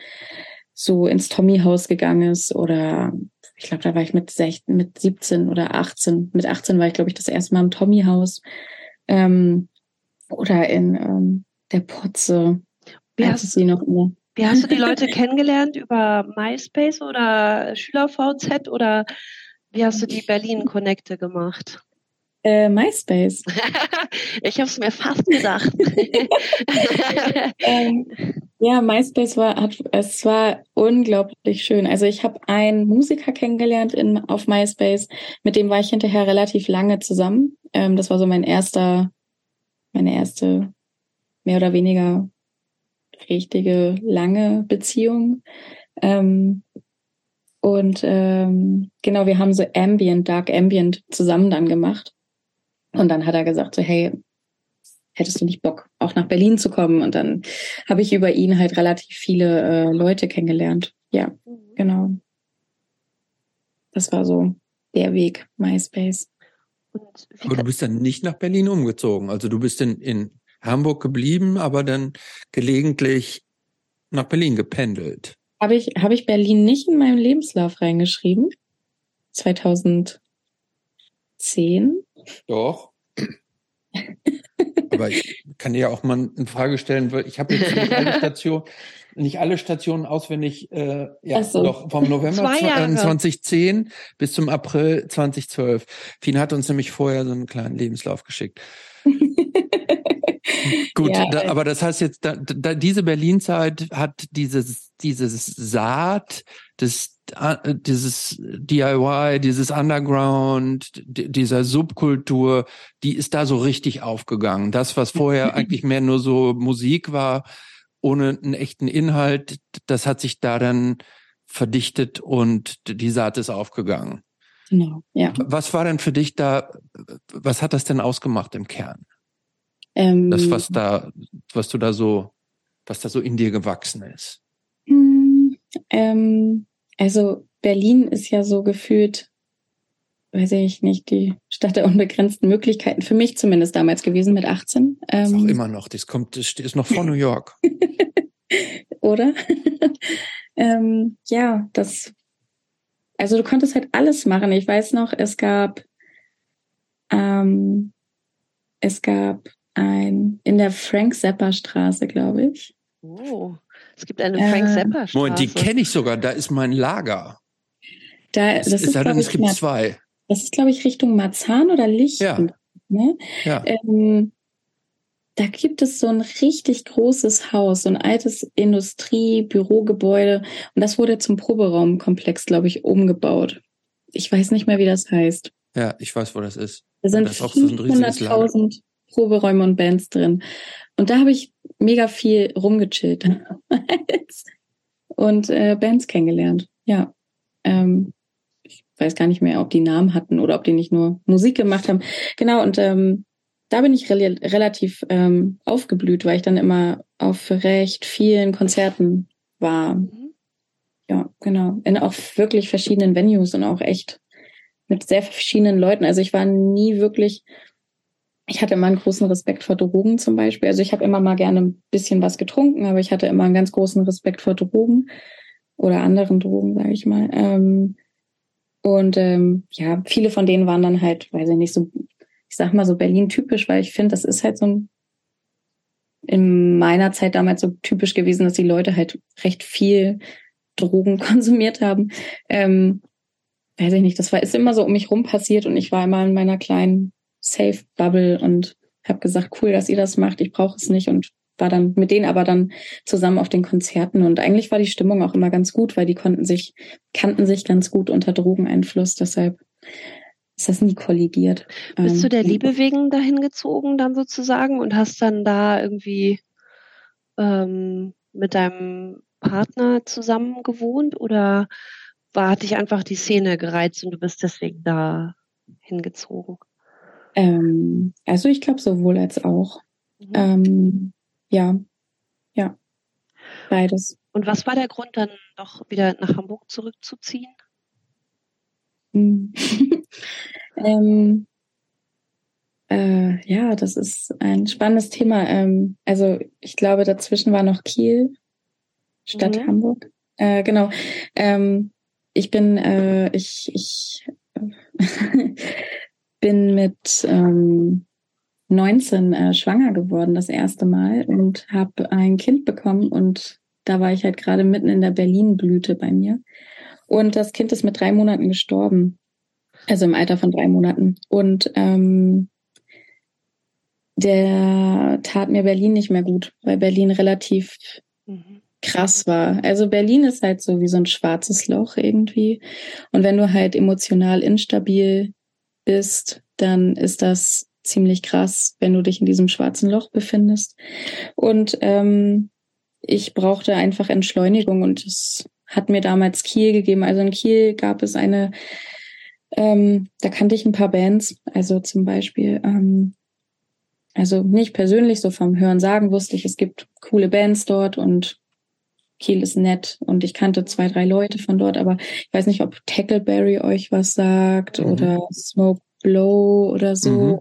so ins Tommy-Haus gegangen ist oder ich glaube, da war ich mit 16, mit 17 oder 18. Mit 18 war ich, glaube ich, das erste Mal im Tommy-Haus. Ähm, oder in ähm, der Potze.
Wie hast, sie noch immer. wie hast du die *laughs* Leute kennengelernt? Über MySpace oder SchülerVZ oder wie hast du die Berlin-Connecte gemacht?
Äh, MySpace. *laughs*
ich habe es mir fast gedacht. *laughs*
ähm, ja, MySpace war, hat, es war unglaublich schön. Also ich habe einen Musiker kennengelernt in, auf MySpace, mit dem war ich hinterher relativ lange zusammen. Ähm, das war so mein erster, meine erste mehr oder weniger richtige lange Beziehung. Ähm, und ähm, genau, wir haben so Ambient, Dark Ambient zusammen dann gemacht. Und dann hat er gesagt so, hey, hättest du nicht Bock, auch nach Berlin zu kommen? Und dann habe ich über ihn halt relativ viele äh, Leute kennengelernt. Ja, mhm. genau. Das war so der Weg, MySpace.
Aber du bist dann nicht nach Berlin umgezogen. Also du bist in, in Hamburg geblieben, aber dann gelegentlich nach Berlin gependelt.
Habe ich, habe ich Berlin nicht in meinem Lebenslauf reingeschrieben? 2010?
Doch. *laughs* Aber ich kann dir ja auch mal eine Frage stellen, weil ich habe jetzt nicht alle Stationen, nicht alle Stationen auswendig, äh, ja, so. doch vom November 2010 bis zum April 2012. Fien hat uns nämlich vorher so einen kleinen Lebenslauf geschickt. *laughs* *laughs* Gut, ja, da, aber das heißt jetzt, da, da, diese Berlin-Zeit hat dieses, dieses Saat des, äh, dieses DIY, dieses Underground, dieser Subkultur, die ist da so richtig aufgegangen. Das, was vorher *laughs* eigentlich mehr nur so Musik war, ohne einen echten Inhalt, das hat sich da dann verdichtet und die Saat ist aufgegangen.
Genau, ja.
Was war denn für dich da, was hat das denn ausgemacht im Kern? Ähm, das, was da, was du da so, was da so in dir gewachsen ist?
Hm, ähm, also Berlin ist ja so gefühlt, weiß ich nicht, die Stadt der unbegrenzten Möglichkeiten, für mich zumindest damals gewesen mit 18.
Ähm, ist auch ähm, immer noch, das kommt, das ist noch vor New York. *laughs*
Oder? *laughs* ähm, ja, das, also du konntest halt alles machen. Ich weiß noch, es gab, ähm, es gab ein, in der Frank Zappa Straße, glaube ich.
Oh, es gibt eine Frank äh, Zappa Straße.
Moment, die kenne ich sogar, da ist mein Lager.
Da, das, das ist,
ist es gibt zwei.
Das ist, glaube ich, Richtung Marzahn oder Lichten.
Ja. Ne? ja.
Ähm, da gibt es so ein richtig großes Haus, so ein altes Industrie-Bürogebäude. Und das wurde zum Proberaumkomplex, glaube ich, umgebaut. Ich weiß nicht mehr, wie das heißt.
Ja, ich weiß, wo das ist.
Da sind 500.000 Proberäume und Bands drin. Und da habe ich mega viel rumgechillt und äh, Bands kennengelernt. Ja. Ähm, ich weiß gar nicht mehr, ob die Namen hatten oder ob die nicht nur Musik gemacht haben. Genau, und ähm, da bin ich re relativ ähm, aufgeblüht, weil ich dann immer auf recht vielen Konzerten war. Mhm. Ja, genau. In auch wirklich verschiedenen Venues und auch echt mit sehr verschiedenen Leuten. Also ich war nie wirklich ich hatte immer einen großen Respekt vor Drogen zum Beispiel. Also ich habe immer mal gerne ein bisschen was getrunken, aber ich hatte immer einen ganz großen Respekt vor Drogen oder anderen Drogen, sage ich mal. Ähm, und ähm, ja, viele von denen waren dann halt, weiß ich nicht, so, ich sag mal so Berlin-typisch, weil ich finde, das ist halt so ein in meiner Zeit damals so typisch gewesen, dass die Leute halt recht viel Drogen *laughs* konsumiert haben. Ähm, weiß ich nicht, das war ist immer so um mich rum passiert und ich war immer in meiner kleinen Safe Bubble und habe gesagt, cool, dass ihr das macht, ich brauche es nicht und war dann mit denen aber dann zusammen auf den Konzerten und eigentlich war die Stimmung auch immer ganz gut, weil die konnten sich, kannten sich ganz gut unter Drogeneinfluss, deshalb ist das nie kolligiert.
Bist du der ähm, Liebe wegen dahin gezogen dann sozusagen und hast dann da irgendwie ähm, mit deinem Partner zusammen gewohnt oder war hat dich einfach die Szene gereizt und du bist deswegen da hingezogen?
Ähm, also ich glaube sowohl als auch. Mhm. Ähm, ja, ja, beides.
Und was war der Grund, dann doch wieder nach Hamburg zurückzuziehen?
Hm. *laughs* ähm, äh, ja, das ist ein spannendes Thema. Ähm, also ich glaube, dazwischen war noch Kiel statt mhm. Hamburg. Äh, genau. Ähm, ich bin, äh, ich, ich *laughs* bin mit ähm, 19 äh, schwanger geworden das erste Mal und habe ein Kind bekommen und da war ich halt gerade mitten in der Berlin-Blüte bei mir. Und das Kind ist mit drei Monaten gestorben. Also im Alter von drei Monaten. Und ähm, der tat mir Berlin nicht mehr gut, weil Berlin relativ mhm. krass war. Also Berlin ist halt so wie so ein schwarzes Loch irgendwie. Und wenn du halt emotional instabil bist, dann ist das ziemlich krass, wenn du dich in diesem schwarzen Loch befindest. Und ähm, ich brauchte einfach Entschleunigung und es hat mir damals Kiel gegeben. Also in Kiel gab es eine, ähm, da kannte ich ein paar Bands, also zum Beispiel, ähm, also nicht persönlich, so vom Hören sagen wusste ich, es gibt coole Bands dort und Kiel ist nett und ich kannte zwei, drei Leute von dort, aber ich weiß nicht, ob Tackleberry euch was sagt mhm. oder Smoke Blow oder so. Mhm.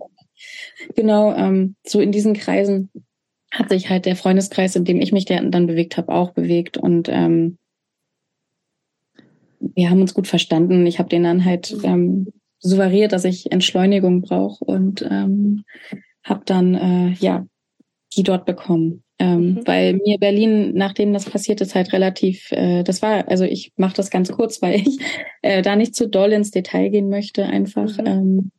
Genau, ähm, so in diesen Kreisen hat sich halt der Freundeskreis, in dem ich mich dann bewegt habe, auch bewegt und ähm, wir haben uns gut verstanden. Ich habe den dann halt ähm, suggeriert, dass ich Entschleunigung brauche und ähm, habe dann äh, ja die dort bekommen. Ähm, mhm. Weil mir Berlin, nachdem das passiert ist, halt relativ, äh, das war, also ich mache das ganz kurz, *laughs* weil ich äh, da nicht zu doll ins Detail gehen möchte, einfach. Mhm. Ähm,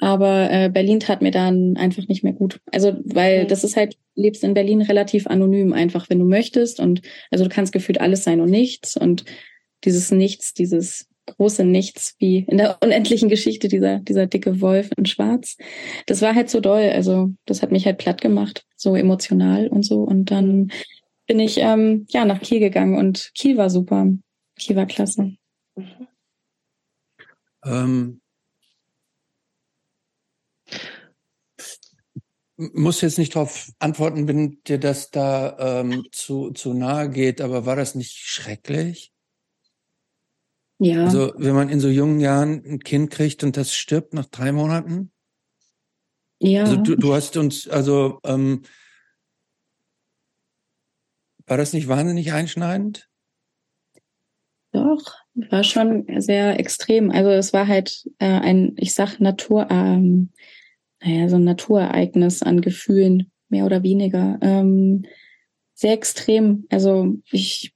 aber äh, Berlin tat mir dann einfach nicht mehr gut. Also, weil mhm. das ist halt, lebst in Berlin relativ anonym, einfach, wenn du möchtest. Und also du kannst gefühlt alles sein und nichts. Und dieses Nichts, dieses große Nichts, wie in der unendlichen Geschichte dieser, dieser dicke Wolf in Schwarz. Das war halt so doll. Also das hat mich halt platt gemacht, so emotional und so. Und dann bin ich ähm, ja nach Kiel gegangen und Kiel war super. Kiel war klasse. Mhm.
Ähm, muss jetzt nicht darauf antworten, wenn dir das da ähm, zu, zu nahe geht, aber war das nicht schrecklich?
Ja.
Also wenn man in so jungen Jahren ein Kind kriegt und das stirbt nach drei Monaten?
Ja.
Also du, du hast uns, also ähm, war das nicht wahnsinnig einschneidend?
Doch, war schon sehr extrem. Also es war halt äh, ein, ich sag Natur, ähm, naja, so ein Naturereignis an Gefühlen, mehr oder weniger. Ähm, sehr extrem. Also ich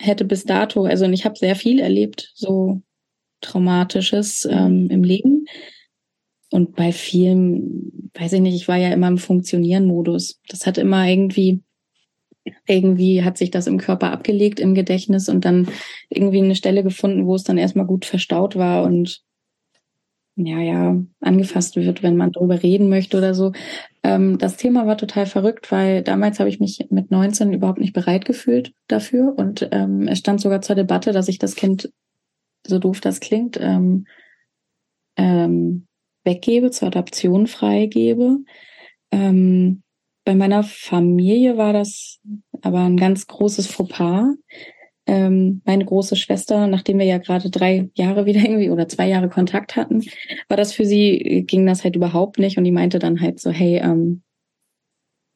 hätte bis dato, also ich habe sehr viel erlebt, so traumatisches ähm, im Leben. Und bei vielen, weiß ich nicht, ich war ja immer im Funktionieren-Modus. Das hat immer irgendwie, irgendwie hat sich das im Körper abgelegt, im Gedächtnis und dann irgendwie eine Stelle gefunden, wo es dann erstmal gut verstaut war und ja, ja, angefasst wird, wenn man darüber reden möchte oder so. Ähm, das Thema war total verrückt, weil damals habe ich mich mit 19 überhaupt nicht bereit gefühlt dafür und ähm, es stand sogar zur Debatte, dass ich das Kind, so doof das klingt, ähm, ähm, weggebe, zur Adoption freigebe. Ähm, bei meiner Familie war das aber ein ganz großes Fauxpas ähm, meine große Schwester, nachdem wir ja gerade drei Jahre wieder irgendwie oder zwei Jahre Kontakt hatten, war das für sie, ging das halt überhaupt nicht. Und die meinte dann halt so, hey, ähm,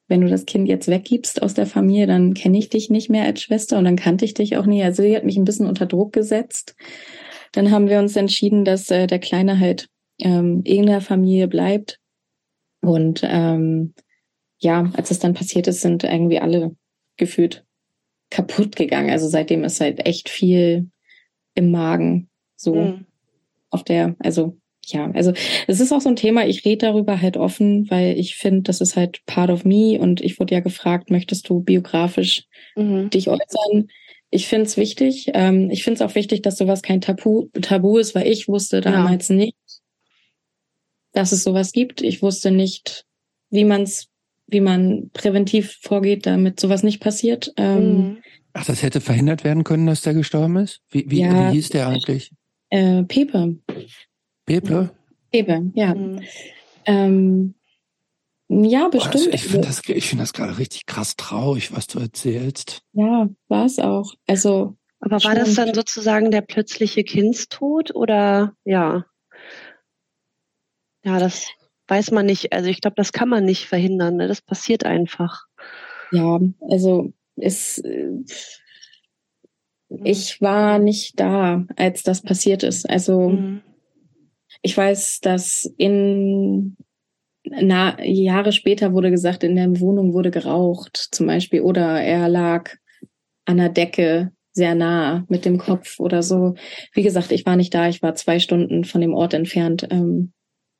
wenn du das Kind jetzt weggibst aus der Familie, dann kenne ich dich nicht mehr als Schwester und dann kannte ich dich auch nie. Also sie hat mich ein bisschen unter Druck gesetzt. Dann haben wir uns entschieden, dass äh, der Kleine halt ähm, in der Familie bleibt. Und ähm, ja, als es dann passiert ist, sind irgendwie alle gefühlt kaputt gegangen. Also seitdem ist halt echt viel im Magen so mhm. auf der, also ja, also es ist auch so ein Thema, ich rede darüber halt offen, weil ich finde, das ist halt part of me und ich wurde ja gefragt, möchtest du biografisch mhm. dich äußern? Ich finde es wichtig. Ähm, ich finde es auch wichtig, dass sowas kein Tabu, Tabu ist, weil ich wusste damals ja. nicht, dass es sowas gibt. Ich wusste nicht, wie man es wie man präventiv vorgeht, damit sowas nicht passiert. Ähm,
mhm. Ach, das hätte verhindert werden können, dass der gestorben ist? Wie, wie, ja, wie hieß der eigentlich?
Äh, Pepe.
Pepe?
Pepe, ja. Mhm. Ähm, ja, bestimmt.
Also ich finde das, ich find das gerade richtig krass traurig, was du erzählst.
Ja, war es auch. Also.
Aber war das dann sozusagen der plötzliche Kindstod oder ja? Ja, das weiß man nicht. Also ich glaube, das kann man nicht verhindern. Ne? Das passiert einfach.
Ja, also es, ich war nicht da, als das passiert ist. Also
Mhm.
ich weiß, dass in na, Jahre später wurde gesagt, in der Wohnung wurde geraucht, zum Beispiel, oder er lag an der Decke sehr nah mit dem Kopf oder so. Wie gesagt, ich war nicht da, ich war zwei Stunden von dem Ort entfernt. Ähm,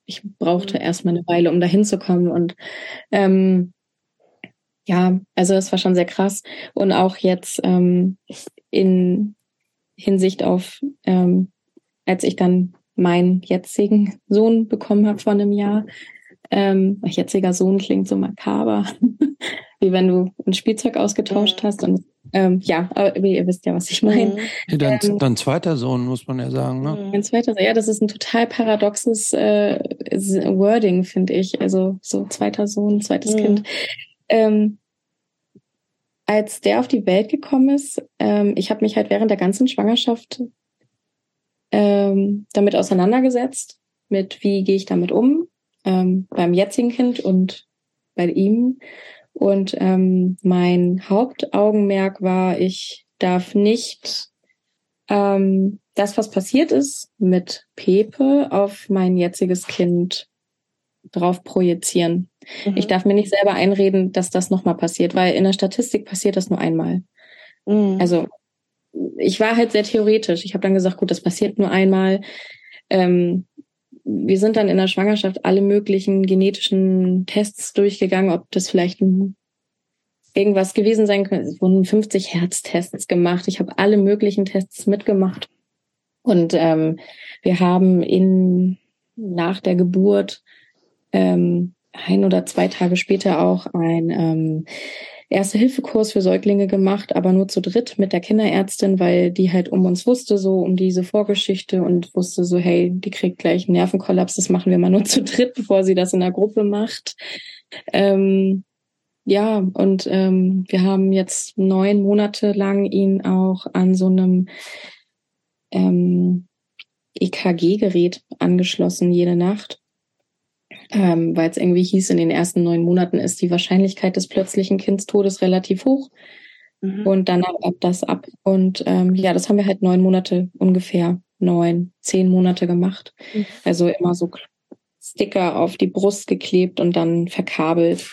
ich brauchte
Mhm.
erstmal eine Weile, um da hinzukommen. Und ähm, ja, also es war schon sehr krass. Und auch jetzt ähm, in Hinsicht auf, ähm, als ich dann meinen jetzigen Sohn bekommen habe vor einem Jahr. Ähm, mein jetziger Sohn klingt so makaber, wie wenn du ein Spielzeug ausgetauscht
Mhm.
hast. Und ähm, ja, aber ihr wisst ja, was ich meine.
Mhm.
Ja, dein,
Ähm,
dein zweiter Sohn, muss man ja sagen, ne?
Mhm.
Mein zweiter, ja, das ist ein total paradoxes äh, Wording, finde ich. Also so zweiter Sohn, zweites
Mhm.
Kind. Ähm, als der auf die Welt gekommen ist, ähm, ich habe mich halt während der ganzen Schwangerschaft ähm, damit auseinandergesetzt, mit wie gehe ich damit um, ähm, beim jetzigen Kind und bei ihm. Und ähm, mein Hauptaugenmerk war, ich darf nicht ähm, das, was passiert ist mit Pepe, auf mein jetziges Kind drauf projizieren.
Mhm.
Ich darf mir nicht selber einreden, dass das nochmal passiert, weil in der Statistik passiert das nur einmal.
Mhm.
Also ich war halt sehr theoretisch. Ich habe dann gesagt, gut, das passiert nur einmal. Ähm, wir sind dann in der Schwangerschaft alle möglichen genetischen Tests durchgegangen, ob das vielleicht irgendwas gewesen sein könnte. Es wurden 50 Herztests gemacht. Ich habe alle möglichen Tests mitgemacht. Und ähm, wir haben in nach der Geburt ähm, ein oder zwei Tage später auch ein ähm, Erste-Hilfe-Kurs für Säuglinge gemacht, aber nur zu dritt mit der Kinderärztin, weil die halt um uns wusste, so um diese Vorgeschichte und wusste so, hey, die kriegt gleich einen Nervenkollaps, das machen wir mal nur *laughs* zu dritt, bevor sie das in der Gruppe macht. Ähm, ja, und ähm, wir haben jetzt neun Monate lang ihn auch an so einem ähm, EKG-Gerät angeschlossen jede Nacht ähm, weil es irgendwie hieß, in den ersten neun Monaten ist die Wahrscheinlichkeit des plötzlichen Kindstodes relativ hoch
Mhm.
und dann ab das ab. Und ähm, ja, das haben wir halt neun Monate ungefähr, neun, zehn Monate gemacht.
Mhm.
Also immer so Sticker auf die Brust geklebt und dann verkabelt.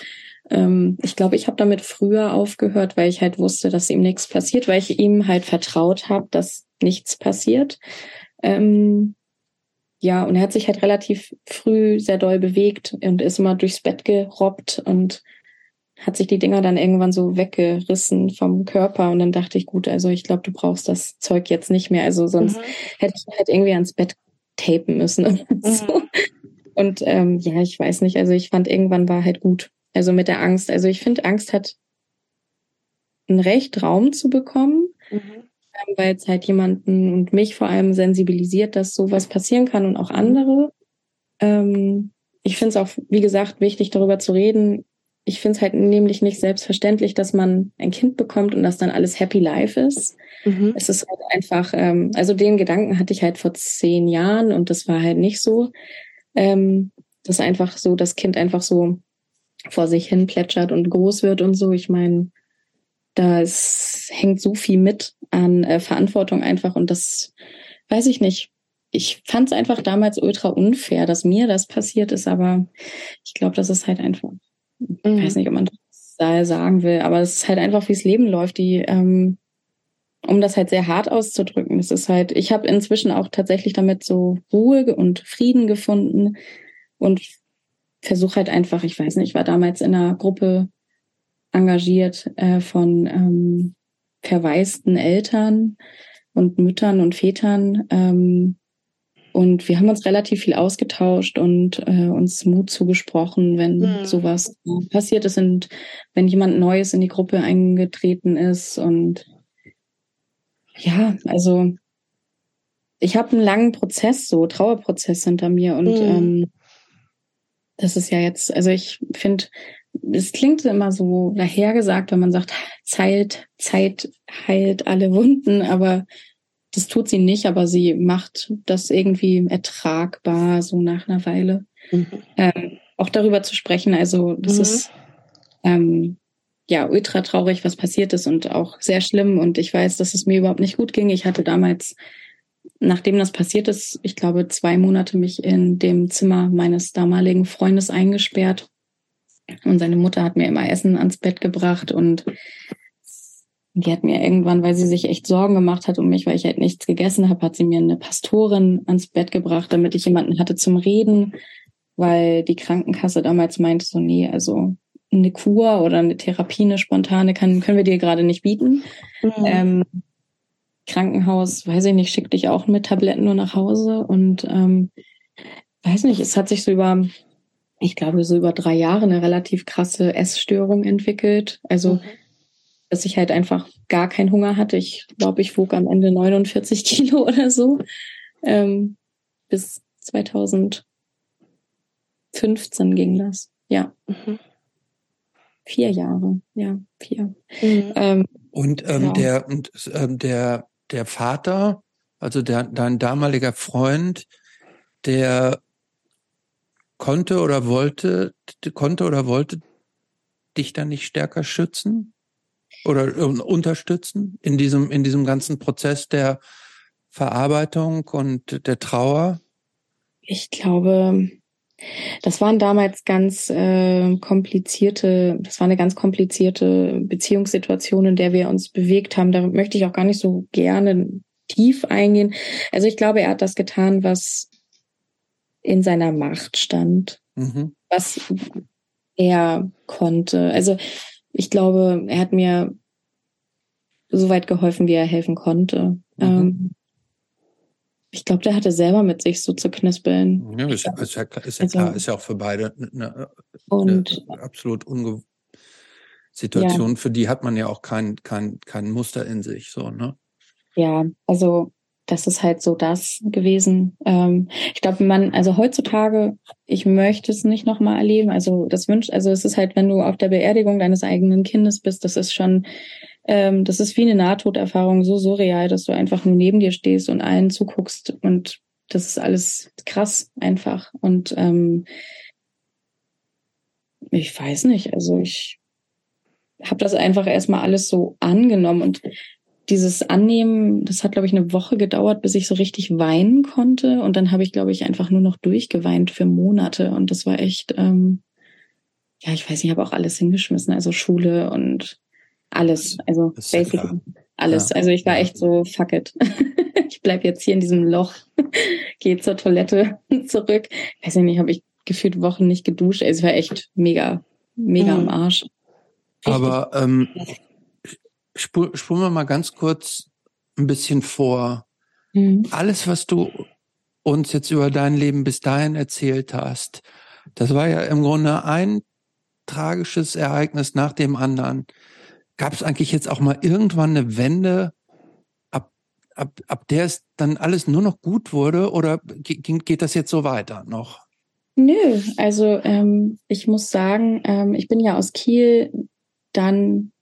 Ähm, ich glaube, ich habe damit früher aufgehört, weil ich halt wusste, dass ihm nichts passiert, weil ich ihm halt vertraut habe, dass nichts passiert. Ähm, ja, und er hat sich halt relativ früh sehr doll bewegt und ist immer durchs Bett gerobbt und hat sich die Dinger dann irgendwann so weggerissen vom Körper. Und dann dachte ich, gut, also ich glaube, du brauchst das Zeug jetzt nicht mehr. Also sonst
Mhm.
hätte ich ihn halt irgendwie ans Bett tapen müssen. so.
Mhm.
Und ähm, ja, ich weiß nicht. Also ich fand irgendwann war halt gut. Also mit der Angst. Also ich finde, Angst hat ein Recht, Raum zu bekommen
Mhm.
weil es halt jemanden und mich vor allem sensibilisiert, dass sowas passieren kann und auch andere. Ähm, ich finde es auch, wie gesagt, wichtig, darüber zu reden. Ich finde es halt nämlich nicht selbstverständlich, dass man ein Kind bekommt und dass dann alles Happy Life ist.
Mhm.
Es ist halt einfach, ähm, also den Gedanken hatte ich halt vor zehn Jahren und das war halt nicht so. Ähm, dass einfach so das Kind einfach so vor sich hin plätschert und groß wird und so. Ich meine, da hängt so viel mit an äh, Verantwortung einfach und das weiß ich nicht. Ich fand es einfach damals ultra unfair, dass mir das passiert ist, aber ich glaube, das ist halt einfach, ich
Mhm.
weiß nicht, ob man das da sagen will, aber es ist halt einfach, wie es Leben läuft, die, ähm, um das halt sehr hart auszudrücken. Es ist halt, ich habe inzwischen auch tatsächlich damit so Ruhe und Frieden gefunden und versuche halt einfach, ich weiß nicht, ich war damals in einer Gruppe engagiert äh, von ähm, verwaisten Eltern und Müttern und Vätern. Ähm, und wir haben uns relativ viel ausgetauscht und äh, uns Mut zugesprochen, wenn
Mhm.
sowas passiert ist und wenn jemand Neues in die Gruppe eingetreten ist. Und ja, also ich habe einen langen Prozess, so Trauerprozess hinter mir und
Mhm.
ähm, das ist ja jetzt, also ich finde, es klingt immer so dahergesagt, wenn man sagt, Zeit, Zeit heilt alle Wunden, aber das tut sie nicht, aber sie macht das irgendwie ertragbar, so nach einer Weile.
Mhm.
Ähm, auch darüber zu sprechen, also das
Mhm.
ist, ähm, ja ultra traurig, was passiert ist und auch sehr schlimm. Und ich weiß, dass es mir überhaupt nicht gut ging. Ich hatte damals, nachdem das passiert ist, ich glaube, zwei Monate mich in dem Zimmer meines damaligen Freundes eingesperrt. Und seine Mutter hat mir immer Essen ans Bett gebracht und die hat mir irgendwann, weil sie sich echt Sorgen gemacht hat um mich, weil ich halt nichts gegessen habe, hat sie mir eine Pastorin ans Bett gebracht, damit ich jemanden hatte zum Reden, weil die Krankenkasse damals meinte so, nee, also eine Kur oder eine Therapie, eine spontane kann, können wir dir gerade nicht bieten. Mhm. Ähm, Krankenhaus, weiß ich nicht, schickt dich auch mit Tabletten nur nach Hause und ähm, weiß nicht, es hat sich so über, ich glaube, so über drei Jahre eine relativ krasse Essstörung entwickelt. Also mhm dass ich halt einfach gar keinen Hunger hatte. Ich glaube, ich wog am Ende 49 *laughs* Kilo oder so. Ähm, bis 2015 ging das. Ja. Mhm. Vier Jahre, ja, vier.
Mhm. Ähm, und ähm, ja. der und ähm, der der Vater, also der dein damaliger Freund, der konnte oder wollte konnte oder wollte dich dann nicht stärker schützen? oder unterstützen in diesem, in diesem ganzen Prozess der Verarbeitung und der Trauer?
Ich glaube, das waren damals ganz äh, komplizierte, das war eine ganz komplizierte Beziehungssituation, in der wir uns bewegt haben. Da möchte ich auch gar nicht so gerne tief eingehen. Also ich glaube, er hat das getan, was in seiner Macht stand, mhm. was er konnte. Also ich glaube, er hat mir so weit geholfen, wie er helfen konnte. Mhm. Ähm, ich glaube, der hatte selber mit sich so zu knispeln.
Ja, ist, ist, ja, ist ja also, klar, ist ja auch für beide eine, und, eine absolut unge Situation, ja. für die hat man ja auch kein, kein, kein Muster in sich, so, ne?
Ja, also das ist halt so das gewesen. Ähm, ich glaube, man, also heutzutage, ich möchte es nicht nochmal erleben. Also das wünscht, also es ist halt, wenn du auf der Beerdigung deines eigenen Kindes bist, das ist schon, ähm, das ist wie eine Nahtoderfahrung, so surreal, dass du einfach nur neben dir stehst und allen zuguckst und das ist alles krass einfach. Und ähm, ich weiß nicht, also ich habe das einfach erstmal alles so angenommen und dieses Annehmen, das hat, glaube ich, eine Woche gedauert, bis ich so richtig weinen konnte. Und dann habe ich, glaube ich, einfach nur noch durchgeweint für Monate. Und das war echt, ähm, ja, ich weiß nicht, ich habe auch alles hingeschmissen, also Schule und alles. Also basically alles. Ja. Also ich war echt so, fuck it. *laughs* ich bleib jetzt hier in diesem Loch, *laughs* gehe zur Toilette *laughs* zurück. Weiß ich nicht, habe ich gefühlt Wochen nicht geduscht. Also es war echt mega, mega mhm. am Arsch.
Richtig. Aber ähm, spul, spulen wir mal ganz kurz ein bisschen vor. Mhm. Alles, was du uns jetzt über dein Leben bis dahin erzählt hast, das war ja im Grunde ein tragisches Ereignis nach dem anderen. Gab es eigentlich jetzt auch mal irgendwann eine Wende, ab, ab, ab der es dann alles nur noch gut wurde oder geht, geht das jetzt so weiter noch?
Nö, also ähm, ich muss sagen, ähm, ich bin ja aus Kiel dann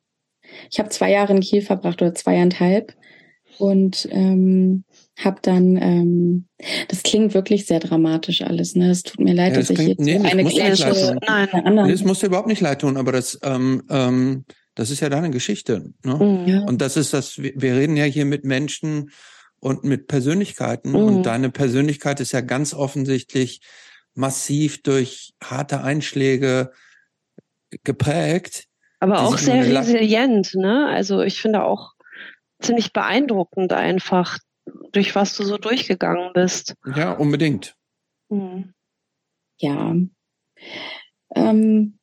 ich habe zwei Jahre in Kiel verbracht oder zweieinhalb und ähm, habe dann, ähm, das klingt wirklich sehr dramatisch alles. Ne, es tut mir leid, ja, dass klingt, ich jetzt nee, eine
Klatsche Nein, das muss dir überhaupt nicht leid tun, aber das, ähm, ähm, das ist ja deine Geschichte. Ne? Mhm. Ja. Und das ist das. Wir reden ja hier mit Menschen und mit Persönlichkeiten mhm. und deine Persönlichkeit ist ja ganz offensichtlich massiv durch harte Einschläge geprägt
aber auch sehr resilient, ne? Also ich finde auch ziemlich beeindruckend einfach, durch was du so durchgegangen bist.
Ja, unbedingt.
Mhm. Ja. Ähm,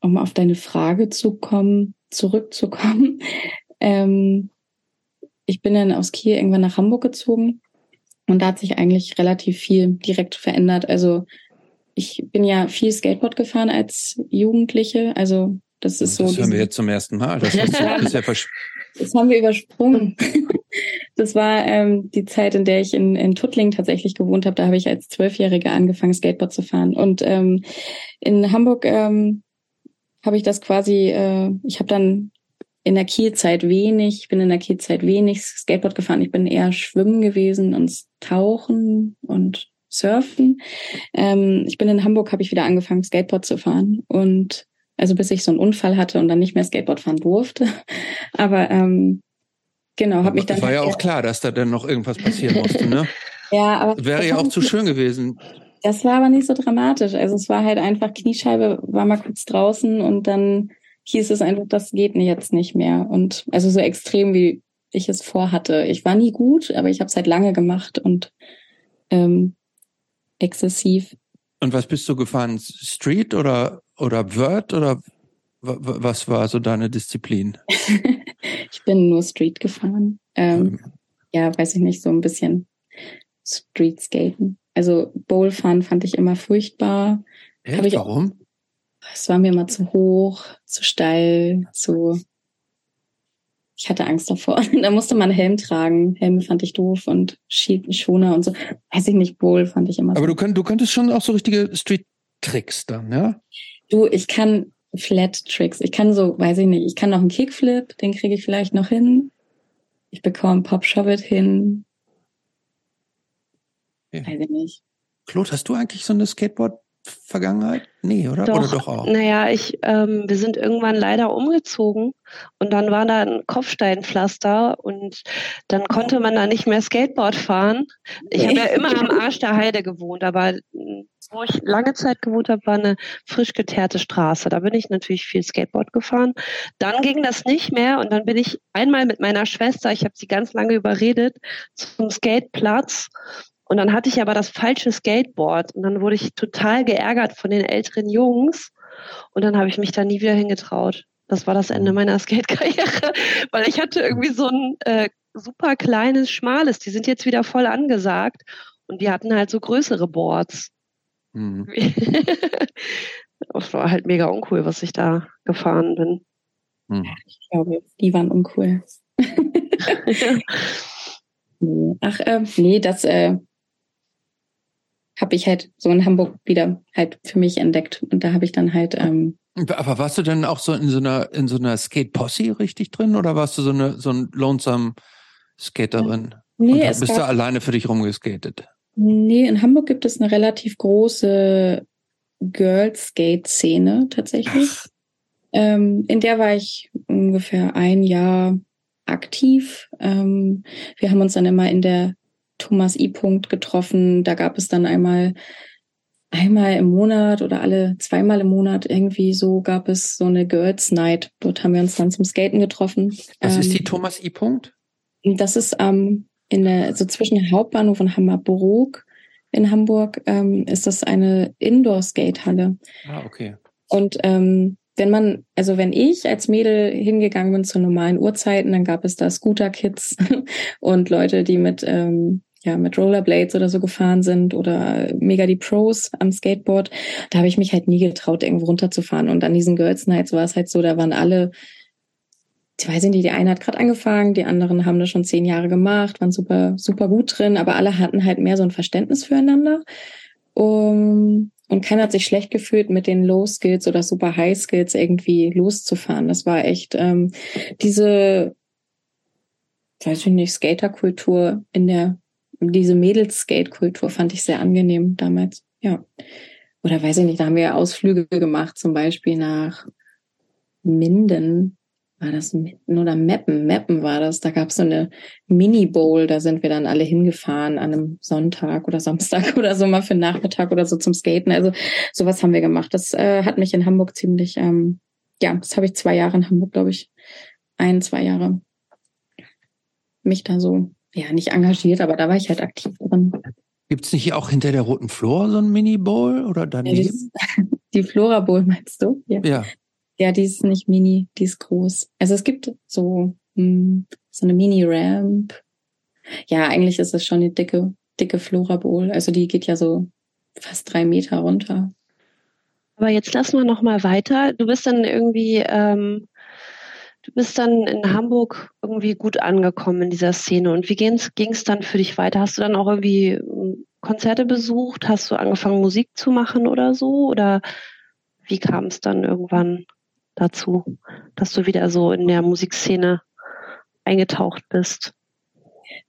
um auf deine Frage zu kommen, zurückzukommen. *laughs* Ähm, ich bin dann aus Kiel irgendwann nach Hamburg gezogen und da hat sich eigentlich relativ viel direkt verändert. Also ich bin ja viel Skateboard gefahren als Jugendliche, also das ist
so. Das hören wir jetzt zum ersten Mal. Das, das,
ist ja das haben wir übersprungen. Das war ähm, die Zeit, in der ich in, in Tuttling tatsächlich gewohnt habe. Da habe ich als Zwölfjährige angefangen, Skateboard zu fahren. Und ähm, in Hamburg ähm, habe ich das quasi, äh, ich habe dann in der Kielzeit wenig, ich bin in der Kielzeit wenig Skateboard gefahren. Ich bin eher schwimmen gewesen und tauchen und surfen. Ähm, ich bin in Hamburg, habe ich wieder angefangen, Skateboard zu fahren. Und Also bis ich so einen Unfall hatte und dann nicht mehr Skateboard fahren durfte. *laughs* Aber ähm, genau, habe mich dann.
War ja auch klar, dass da dann noch irgendwas passieren musste, ne? *laughs*
ja, aber
wäre ja auch zu schön gewesen.
Das war aber nicht so dramatisch. Also es war halt einfach Kniescheibe, war mal kurz draußen und dann hieß es einfach, das geht jetzt nicht mehr. Und also so extrem, wie ich es vorhatte. Ich war nie gut, aber ich habe es halt lange gemacht und ähm, exzessiv.
Und was bist du gefahren? Street oder oder Word oder was war so deine Disziplin? *laughs*
ich bin nur Street gefahren. Ähm, ähm. Ja, weiß ich nicht, so ein bisschen Street Skaten. Also Bowl fahren fand ich immer furchtbar.
Echt? Ich, Warum?
Es war mir immer zu hoch, zu steil, zu. Ich hatte Angst davor. *laughs* da musste man Helm tragen. Helme fand ich doof und Schoner und so. Weiß ich nicht, Bowl fand ich immer.
Aber so. du, könnt, du könntest schon auch so richtige Street-Tricks dann, ja?
Du, ich kann Flat Tricks. Ich kann so, weiß ich nicht, ich kann noch einen Kickflip, den kriege ich vielleicht noch hin. Ich bekomme Pop Shove hin. Ja. Weiß ich nicht.
Claude, hast du eigentlich so eine Skateboard Vergangenheit? Nee, oder?
Doch,
oder
doch auch? Naja, ich, ähm, wir sind irgendwann leider umgezogen und dann war da ein Kopfsteinpflaster und dann konnte man da nicht mehr Skateboard fahren. Ich habe ja immer *laughs* am Arsch der Heide gewohnt, aber wo ich lange Zeit gewohnt habe, war eine frisch geteerte Straße. Da bin ich natürlich viel Skateboard gefahren. Dann ging das nicht mehr und dann bin ich einmal mit meiner Schwester, ich habe sie ganz lange überredet, zum Skateplatz und dann hatte ich aber das falsche Skateboard und dann wurde ich total geärgert von den älteren Jungs und dann habe ich mich da nie wieder hingetraut. Das war das Ende mhm. meiner *laughs* Skate-Karriere, weil ich hatte irgendwie so ein äh, super kleines, schmales. Die sind jetzt wieder voll angesagt und die hatten halt so größere Boards. Mhm. *laughs* das war halt mega uncool, was ich da gefahren bin.
Mhm. Ich glaube, die waren uncool. *laughs* Ach, äh, nee, das, äh, habe ich halt so in Hamburg wieder halt für mich entdeckt. Und da habe ich dann halt. Ähm,
Aber warst du denn auch so in so einer in so einer Skate Posse richtig drin oder warst du so eine so ein lonesome Skaterin? Nee, und bist du alleine für dich rumgeskatet?
Nee, in Hamburg gibt es eine relativ große Girl Skate Szene tatsächlich. Ähm, in der war ich ungefähr ein Jahr aktiv. Ähm, wir haben uns dann immer in der Thomas I. Punkt getroffen. Da gab es dann einmal einmal im Monat oder alle zweimal im Monat irgendwie so gab es so eine Girls Night. Dort haben wir uns dann zum Skaten getroffen.
Was ähm, ist die Thomas I. Punkt?
Das ist ähm, in der, so zwischen Hauptbahnhof und Hammerbrook in Hamburg ähm, ist das eine Indoor-Skate-Halle.
Ah, okay.
Und ähm, wenn man, also wenn ich als Mädel hingegangen bin zu normalen Uhrzeiten, dann gab es da Scooter-Kids *laughs* und Leute, die mit ähm, ja mit Rollerblades oder so gefahren sind oder mega die Pros am Skateboard, da habe ich mich halt nie getraut, irgendwo runterzufahren. Und an diesen Girls Nights war es halt so, da waren alle, ich weiß nicht, die eine hat gerade angefangen, die anderen haben das schon zehn Jahre gemacht, waren super, super gut drin, aber alle hatten halt mehr so ein Verständnis füreinander. Um, und keiner hat sich schlecht gefühlt, mit den Low Skills oder super High Skills irgendwie loszufahren. Das war echt ähm, diese, weiß ich nicht, Skaterkultur in der diese Mädels-Skate-Kultur fand ich sehr angenehm damals. Ja. Oder weiß ich nicht, da haben wir Ausflüge gemacht, zum Beispiel nach Minden. War das Minden oder Meppen? Meppen war das. Da gab es so eine Mini-Bowl, da sind wir dann alle hingefahren an einem Sonntag oder Samstag *laughs* oder so mal für den Nachmittag oder so zum Skaten. Also sowas haben wir gemacht. Das äh, hat mich in Hamburg ziemlich, ähm, ja, das habe ich zwei Jahre in Hamburg, glaube ich. Ein, zwei Jahre mich da so ja, nicht engagiert, aber da war ich halt aktiv drin.
Gibt es nicht auch hinter der Roten Flora so ein Mini-Bowl oder daneben?
Ja, *laughs* die Flora Bowl meinst du? Ja. ja. Ja, die ist nicht mini, die ist groß. Also es gibt so, mh, hm, so eine Mini-Ramp. Ja, eigentlich ist es schon eine dicke, dicke Flora Bowl. Also die geht ja so fast drei Meter runter.
Aber jetzt lassen wir noch mal weiter. Du bist dann irgendwie ähm, Du bist dann in Hamburg irgendwie gut angekommen in dieser Szene. Und wie ging es dann für dich weiter? Hast du dann auch irgendwie hm, Konzerte besucht? Hast du angefangen, Musik zu machen oder so? Oder wie kam es dann irgendwann dazu, dass du wieder so in der Musikszene eingetaucht bist?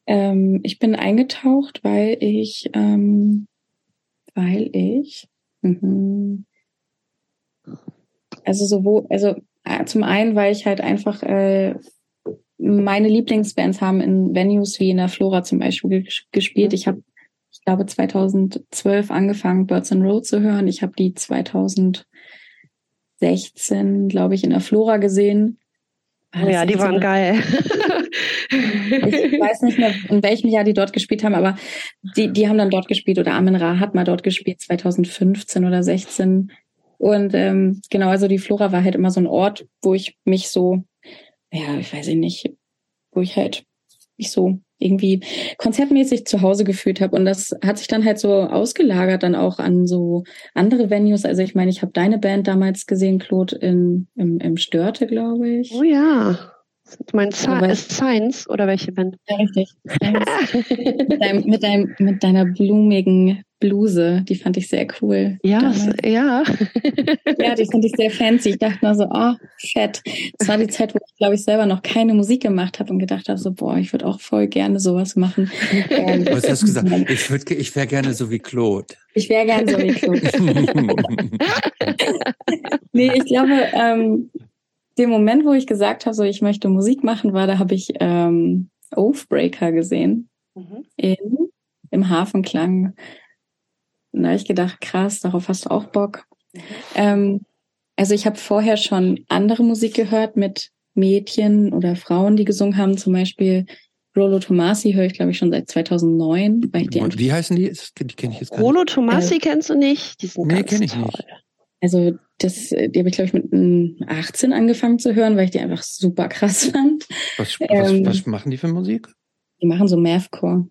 Ähm, ich bin eingetaucht, weil ich, ähm, weil ich, mh, also sowohl, also äh, zum einen, weil ich halt einfach äh, meine Lieblingsbands haben in Venues wie in der Flora zum Beispiel gespielt. Ich habe, ich glaube, 2012 angefangen, Birds and Road zu hören. Ich habe die 2016, glaube ich, in der Flora gesehen.
Oh ja, die waren geil.
ich weiß nicht mehr, in welchem Jahr die dort gespielt haben, aber die, die haben dann dort gespielt oder Amin Ra hat mal dort gespielt, 2015 oder 16. Und ähm, genau, also die Flora war halt immer so ein Ort, wo ich mich so, ja, ich weiß nicht, wo ich halt mich so irgendwie konzertmäßig zu Hause gefühlt habe. Und das hat sich dann halt so ausgelagert dann auch an so andere Venues. Also ich meine, ich habe deine Band damals gesehen, Claude, in, im, im Störte, glaube ich.
Oh ja. Du meinst Science oder welche Band?
Ja, richtig. *laughs* mit, deinem, mit, deinem, mit deiner blumigen Bluse, die fand ich sehr cool.
Ja, ja.
ja, die fand ich sehr fancy. Ich dachte nur so, oh, fett. Das war die Zeit, wo ich, glaube ich, selber noch keine Musik gemacht habe und gedacht habe, so, boah, ich würde auch voll gerne sowas machen.
Ähm, *laughs* Was hast du gesagt? Ich, würd, ich wäre gerne so wie Claude.
Ich wäre gerne so wie Claude. *laughs* nee, ich glaube, ähm, dem Moment, wo ich gesagt habe, so ich möchte Musik machen, war, da habe ich ähm, Oathbreaker gesehen mhm. in, im Hafenklang. Und da habe ich gedacht, krass, darauf hast du auch Bock. Mhm. Ähm, also ich habe vorher schon andere Musik gehört mit Mädchen oder Frauen, die gesungen haben. Zum Beispiel Rolo Tomasi höre ich, glaube ich, schon seit 2009.
Weil ich die Wie heißen die? Die kenne ich jetzt gar
Rolo Tomasi äh, kennst du nicht? Die sind nee, kenne ich nicht.
Also das, die habe ich, glaube ich, mit 18 angefangen zu hören, weil ich die einfach super krass *laughs* fand.
Was, ähm, was, was machen die für Musik?
Die machen so Mathcore.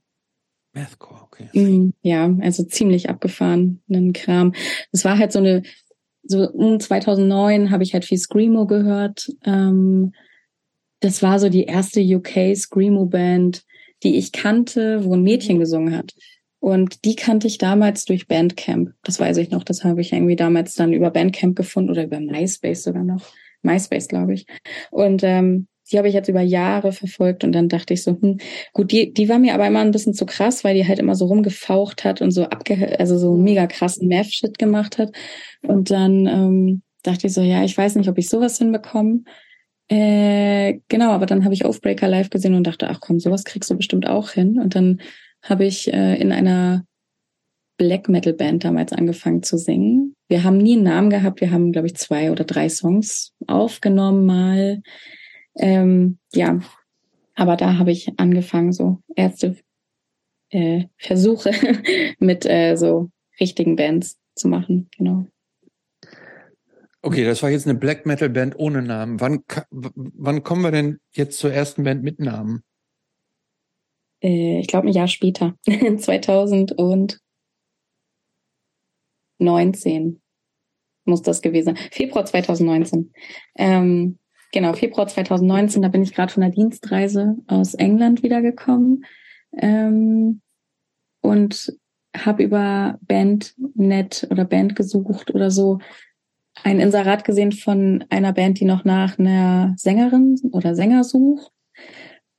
Mathcore, okay.
Mm, ja, also ziemlich abgefahrenen Kram. Das war halt so eine, so um 2009 habe ich halt viel Screamo gehört. Ähm, das war so die erste UK Screamo Band, die ich kannte, wo ein Mädchen gesungen hat. Und die kannte ich damals durch Bandcamp. Das weiß ich noch. Das habe ich irgendwie damals dann über Bandcamp gefunden oder über MySpace sogar noch. MySpace, glaube ich. Und ähm, die habe ich jetzt über Jahre verfolgt und dann dachte ich so, hm, gut, die, die war mir aber immer ein bisschen zu krass, weil die halt immer so rumgefaucht hat und so abge, also so mega krassen Math-Shit gemacht hat. Und dann ähm, dachte ich so, ja, ich weiß nicht, ob ich sowas hinbekomme. Äh, genau, aber dann habe ich Oathbreaker live gesehen und dachte, ach komm, sowas kriegst du bestimmt auch hin. Und dann habe ich äh, in einer Black Metal Band damals angefangen zu singen. Wir haben nie einen Namen gehabt. Wir haben, glaube ich, zwei oder drei Songs aufgenommen mal. Ähm, ja, aber da habe ich angefangen, so erste äh, Versuche *laughs* mit äh, so richtigen Bands zu machen. Genau.
Okay, das war jetzt eine Black Metal Band ohne Namen. Wann, wann kommen wir denn jetzt zur ersten Band mit Namen?
Äh, ich glaube ein Jahr später, *laughs* 2019 muss das gewesen sein. Februar 2019. Ähm, genau, Februar 2019, da bin ich gerade von der Dienstreise aus England wiedergekommen ähm, und habe über Bandnet oder Band gesucht oder so ein Inserat gesehen von einer Band, die noch nach einer Sängerin oder Sänger sucht.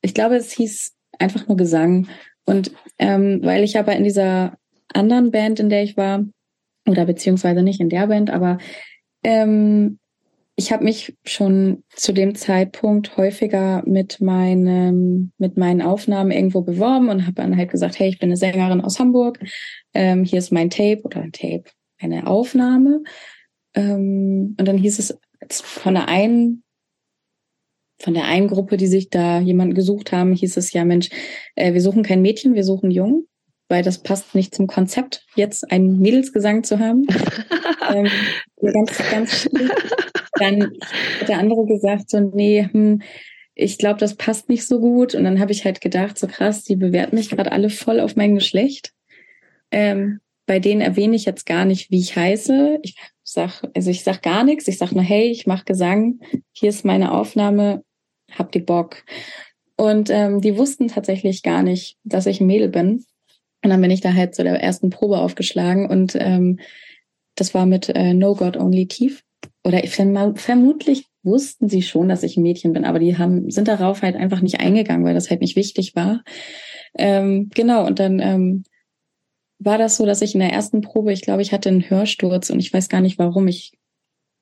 Ich glaube, es hieß einfach nur Gesang. Und ähm, weil ich aber in dieser anderen Band, in der ich war, oder beziehungsweise nicht in der Band, aber ähm, ich habe mich schon zu dem Zeitpunkt häufiger mit meinem mit meinen Aufnahmen irgendwo beworben und habe dann halt gesagt, hey, ich bin eine Sängerin aus Hamburg, ähm, hier ist mein Tape oder ein Tape, eine Aufnahme. Ähm, und dann hieß es von der einen von der einen Gruppe, die sich da jemanden gesucht haben, hieß es ja, Mensch, äh, wir suchen kein Mädchen, wir suchen Jungen, weil das passt nicht zum Konzept, jetzt einen Mädelsgesang zu haben. *laughs* ähm, ganz, ganz Dann hat der andere gesagt, so, nee, hm, ich glaube, das passt nicht so gut. Und dann habe ich halt gedacht, so krass, die bewerten mich gerade alle voll auf mein Geschlecht. Ähm, bei denen erwähne ich jetzt gar nicht, wie ich heiße. Ich sag, also ich sag gar nichts. Ich sag nur, hey, ich mache Gesang. Hier ist meine Aufnahme habt ihr Bock? Und ähm, die wussten tatsächlich gar nicht, dass ich ein Mädel bin. Und dann bin ich da halt zu der ersten Probe aufgeschlagen und ähm, das war mit äh, No God Only Tief. Oder verm vermutlich wussten sie schon, dass ich ein Mädchen bin, aber die haben sind darauf halt einfach nicht eingegangen, weil das halt nicht wichtig war. Ähm, genau, und dann ähm, war das so, dass ich in der ersten Probe, ich glaube, ich hatte einen Hörsturz und ich weiß gar nicht warum. Ich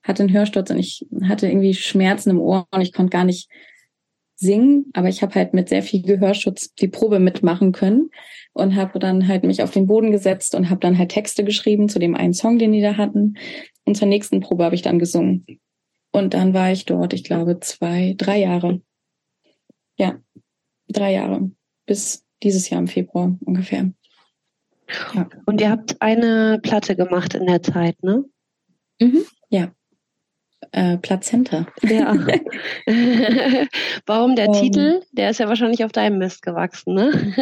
hatte einen Hörsturz und ich hatte irgendwie Schmerzen im Ohr und ich konnte gar nicht singen, aber ich habe halt mit sehr viel Gehörschutz die Probe mitmachen können und habe dann halt mich auf den Boden gesetzt und habe dann halt Texte geschrieben zu dem einen Song, den die da hatten. Und zur nächsten Probe habe ich dann gesungen. Und dann war ich dort, ich glaube, zwei, drei Jahre. Ja, drei Jahre. Bis dieses Jahr im Februar ungefähr.
Ja. Und ihr habt eine Platte gemacht in der Zeit, ne?
Mhm, ja äh, Plazenta.
Ja. *laughs* Warum der ähm. Titel? Der ist ja wahrscheinlich auf deinem Mist gewachsen, ne?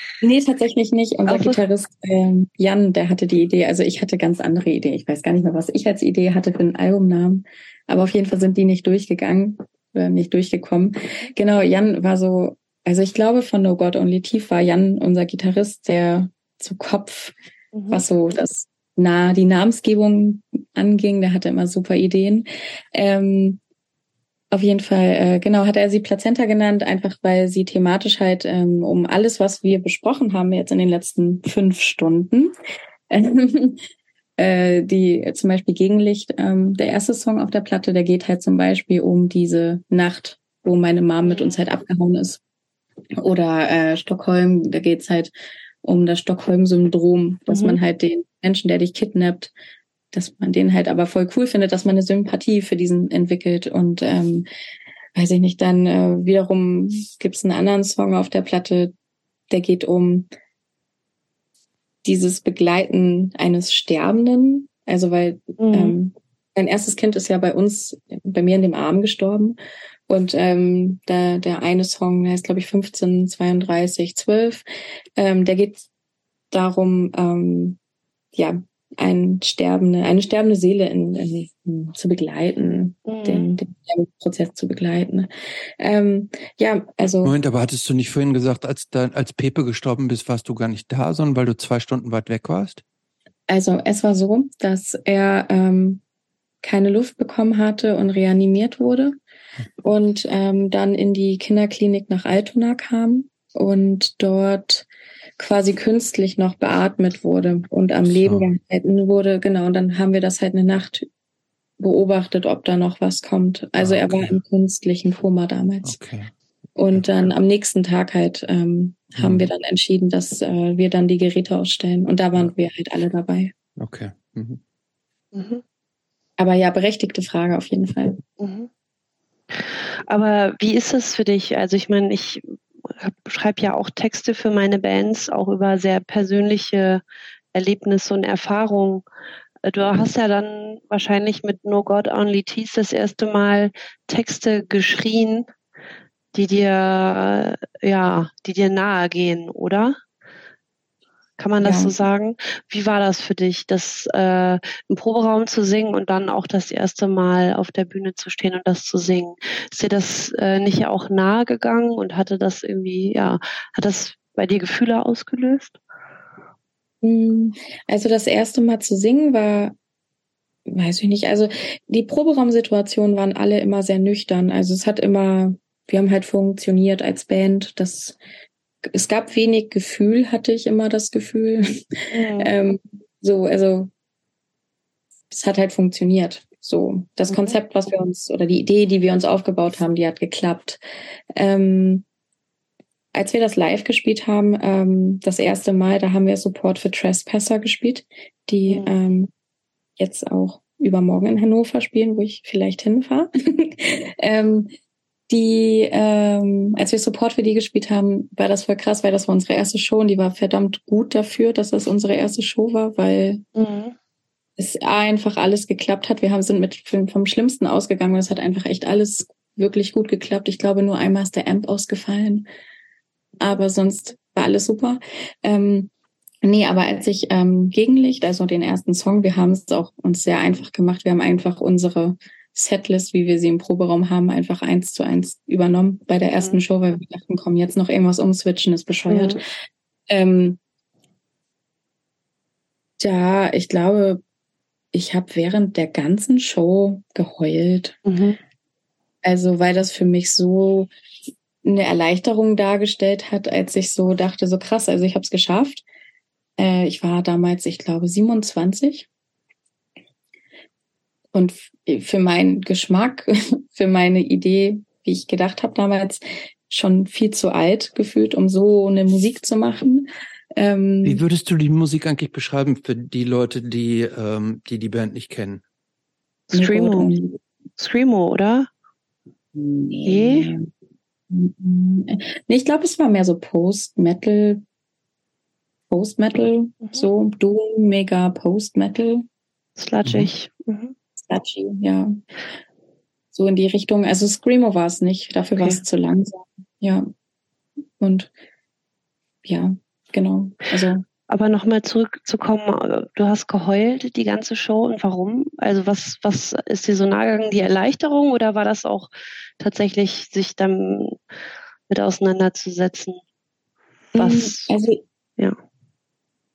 *laughs*
nee, tatsächlich nicht. Unser also, Gitarrist äh, Jan, der hatte die Idee. Also ich hatte ganz andere Ideen. Ich weiß gar nicht mehr, was ich als Idee hatte für einen Albumnamen. Aber auf jeden Fall sind die nicht durchgegangen, äh, nicht durchgekommen. Genau, Jan war so, also ich glaube von No God Only Tief war Jan unser Gitarrist, der zu Kopf, mhm. was so das na, die Namensgebung anging. Der hatte immer super Ideen. Ähm, auf jeden Fall, äh, genau, hat er sie Plazenta genannt, einfach weil sie thematisch halt ähm, um alles, was wir besprochen haben jetzt in den letzten fünf Stunden, *laughs* äh, die zum Beispiel Gegenlicht, ähm, der erste Song auf der Platte, der geht halt zum Beispiel um diese Nacht, wo meine Mom mit uns halt abgehauen ist. Oder äh, Stockholm, da geht's halt um das Stockholm-Syndrom, dass mhm. man halt den Menschen, der dich kidnappt, dass man den halt aber voll cool findet, dass man eine Sympathie für diesen entwickelt und ähm, weiß ich nicht, dann äh, wiederum gibt's einen anderen Song auf der Platte, der geht um dieses Begleiten eines Sterbenden, also weil mhm. ähm, mein erstes Kind ist ja bei uns, bei mir in dem Arm gestorben und ähm, der, der eine Song, der heißt glaube ich 15, 32, 12, ähm, der geht darum, ähm, ja, ein sterbende, eine sterbende Seele in, in, in zu begleiten, mhm. den, den Prozess zu begleiten. Ähm, ja, also.
Moment, aber hattest du nicht vorhin gesagt, als da, als Pepe gestorben bist, warst du gar nicht da, sondern weil du zwei Stunden weit weg warst?
Also es war so, dass er ähm, keine Luft bekommen hatte und reanimiert wurde und ähm, dann in die Kinderklinik nach Altona kam und dort quasi künstlich noch beatmet wurde und am so. Leben gehalten wurde. Genau, und dann haben wir das halt eine Nacht beobachtet, ob da noch was kommt. Also okay. er war im künstlichen Koma damals. Okay. Und dann am nächsten Tag halt ähm, mhm. haben wir dann entschieden, dass äh, wir dann die Geräte ausstellen. Und da waren wir halt alle dabei.
Okay. Mhm.
Mhm. Aber ja, berechtigte Frage auf jeden Fall. Mhm.
Aber wie ist es für dich? Also ich meine, ich schreibe ja auch Texte für meine Bands, auch über sehr persönliche Erlebnisse und Erfahrungen. Du hast ja dann wahrscheinlich mit No God Only Tease das erste Mal Texte geschrien, die dir, ja, die dir nahe gehen, oder? Kann man das ja. so sagen? Wie war das für dich, das äh, im Proberaum zu singen und dann auch das erste Mal auf der Bühne zu stehen und das zu singen? Ist dir das äh, nicht auch nahe gegangen und hatte das irgendwie, ja, hat das bei dir Gefühle ausgelöst?
Hm, also das erste Mal zu singen war, weiß ich nicht, also die Proberaumsituationen waren alle immer sehr nüchtern. Also es hat immer, wir haben halt funktioniert als Band. Das es gab wenig Gefühl, hatte ich immer das Gefühl. Ja. *laughs* ähm, so, also es hat halt funktioniert. So, das mhm. Konzept, was wir uns, oder die Idee, die wir uns aufgebaut haben, die hat geklappt. Ähm, als wir das live gespielt haben, ähm, das erste Mal, da haben wir Support für Trespasser gespielt, die mhm. ähm, jetzt auch übermorgen in Hannover spielen, wo ich vielleicht hinfahre. *laughs* ähm, die, ähm, als wir Support für die gespielt haben, war das voll krass, weil das war unsere erste Show und die war verdammt gut dafür, dass das unsere erste Show war, weil mhm. es einfach alles geklappt hat. Wir haben sind mit vom Schlimmsten ausgegangen und es hat einfach echt alles wirklich gut geklappt. Ich glaube, nur einmal ist der Amp ausgefallen, aber sonst war alles super. Ähm, Nee, aber als ich ähm, Gegenlicht, also den ersten Song, wir haben es auch uns sehr einfach gemacht. Wir haben einfach unsere Setlist, wie wir sie im Proberaum haben, einfach eins zu eins übernommen bei der ersten mhm. Show, weil wir dachten, komm, jetzt noch irgendwas umswitchen, ist bescheuert. Mhm. Ähm, ja, ich glaube, ich habe während der ganzen Show geheult. Mhm. Also, weil das für mich so eine Erleichterung dargestellt hat, als ich so dachte, so krass, also ich habe es geschafft. Äh, ich war damals, ich glaube, 27 und für meinen Geschmack, *laughs* für meine Idee, wie ich gedacht habe damals, schon viel zu alt gefühlt, um so eine Musik zu machen.
Ähm, wie würdest du die Musik eigentlich beschreiben für die Leute, die ähm, die, die Band nicht kennen?
Screamo. Screamo, oder?
Nee. nee. Ich glaube, es war mehr so Post-Metal, Post-Metal, mhm. so Doom, Mega Post-Metal.
Sludgig. Mhm.
Sludgy, ja. So in die Richtung. Also Screamo war es nicht, dafür okay. war es zu langsam. Ja. Und ja, genau. Also
aber nochmal zurückzukommen, du hast geheult die ganze Show und warum? Also was, was ist dir so nahe gegangen, die Erleichterung oder war das auch tatsächlich, sich dann mit auseinanderzusetzen?
Was? Also, ja.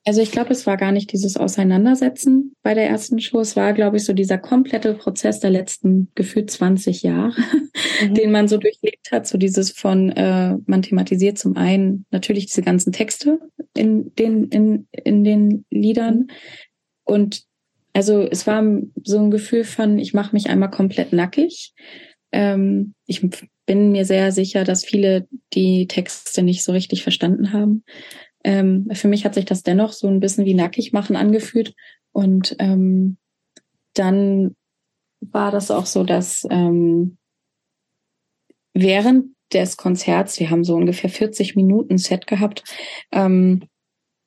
Also ich glaube, es war gar nicht dieses Auseinandersetzen bei der ersten Show. Es war, glaube ich, so dieser komplette Prozess der letzten gefühlt 20 Jahre, mhm. *laughs* den man so durchlebt hat. So dieses von, äh, man thematisiert zum einen natürlich diese ganzen Texte in den, in, in den Liedern. Und also es war so ein Gefühl von, ich mache mich einmal komplett nackig. Ähm, ich bin mir sehr sicher, dass viele die Texte nicht so richtig verstanden haben. Ähm, für mich hat sich das dennoch so ein bisschen wie nackig machen angefühlt. Und ähm, dann war das auch so, dass ähm, während des Konzerts, wir haben so ungefähr 40 Minuten Set gehabt, ähm,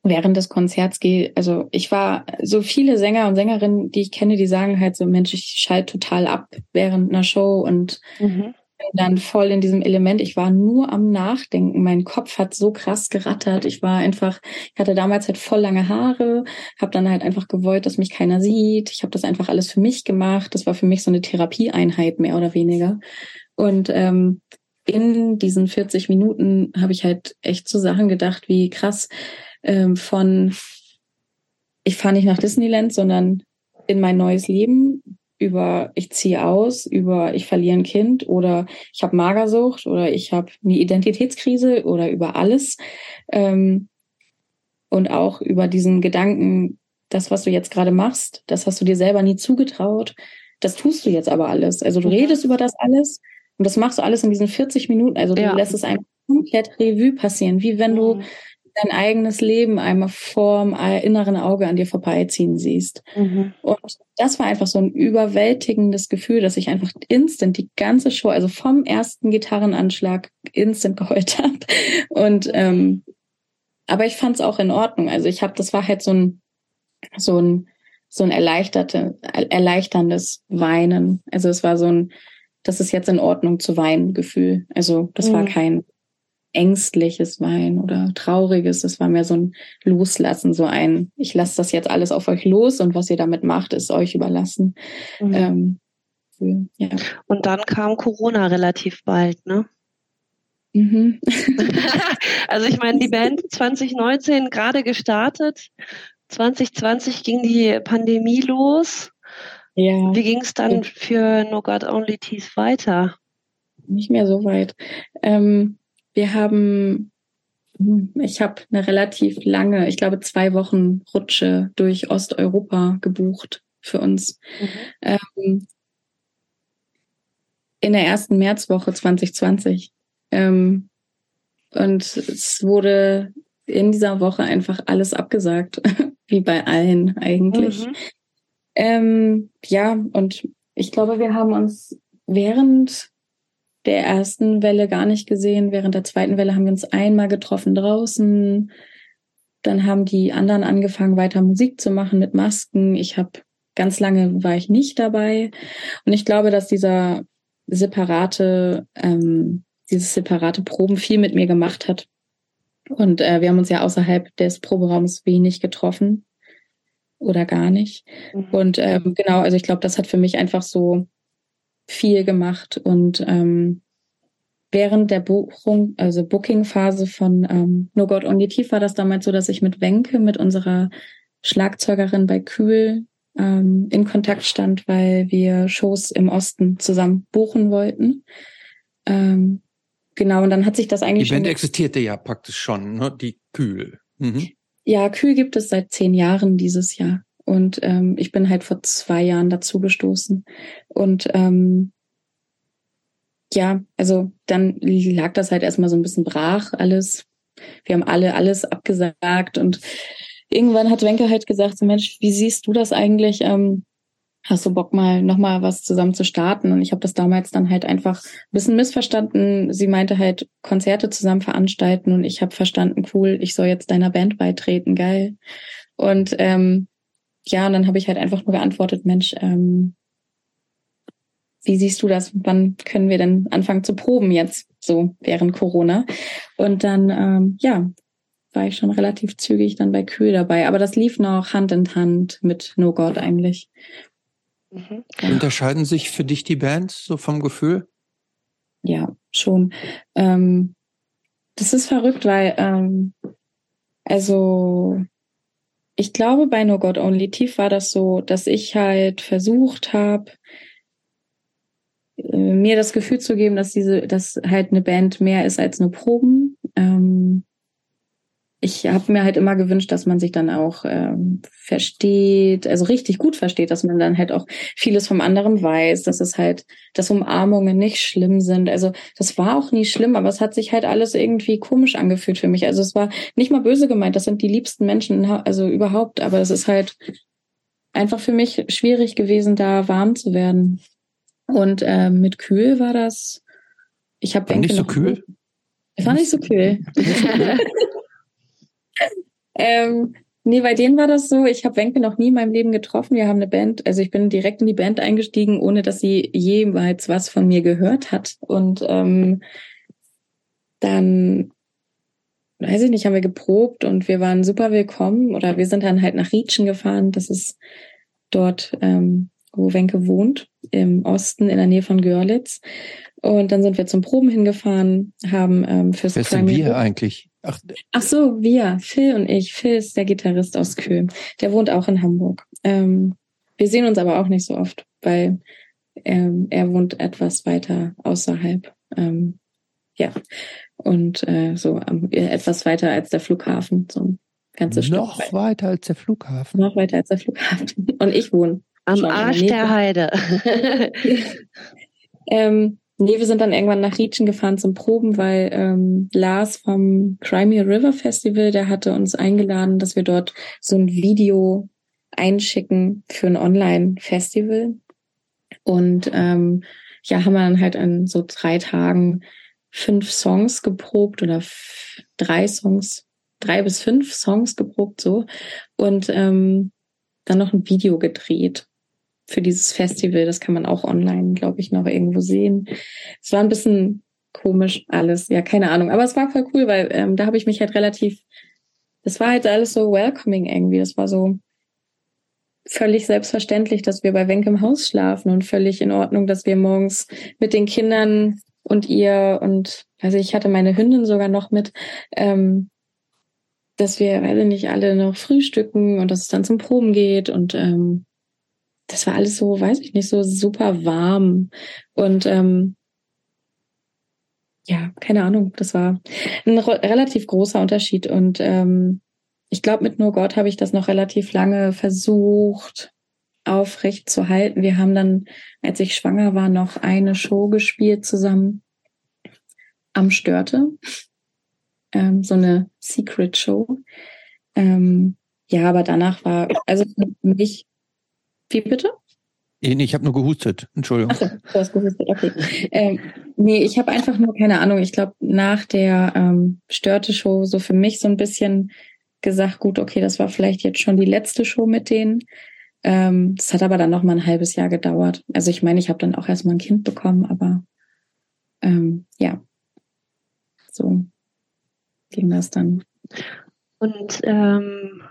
während des Konzerts gehe, also ich war so viele Sänger und Sängerinnen, die ich kenne, die sagen halt so, Mensch, ich schalte total ab während einer Show und mhm dann voll in diesem Element. Ich war nur am Nachdenken. Mein Kopf hat so krass gerattert. Ich war einfach, ich hatte damals halt voll lange Haare, habe dann halt einfach gewollt, dass mich keiner sieht. Ich habe das einfach alles für mich gemacht. Das war für mich so eine Therapieeinheit mehr oder weniger. Und ähm, in diesen 40 Minuten habe ich halt echt so Sachen gedacht, wie krass ähm, von ich fahre nicht nach Disneyland, sondern in mein neues Leben über ich ziehe aus, über ich verliere ein Kind oder ich habe Magersucht oder ich habe eine Identitätskrise oder über alles. Ähm, und auch über diesen Gedanken, das, was du jetzt gerade machst, das hast du dir selber nie zugetraut, das tust du jetzt aber alles. Also du mhm. redest über das alles und das machst du alles in diesen 40 Minuten. Also du ja. lässt es einfach komplett Revue passieren, wie wenn du mhm dein eigenes Leben einmal vorm inneren Auge an dir vorbeiziehen siehst. Mhm. Und das war einfach so ein überwältigendes Gefühl, dass ich einfach instant die ganze Show, also vom ersten Gitarrenanschlag instant geheult *laughs* habe. Und ähm, aber ich fand es auch in Ordnung. Also ich habe, das war halt so ein so ein so ein erleichterte, erleichterndes Weinen. Also es war so ein, das ist jetzt in Ordnung zu weinen Gefühl. Also das mhm. war kein ängstliches Weinen oder trauriges. Das war mehr so ein Loslassen, so ein, ich lasse das jetzt alles auf euch los und was ihr damit macht, ist euch überlassen. Mhm.
Ähm, ja. Und dann kam Corona relativ bald, ne? Mhm. *laughs* also ich meine, die Band 2019 gerade gestartet, 2020 ging die Pandemie los. Ja. Wie ging es dann für No God Only Teeth weiter?
Nicht mehr so weit. Ähm, wir haben, hm, ich habe eine relativ lange, ich glaube zwei Wochen Rutsche durch Osteuropa gebucht für uns. Mhm. Ähm, in der ersten Märzwoche 2020. Ähm, und es wurde in dieser Woche einfach alles abgesagt, *laughs* wie bei allen eigentlich. Mhm. Ähm, ja, und ich glaube, wir haben uns während der ersten Welle gar nicht gesehen. Während der zweiten Welle haben wir uns einmal getroffen draußen. Dann haben die anderen angefangen, weiter Musik zu machen mit Masken. Ich habe ganz lange war ich nicht dabei. Und ich glaube, dass dieser separate, ähm, dieses separate Proben viel mit mir gemacht hat. Und äh, wir haben uns ja außerhalb des Proberaums wenig getroffen oder gar nicht. Mhm. Und ähm, genau, also ich glaube, das hat für mich einfach so viel gemacht und ähm, während der Buchung, also Booking-Phase von ähm, No God Only Tief war das damals so, dass ich mit Wenke, mit unserer Schlagzeugerin bei Kühl, ähm, in Kontakt stand, weil wir Shows im Osten zusammen buchen wollten. Ähm, genau, und dann hat sich das eigentlich.
Die Band existierte ja praktisch schon, ne? die Kühl. Mhm.
Ja, Kühl gibt es seit zehn Jahren dieses Jahr. Und ähm, ich bin halt vor zwei Jahren dazu gestoßen. Und ähm, ja, also dann lag das halt erstmal so ein bisschen brach alles. Wir haben alle alles abgesagt und irgendwann hat Wenke halt gesagt, so Mensch, wie siehst du das eigentlich? Ähm, hast du Bock mal nochmal was zusammen zu starten? Und ich habe das damals dann halt einfach ein bisschen missverstanden. Sie meinte halt Konzerte zusammen veranstalten und ich habe verstanden, cool, ich soll jetzt deiner Band beitreten, geil. Und ähm, ja, und dann habe ich halt einfach nur geantwortet, Mensch, ähm, wie siehst du das? Wann können wir denn anfangen zu proben jetzt, so während Corona? Und dann, ähm, ja, war ich schon relativ zügig dann bei Kühl dabei. Aber das lief noch Hand in Hand mit No God eigentlich.
Mhm. Unterscheiden sich für dich die Bands so vom Gefühl?
Ja, schon. Ähm, das ist verrückt, weil ähm, also ich glaube, bei No God Only Tief war das so, dass ich halt versucht habe, äh, mir das Gefühl zu geben, dass diese, dass halt eine Band mehr ist als nur Proben. Ähm, ich habe mir halt immer gewünscht, dass man sich dann auch ähm, versteht, also richtig gut versteht, dass man dann halt auch vieles vom anderen weiß, dass es halt, dass Umarmungen nicht schlimm sind. Also das war auch nie schlimm, aber es hat sich halt alles irgendwie komisch angefühlt für mich. Also es war nicht mal böse gemeint, das sind die liebsten Menschen, also überhaupt, aber es ist halt einfach für mich schwierig gewesen, da warm zu werden. Und äh, mit kühl war das. Ich habe
war nicht so kühl.
Es war nicht so kühl. *laughs* ähm, nee, bei denen war das so. Ich habe Wenke noch nie in meinem Leben getroffen. Wir haben eine Band, also ich bin direkt in die Band eingestiegen, ohne dass sie jemals was von mir gehört hat. Und ähm, dann, weiß ich nicht, haben wir geprobt und wir waren super willkommen. Oder wir sind dann halt nach Rietschen gefahren. Das ist dort ähm, wo Wenke wohnt, im Osten in der Nähe von Görlitz. Und dann sind wir zum Proben hingefahren, haben ähm, fürs
Wer sind wir eigentlich?
Ach. Ach so, wir, Phil und ich. Phil ist der Gitarrist aus Köln. Der wohnt auch in Hamburg. Ähm, wir sehen uns aber auch nicht so oft, weil ähm, er wohnt etwas weiter außerhalb. Ähm, ja. Und äh, so ähm, etwas weiter als der Flughafen. So ein ganzes
Noch
Stück
weiter als der Flughafen.
Noch weiter als der Flughafen. *laughs* Und ich wohne
am Arsch der Heide. *laughs* *laughs*
ähm, nee, wir sind dann irgendwann nach Rietschen gefahren zum Proben, weil ähm, Lars vom Crimea River Festival, der hatte uns eingeladen, dass wir dort so ein Video einschicken für ein Online-Festival. Und ähm, ja, haben wir dann halt in so drei Tagen fünf Songs geprobt oder drei Songs, drei bis fünf Songs geprobt so und ähm, dann noch ein Video gedreht für dieses Festival. Das kann man auch online, glaube ich, noch irgendwo sehen. Es war ein bisschen komisch alles, ja, keine Ahnung. Aber es war voll cool, weil ähm, da habe ich mich halt relativ, das war halt alles so welcoming irgendwie. Das war so völlig selbstverständlich, dass wir bei Wenk im Haus schlafen und völlig in Ordnung, dass wir morgens mit den Kindern und ihr und also ich hatte meine Hündin sogar noch mit, ähm, dass wir alle nicht alle noch frühstücken und dass es dann zum Proben geht und ähm, das war alles so, weiß ich nicht, so super warm. Und ähm, ja, keine Ahnung, das war ein relativ großer Unterschied. Und ähm, ich glaube, mit No God habe ich das noch relativ lange versucht aufrecht zu halten. Wir haben dann, als ich schwanger war, noch eine Show gespielt zusammen am Störte. Ähm, so eine Secret Show. Ähm, ja, aber danach war, also für mich wie bitte?
Ich habe nur gehustet, Entschuldigung.
Ach so, du hast gehustet, okay. ähm, nee, ich habe einfach nur keine Ahnung. Ich glaube, nach der ähm, Störte-Show so für mich so ein bisschen gesagt, gut, okay, das war vielleicht jetzt schon die letzte Show mit denen. Ähm, das hat aber dann noch mal ein halbes Jahr gedauert. Also ich meine, ich habe dann auch erstmal ein Kind bekommen, aber ähm, ja, so ging das dann.
Und ähm,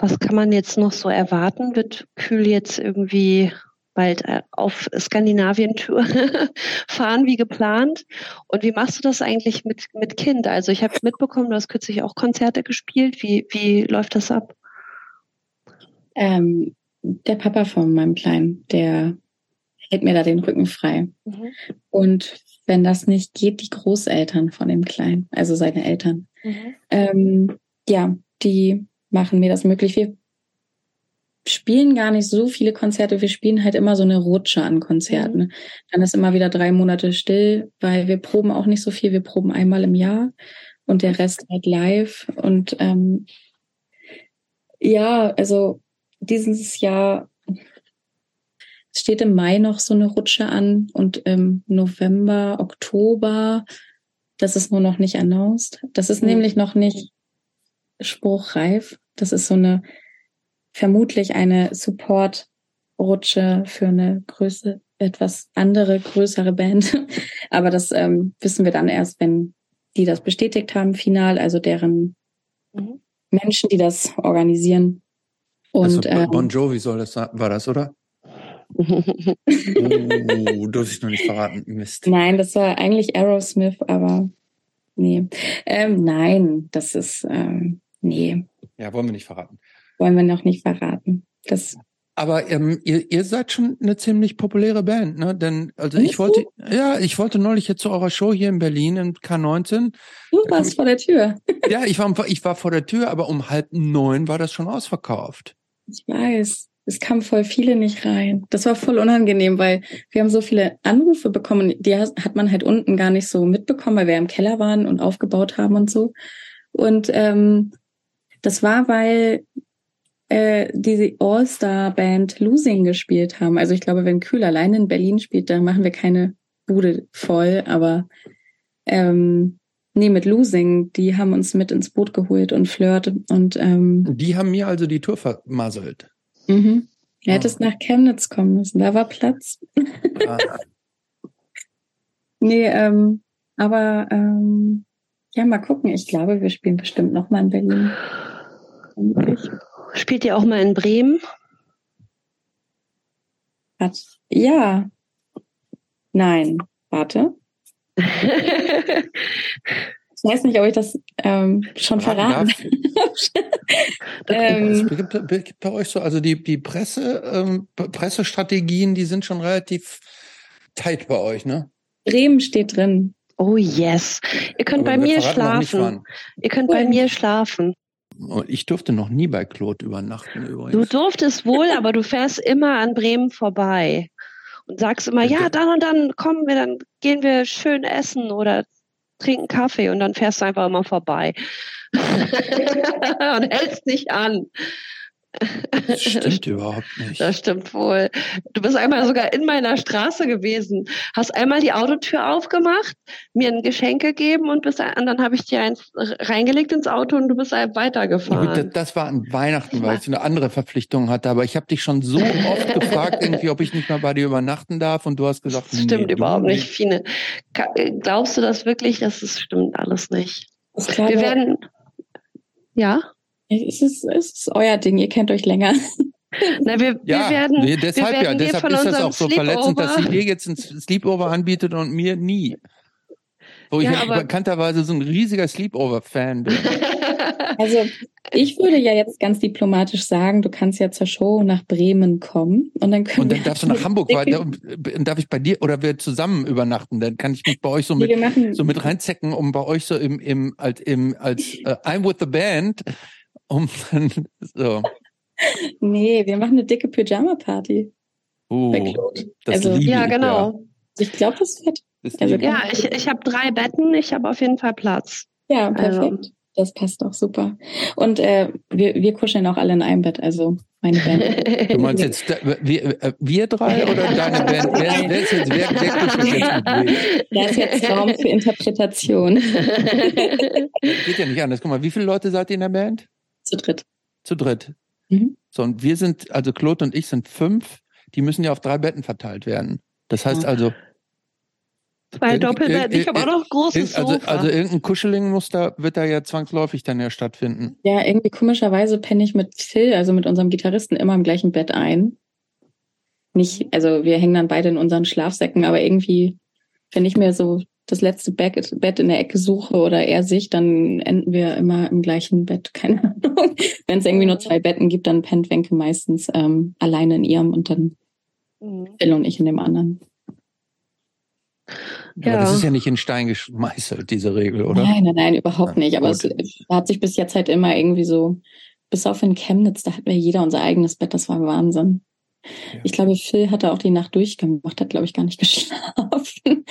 was kann man jetzt noch so erwarten? Wird Kühl jetzt irgendwie bald äh, auf Skandinavien-Tour *laughs* fahren wie geplant? Und wie machst du das eigentlich mit, mit Kind? Also ich habe mitbekommen, du hast kürzlich auch Konzerte gespielt. Wie, wie läuft das ab?
Ähm, der Papa von meinem Kleinen, der hält mir da den Rücken frei. Mhm. Und wenn das nicht geht, die Großeltern von dem Kleinen, also seine Eltern, mhm. ähm, ja, die machen mir das möglich. Wir spielen gar nicht so viele Konzerte. Wir spielen halt immer so eine Rutsche an Konzerten. Mhm. Dann ist immer wieder drei Monate still, weil wir proben auch nicht so viel. Wir proben einmal im Jahr und der Rest halt live. Und ähm, ja, also dieses Jahr steht im Mai noch so eine Rutsche an und im November, Oktober, das ist nur noch nicht announced. Das ist mhm. nämlich noch nicht spruchreif. Das ist so eine, vermutlich eine Support-Rutsche für eine Größe, etwas andere, größere Band. *laughs* Aber das ähm, wissen wir dann erst, wenn die das bestätigt haben, final, also deren mhm. Menschen, die das organisieren.
Und, also, ähm, bon Jovi soll das, war das, oder? *laughs* oh, durfte ich noch nicht verraten. Mist.
Nein, das war eigentlich Aerosmith, aber nee. Ähm, nein, das ist, ähm, nee.
Ja, wollen wir nicht verraten.
Wollen wir noch nicht verraten. Das
aber ähm, ihr, ihr seid schon eine ziemlich populäre Band, ne? Denn also ich wollte, ja, ich wollte neulich jetzt zu eurer Show hier in Berlin im K19.
Du warst vor der Tür.
ja, ich war, ich war vor der Tür, aber um halb neun war das schon ausverkauft.
Ich weiß. Es kamen voll viele nicht rein. Das war voll unangenehm, weil wir haben so viele Anrufe bekommen. Die hat man halt unten gar nicht so mitbekommen, weil wir im Keller waren und aufgebaut haben und so. Und ähm, das war, weil äh, diese All-Star-Band Losing gespielt haben. Also ich glaube, wenn Kühl alleine in Berlin spielt, dann machen wir keine Bude voll, aber ähm, nee, mit Losing, die haben uns mit ins Boot geholt und Flirt und ähm,
Die haben mir also die Tour vermasselt.
Mhm. Er hätte oh. nach Chemnitz kommen müssen, da war Platz. Ah. *laughs* nee, ähm, aber ähm, ja, mal gucken. Ich glaube, wir spielen bestimmt noch mal in Berlin.
Spielt ihr auch mal in Bremen?
Ja. Nein. Warte. *laughs* ich weiß nicht, ob ich das ähm, schon verraten *laughs*
ähm, es gibt, gibt bei euch so, also die, die Presse, ähm, Pressestrategien, die sind schon relativ tight bei euch, ne?
Bremen steht drin.
Oh yes. Ihr könnt Aber bei mir schlafen. Ihr könnt bei mir schlafen.
Ich durfte noch nie bei Claude übernachten übrigens.
Du durftest wohl, *laughs* aber du fährst immer an Bremen vorbei und sagst immer, ja, dann und dann kommen wir, dann gehen wir schön essen oder trinken Kaffee und dann fährst du einfach immer vorbei *laughs* *laughs* und hältst nicht an.
Das stimmt *laughs* überhaupt nicht.
Das stimmt wohl. Du bist einmal sogar in meiner Straße gewesen, hast einmal die Autotür aufgemacht, mir ein Geschenk gegeben und, bist, und dann habe ich dir eins reingelegt ins Auto und du bist weitergefahren.
Das war an Weihnachten, weil ich eine andere Verpflichtung hatte. Aber ich habe dich schon so oft *laughs* gefragt, irgendwie, ob ich nicht mal bei dir übernachten darf und du hast gesagt,
das stimmt nee, überhaupt nicht, Fine. Glaubst du das wirklich? Das stimmt alles nicht. Wir werden, ja?
Es ist, es ist euer Ding, ihr kennt euch länger. *laughs*
Na, wir,
ja,
wir werden,
nee, deshalb
wir
ja, deshalb ist das auch so Sleepover. verletzend, dass sie dir jetzt ein Sleepover anbietet und mir nie. Wo ja, ich ja bekannterweise so ein riesiger Sleepover-Fan bin. *laughs*
Also ich würde ja jetzt ganz diplomatisch sagen, du kannst ja zur Show nach Bremen kommen und dann können
Und dann darfst du nach *laughs* Hamburg weiter und darf ich bei dir oder wir zusammen übernachten, dann kann ich mich bei euch so mit so mit reinzecken, um bei euch so im im als im als uh, I'm with the band um dann so.
Nee, wir machen eine dicke Pyjama-Party.
Oh, das also,
ja, genau. Ja.
Ich glaube, das wird.
Also, ja, ich, ich habe drei Betten, ich habe auf jeden Fall Platz.
Ja, also. perfekt. Also. Das passt doch super. Und äh, wir, wir kuscheln auch alle in einem Bett, also meine *laughs* Band.
Du meinst jetzt wir, äh, wir drei oder deine Band? Wer, wer ist jetzt, wer, wer kuschelt jetzt mit
mir? Da ist jetzt Raum für Interpretation.
Geht ja nicht anders. Guck mal, wie viele Leute seid ihr in der Band?
Zu dritt.
Zu dritt. Mhm. So, und wir sind, also Claude und ich sind fünf, die müssen ja auf drei Betten verteilt werden. Das heißt also.
Zwei Doppelbetten, ich habe auch noch großes
also,
Sofa.
Also irgendein Kuschelingmuster wird da ja zwangsläufig dann ja stattfinden.
Ja, irgendwie komischerweise penne ich mit Phil, also mit unserem Gitarristen, immer im gleichen Bett ein. Nicht, also wir hängen dann beide in unseren Schlafsäcken, aber irgendwie, wenn ich mir so das letzte Bett in der Ecke suche oder er sich, dann enden wir immer im gleichen Bett. *laughs* Keine Ahnung. Wenn es irgendwie nur zwei Betten gibt, dann pennt Wenke meistens ähm, alleine in ihrem und dann mhm. Phil und ich in dem anderen.
Ja. Aber das ist ja nicht in Stein gemeißelt, diese Regel, oder?
Nein, nein, nein, überhaupt nicht. Aber es hat sich bis jetzt halt immer irgendwie so bis auf in Chemnitz, da hatten wir jeder unser eigenes Bett, das war Wahnsinn.
Ja.
Ich glaube, Phil hatte auch die Nacht durchgemacht, hat, glaube ich, gar nicht *laughs* geschlafen.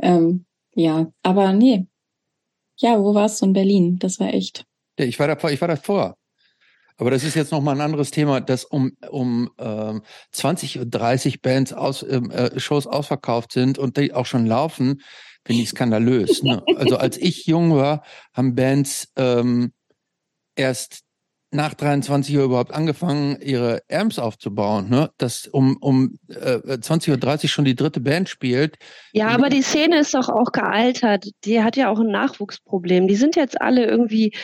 ähm, ja, aber nee. Ja, wo warst du in Berlin? Das war echt.
Ja, ich war davor, ich war davor. Aber das ist jetzt nochmal ein anderes Thema, dass um, um ähm, 20, 30 Bands aus, ähm, äh, Shows ausverkauft sind und die auch schon laufen, finde ich skandalös. Ne? *laughs* Also als ich jung war, haben Bands ähm, erst nach 23 Uhr überhaupt angefangen, ihre Amps aufzubauen. Ne? Dass um, um äh, 20.30 Uhr schon die dritte Band spielt.
Ja, aber die Szene ist doch auch gealtert. Die hat ja auch ein Nachwuchsproblem. Die sind jetzt alle irgendwie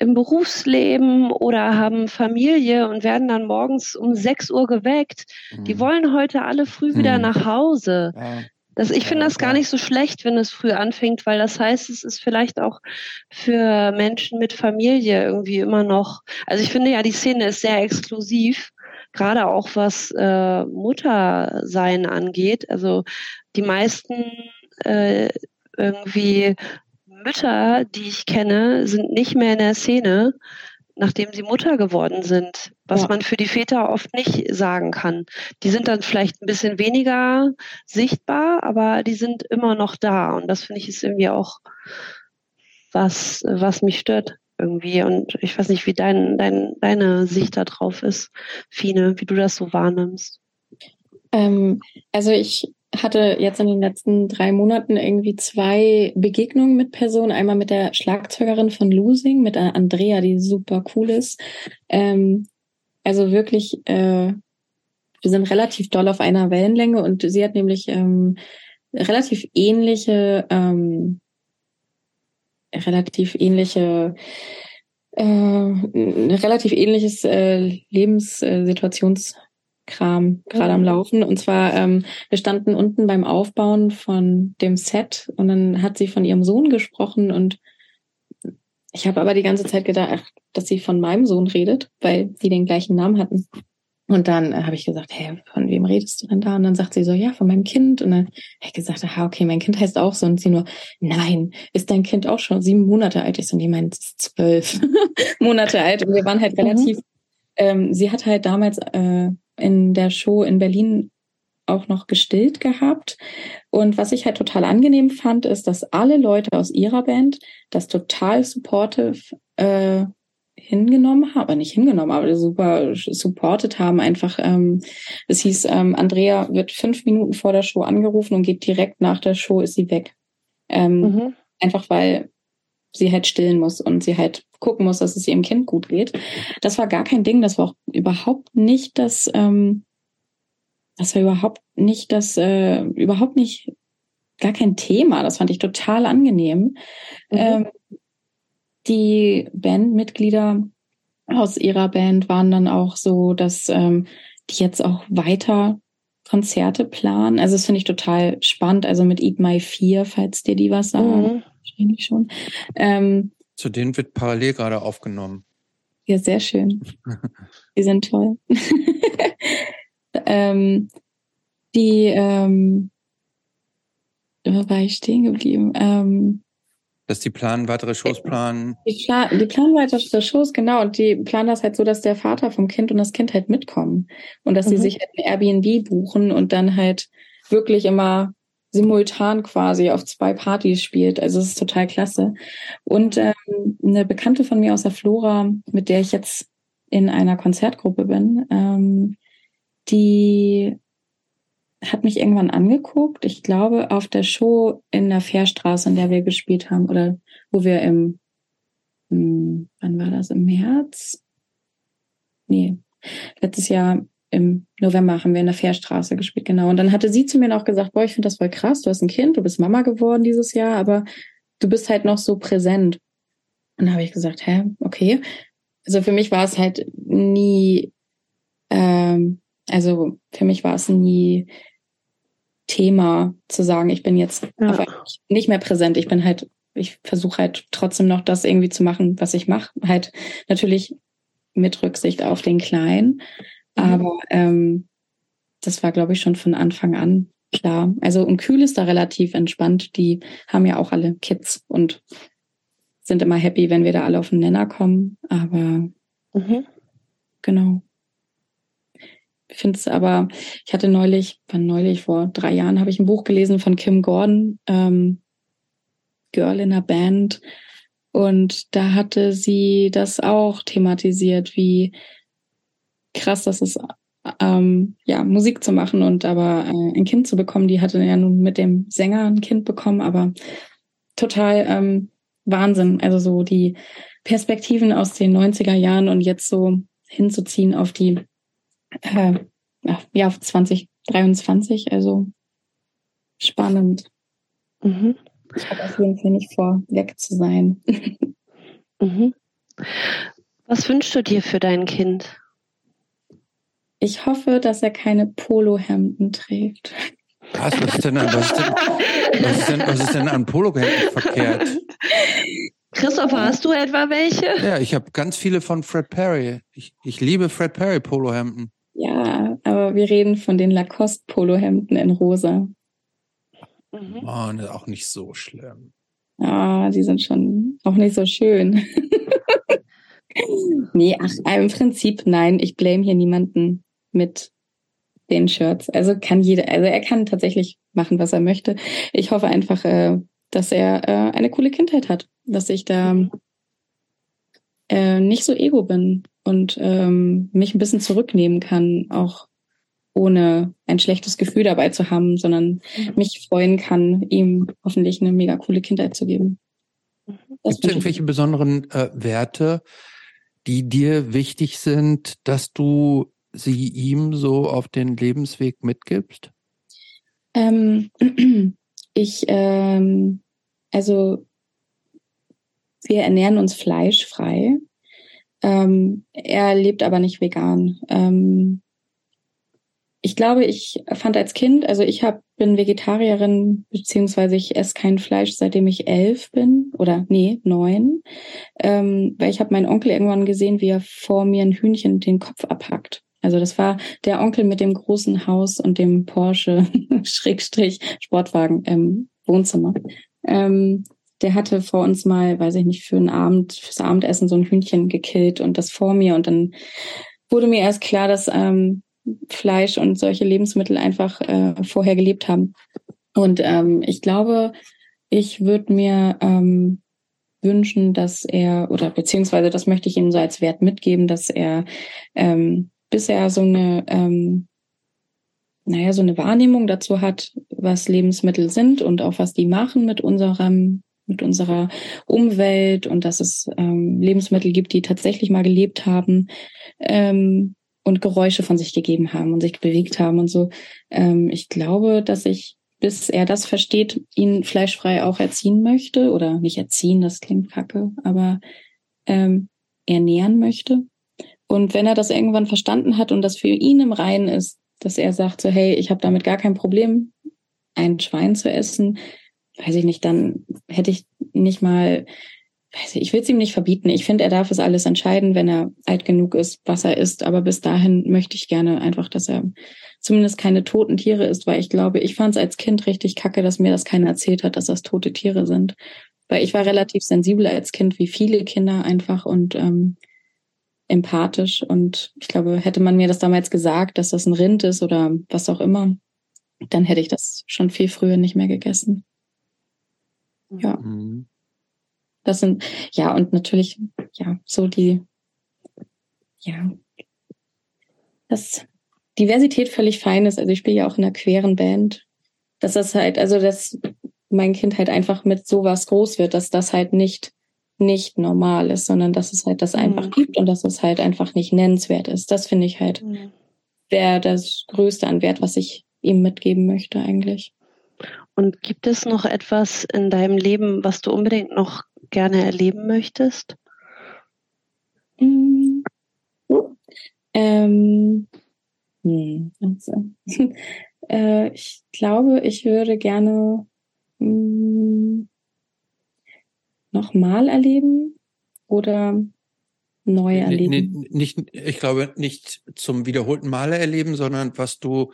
im Berufsleben oder haben Familie und werden dann morgens um 6 Uhr geweckt. Die
Mhm.
wollen heute alle früh wieder
Mhm.
nach Hause.
Ja.
Das, ich finde das gar nicht so schlecht, wenn es früh anfängt, weil das heißt, es ist vielleicht auch für Menschen mit Familie irgendwie immer noch. Also ich finde ja, die Szene ist sehr exklusiv, gerade auch was äh, Muttersein angeht. Also die meisten äh, irgendwie Mütter, die ich kenne, sind nicht mehr in der Szene, nachdem sie Mutter geworden sind, was
Ja.
man für die Väter oft nicht sagen kann. Die sind dann vielleicht ein bisschen weniger sichtbar, aber die sind immer noch da. Und das finde ich ist irgendwie auch was, was mich stört irgendwie. Und ich weiß nicht, wie dein, dein, deine Sicht da drauf ist, Fine, wie du das so wahrnimmst.
Ähm, also ich hatte jetzt in den letzten drei Monaten irgendwie zwei Begegnungen mit Personen. Einmal mit der Schlagzeugerin von Losing, mit Andrea, die super cool ist. Ähm, also wirklich, äh, wir sind relativ doll auf einer Wellenlänge und sie hat nämlich ähm, relativ ähnliche, ähm, relativ ähnliche äh, ein relativ ähnliches äh, Lebenssituationskram gerade am
Mhm.
Laufen. Und zwar, ähm, wir standen unten beim Aufbauen von dem Set und dann hat sie von ihrem Sohn gesprochen und ich habe aber die ganze Zeit gedacht, dass sie von meinem Sohn redet, weil die den gleichen Namen hatten. Und dann äh, habe ich gesagt, hey, von wem redest du denn da? Und dann sagt sie so, ja, von meinem Kind. Und dann habe ich gesagt, aha, okay, mein Kind heißt auch so. Und sie nur, nein, ist dein Kind auch schon sieben Monate alt? Ich so, nee, mein ist zwölf *laughs* Monate alt. Und wir waren halt
Mhm.
relativ, ähm, sie hat halt damals äh, in der Show in Berlin auch noch gestillt gehabt. Und was ich halt total angenehm fand, ist, dass alle Leute aus ihrer Band das total supportive äh, hingenommen haben, nicht hingenommen, aber super supported haben. Einfach, ähm, es hieß, ähm, Andrea wird fünf Minuten vor der Show angerufen und geht direkt nach der Show ist sie weg. Ähm,
Mhm.
einfach weil sie halt stillen muss und sie halt gucken muss, dass es ihrem Kind gut geht. Das war gar kein Ding, das war auch überhaupt nicht das, ähm, das war überhaupt nicht das, äh, überhaupt nicht, gar kein Thema. Das fand ich total angenehm.
Mhm.
Ähm, die Bandmitglieder aus ihrer Band waren dann auch so, dass ähm, die jetzt auch weiter Konzerte planen. Also das finde ich total spannend. Also mit Eat My Fear, falls dir die was sagen,
Mhm.
Wahrscheinlich schon. Ähm,
Zu denen wird parallel gerade aufgenommen.
ja, sehr schön. Die sind toll. *laughs* ähm, die, ähm, wo war ich stehen geblieben? Ähm,
Dass die planen, weitere Shows planen.
Die, Pla die planen weiter für Shows, genau. Und die planen das halt so, dass der Vater vom Kind und das Kind halt mitkommen. Und dass sie
Mhm.
sich halt ein Airbnb buchen und dann halt wirklich immer simultan quasi auf zwei Partys spielt. Also es ist total klasse. Und ähm, eine Bekannte von mir aus der Flora, mit der ich jetzt in einer Konzertgruppe bin, ähm, die hat mich irgendwann angeguckt. Ich glaube, auf der Show in der Fährstraße, in der wir gespielt haben, oder wo wir im, im wann war das? Im März? Nee, letztes Jahr im November haben wir in der Fährstraße gespielt, genau. Und dann hatte sie zu mir noch gesagt, boah, ich finde das voll krass, du hast ein Kind, du bist Mama geworden dieses Jahr, aber du bist halt noch so präsent. Und da habe ich gesagt, hä, okay. Also für mich war es halt nie, ähm, also für mich war es nie Thema zu sagen, ich bin jetzt
Ja.
nicht mehr präsent. Ich bin halt, ich versuche halt trotzdem noch das irgendwie zu machen, was ich mache. Halt natürlich mit Rücksicht auf den Kleinen.
Mhm.
Aber ähm, das war, glaube ich, schon von Anfang an klar. Also und Kühl ist da relativ entspannt. Die haben ja auch alle Kids und sind immer happy, wenn wir da alle auf den Nenner kommen. Aber
Mhm.
genau. Ich finde es aber, ich hatte neulich, wann neulich, vor drei Jahren, habe ich ein Buch gelesen von Kim Gordon, ähm, Girl in a Band. Und da hatte sie das auch thematisiert, wie krass das ist, ähm, ja, Musik zu machen und aber äh, ein Kind zu bekommen. Die hatte ja nun mit dem Sänger ein Kind bekommen, aber total ähm, Wahnsinn. Also so die Perspektiven aus den 90er Jahren und jetzt so hinzuziehen auf die äh, ja, auf 2023. Also spannend. Mhm. Ich habe auf jeden Fall nicht vor, weg zu sein. *laughs*
mhm. Was wünschst du dir für dein Kind?
Ich hoffe, dass er keine Polohemden trägt.
Was, was ist denn an, was ist denn, was ist denn, was ist denn an Polohemden verkehrt?
Christopher, hast du etwa welche?
Ja, ich habe ganz viele von Fred Perry. Ich, ich liebe Fred Perry Polohemden.
Ja, aber wir reden von den Lacoste Polohemden in rosa.
Mhm. Oh, ne, auch nicht so schlimm.
Ah, die sind schon auch nicht so schön. *laughs* nee, ach, im Prinzip nein, ich blame hier niemanden mit den Shirts. Also kann jeder, also er kann tatsächlich machen, was er möchte. Ich hoffe einfach, äh, dass er äh, eine coole Kindheit hat, dass ich da mhm. äh, nicht so ego bin und ähm, mich ein bisschen zurücknehmen kann, auch ohne ein schlechtes Gefühl dabei zu haben, sondern mhm. mich freuen kann, ihm hoffentlich eine mega coole Kindheit zu geben.
Mhm. Gibt es irgendwelche besonderen äh, Werte, die dir wichtig sind, dass du sie ihm so auf den Lebensweg mitgibst?
Ähm, *clears throat* ich, ähm, also wir ernähren uns fleischfrei. Ähm, er lebt aber nicht vegan. Ähm, ich glaube, ich fand als Kind, also ich hab, bin Vegetarierin, beziehungsweise ich esse kein Fleisch, seitdem ich elf bin, oder nee, neun. Ähm, weil ich habe meinen Onkel irgendwann gesehen, wie er vor mir ein Hühnchen den Kopf abhackt. Also das war der Onkel mit dem großen Haus und dem Porsche *laughs* Schrägstrich Sportwagen im Wohnzimmer. Ähm, der hatte vor uns mal, weiß ich nicht, für einen Abend, fürs Abendessen so ein Hühnchen gekillt und das vor mir. Und dann wurde mir erst klar, dass ähm, Fleisch und solche Lebensmittel einfach äh, vorher gelebt haben. Und ähm, ich glaube, ich würde mir ähm, wünschen, dass er, oder beziehungsweise das möchte ich ihm so als Wert mitgeben, dass er ähm, bisher so eine, ähm, naja, so eine Wahrnehmung dazu hat, was Lebensmittel sind und auch was die machen mit unserem mit unserer Umwelt und dass es ähm, Lebensmittel gibt, die tatsächlich mal gelebt haben ähm, und Geräusche von sich gegeben haben und sich bewegt haben und so. Ähm, ich glaube, dass ich, bis er das versteht, ihn fleischfrei auch erziehen möchte oder nicht erziehen, das klingt kacke, aber ähm, ernähren möchte. Und wenn er das irgendwann verstanden hat und das für ihn im Reinen ist, dass er sagt so, hey, ich habe damit gar kein Problem, ein Schwein zu essen, weiß ich nicht, dann hätte ich nicht mal, weiß ich, ich will es ihm nicht verbieten. Ich finde, er darf es alles entscheiden, wenn er alt genug ist, was er isst. Aber bis dahin möchte ich gerne einfach, dass er zumindest keine toten Tiere isst, weil ich glaube, ich fand es als Kind richtig kacke, dass mir das keiner erzählt hat, dass das tote Tiere sind. Weil ich war relativ sensibel als Kind, wie viele Kinder einfach und ähm, empathisch. Und ich glaube, hätte man mir das damals gesagt, dass das ein Rind ist oder was auch immer, dann hätte ich das schon viel früher nicht mehr gegessen. Ja. Mhm. Das sind, ja, und natürlich, ja, so die, ja, dass Diversität völlig fein ist. Also ich spiele ja auch in einer queeren Band. Dass das halt, also dass mein Kind halt einfach mit sowas groß wird, dass das halt nicht nicht normal ist, sondern dass es halt das einfach mhm. gibt und dass es halt einfach nicht nennenswert ist. Das finde ich halt mhm. wäre das Größte an Wert, was ich ihm mitgeben möchte eigentlich.
Und gibt es noch etwas in deinem Leben, was du unbedingt noch gerne erleben möchtest?
Mm. Ähm, hm, also, *laughs* äh, ich glaube, ich würde gerne mh, mm, nochmal erleben oder neu erleben?
Nicht, nicht, ich glaube, nicht zum wiederholten Male erleben, sondern was du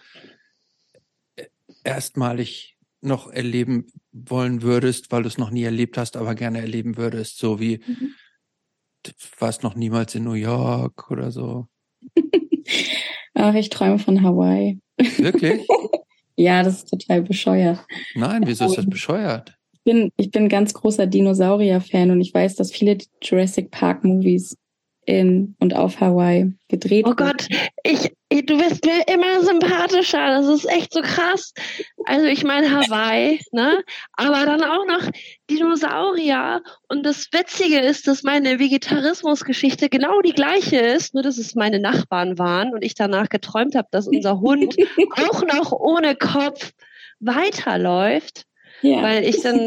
erstmalig noch erleben wollen würdest, weil du es noch nie erlebt hast, aber gerne erleben würdest, so wie mhm. du warst noch niemals in New York oder so. *laughs*
Ach, ich träume von Hawaii.
Wirklich? *laughs*
ja, das ist total bescheuert.
Nein, wieso ist das bescheuert?
Ich bin, ich bin ganz großer Dinosaurier-Fan und ich weiß, dass viele Jurassic Park-Movies in und auf Hawaii gedreht
Oh Gott, ich, ich, du bist mir immer sympathischer. Das ist echt so krass. Also ich meine Hawaii, ne? Aber dann auch noch Dinosaurier. Und das Witzige ist, dass meine Vegetarismusgeschichte genau die gleiche ist, nur dass es meine Nachbarn waren und ich danach geträumt habe, dass unser Hund *laughs* auch noch ohne Kopf weiterläuft.
Ja.
Weil ich dann,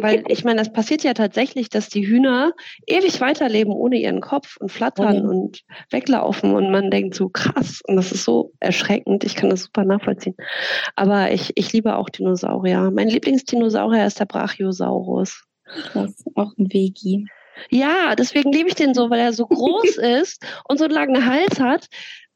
weil ich meine, das passiert ja tatsächlich, dass die Hühner ewig weiterleben ohne ihren Kopf und flattern
Mhm.
und weglaufen und man denkt so krass und das ist so erschreckend. Ich kann das super nachvollziehen. Aber ich, ich liebe auch Dinosaurier. Mein Lieblingsdinosaurier ist der Brachiosaurus.
Krass, auch ein Vegi.
Ja, deswegen liebe ich den so, weil er so groß *laughs* ist und so einen langen Hals hat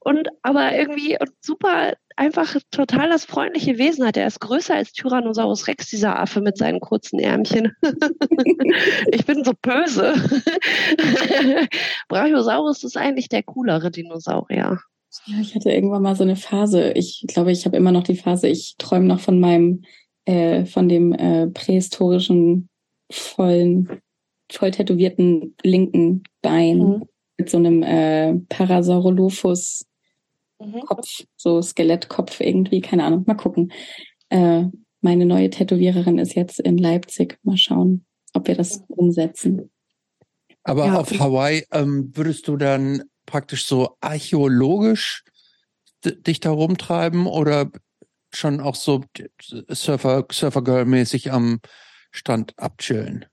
und aber irgendwie super einfach total das freundliche Wesen hat. Er ist größer als Tyrannosaurus Rex, dieser Affe mit seinen kurzen Ärmchen. *laughs* ich bin so böse. *laughs* Brachiosaurus ist eigentlich der coolere Dinosaurier.
Ja, ich hatte irgendwann mal so eine Phase. Ich glaube, ich habe immer noch die Phase, ich träume noch von meinem, äh, von dem äh, prähistorischen, vollen, voll tätowierten linken Bein
Mhm.
mit so einem äh, Parasaurolophus
Mhm.
Kopf, so Skelettkopf irgendwie, keine Ahnung, mal gucken. Äh, meine neue Tätowiererin ist jetzt in Leipzig. Mal schauen, ob wir das umsetzen.
Aber
Ja.
auf Hawaii ähm, würdest du dann praktisch so archäologisch dich da rumtreiben oder schon auch so Surfer, Surfergirl-mäßig am Strand abchillen?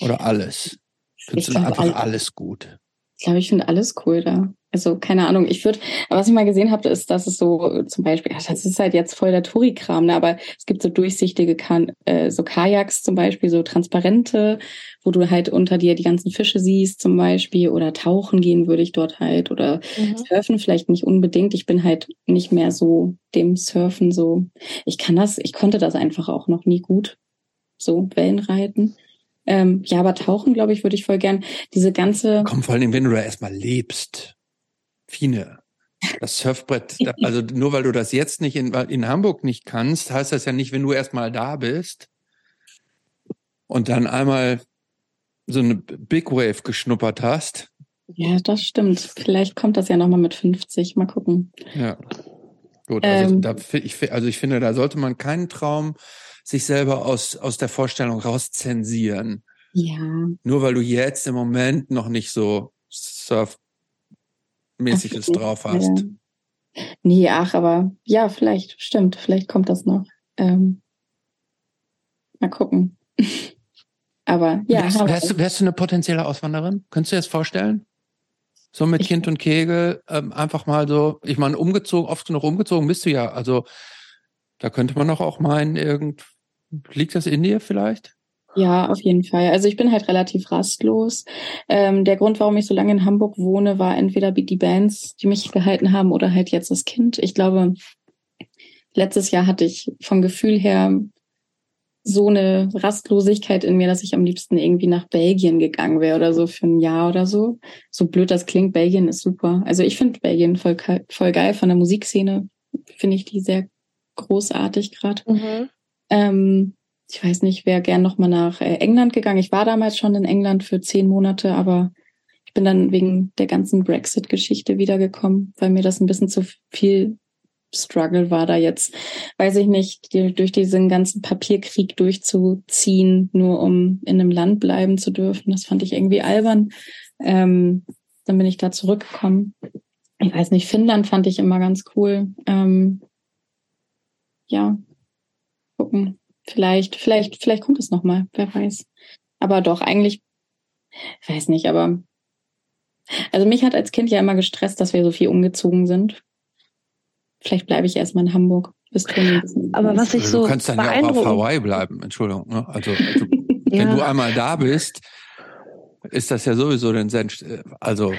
Oder alles? Findest
Ich
du einfach
all-
alles gut?
Ich glaube, ich finde alles cool da. Also keine Ahnung, ich würde, was ich mal gesehen habe, ist, dass es so zum Beispiel, ja, das ist halt jetzt voll der Touri-Kram, ne? aber es gibt so durchsichtige kan äh, so Kajaks zum Beispiel, so transparente, wo du halt unter dir die ganzen Fische siehst zum Beispiel oder tauchen gehen würde ich dort halt oder
Mhm.
Surfen vielleicht nicht unbedingt. Ich bin halt nicht mehr so dem Surfen so. Ich kann das, ich konnte das einfach auch noch nie gut. So Wellenreiten. Ähm, ja, aber tauchen, glaube ich, würde ich voll gern. Diese ganze.
Komm, vor allem, wenn du da erstmal lebst. Fine. Das Surfbrett, also nur weil du das jetzt nicht in, in Hamburg nicht kannst, heißt das ja nicht, wenn du erstmal da bist und dann einmal so eine Big Wave geschnuppert hast.
Ja, das stimmt. Vielleicht kommt das ja nochmal mit 50. Mal gucken.
Ja. Gut, also,
Ähm.
da, ich, also ich finde, da sollte man keinen Traum sich selber aus, aus der Vorstellung rauszensieren.
Ja.
Nur weil du jetzt im Moment noch nicht so surfmäßiges
Ach,
drauf hast.
Ja. Nee, ach, aber ja, vielleicht, stimmt. Vielleicht kommt das noch. Ähm, mal gucken. *laughs* aber ja.
wärst, wärst, du, wärst du eine potenzielle Auswanderin? Könntest du dir das vorstellen? So mit
Ich-
Kind und Kegel, ähm, einfach mal so, ich meine, umgezogen, oft genug umgezogen bist du ja. Also da könnte man doch auch meinen, irgend, liegt das in dir vielleicht?
Ja, auf jeden Fall. Also ich bin halt relativ rastlos. Ähm, der Grund, warum ich so lange in Hamburg wohne, war entweder die Bands, die mich gehalten haben, oder halt jetzt das Kind. Ich glaube, letztes Jahr hatte ich vom Gefühl her so eine Rastlosigkeit in mir, dass ich am liebsten irgendwie nach Belgien gegangen wäre oder so für ein Jahr oder so. So blöd das klingt, Belgien ist super. Also ich finde Belgien voll, voll geil. Von der Musikszene finde ich die sehr großartig gerade.
Mhm.
Ähm, ich weiß nicht, wäre gern noch mal nach äh, England gegangen. Ich war damals schon in England für zehn Monate, aber ich bin dann wegen der ganzen Brexit-Geschichte wiedergekommen, weil mir das ein bisschen zu viel Struggle war, da jetzt, weiß ich nicht, durch diesen ganzen Papierkrieg durchzuziehen, nur um in einem Land bleiben zu dürfen. Das fand ich irgendwie albern. Ähm, dann bin ich da zurückgekommen. Ich weiß nicht, Finnland fand ich immer ganz cool. Ähm, ja, gucken. Vielleicht, vielleicht, vielleicht kommt es nochmal, wer weiß. Aber doch, eigentlich, ich weiß nicht, aber also mich hat als Kind ja immer gestresst, dass wir so viel umgezogen sind. Vielleicht bleibe ich erstmal in Hamburg, bis
Aber was ich
Also
so
du kannst dann ja auch auf Hawaii bleiben, Entschuldigung. Ne? Also, also *laughs* wenn du
Ja,
einmal da bist, ist das ja sowieso den Senf. äh, Also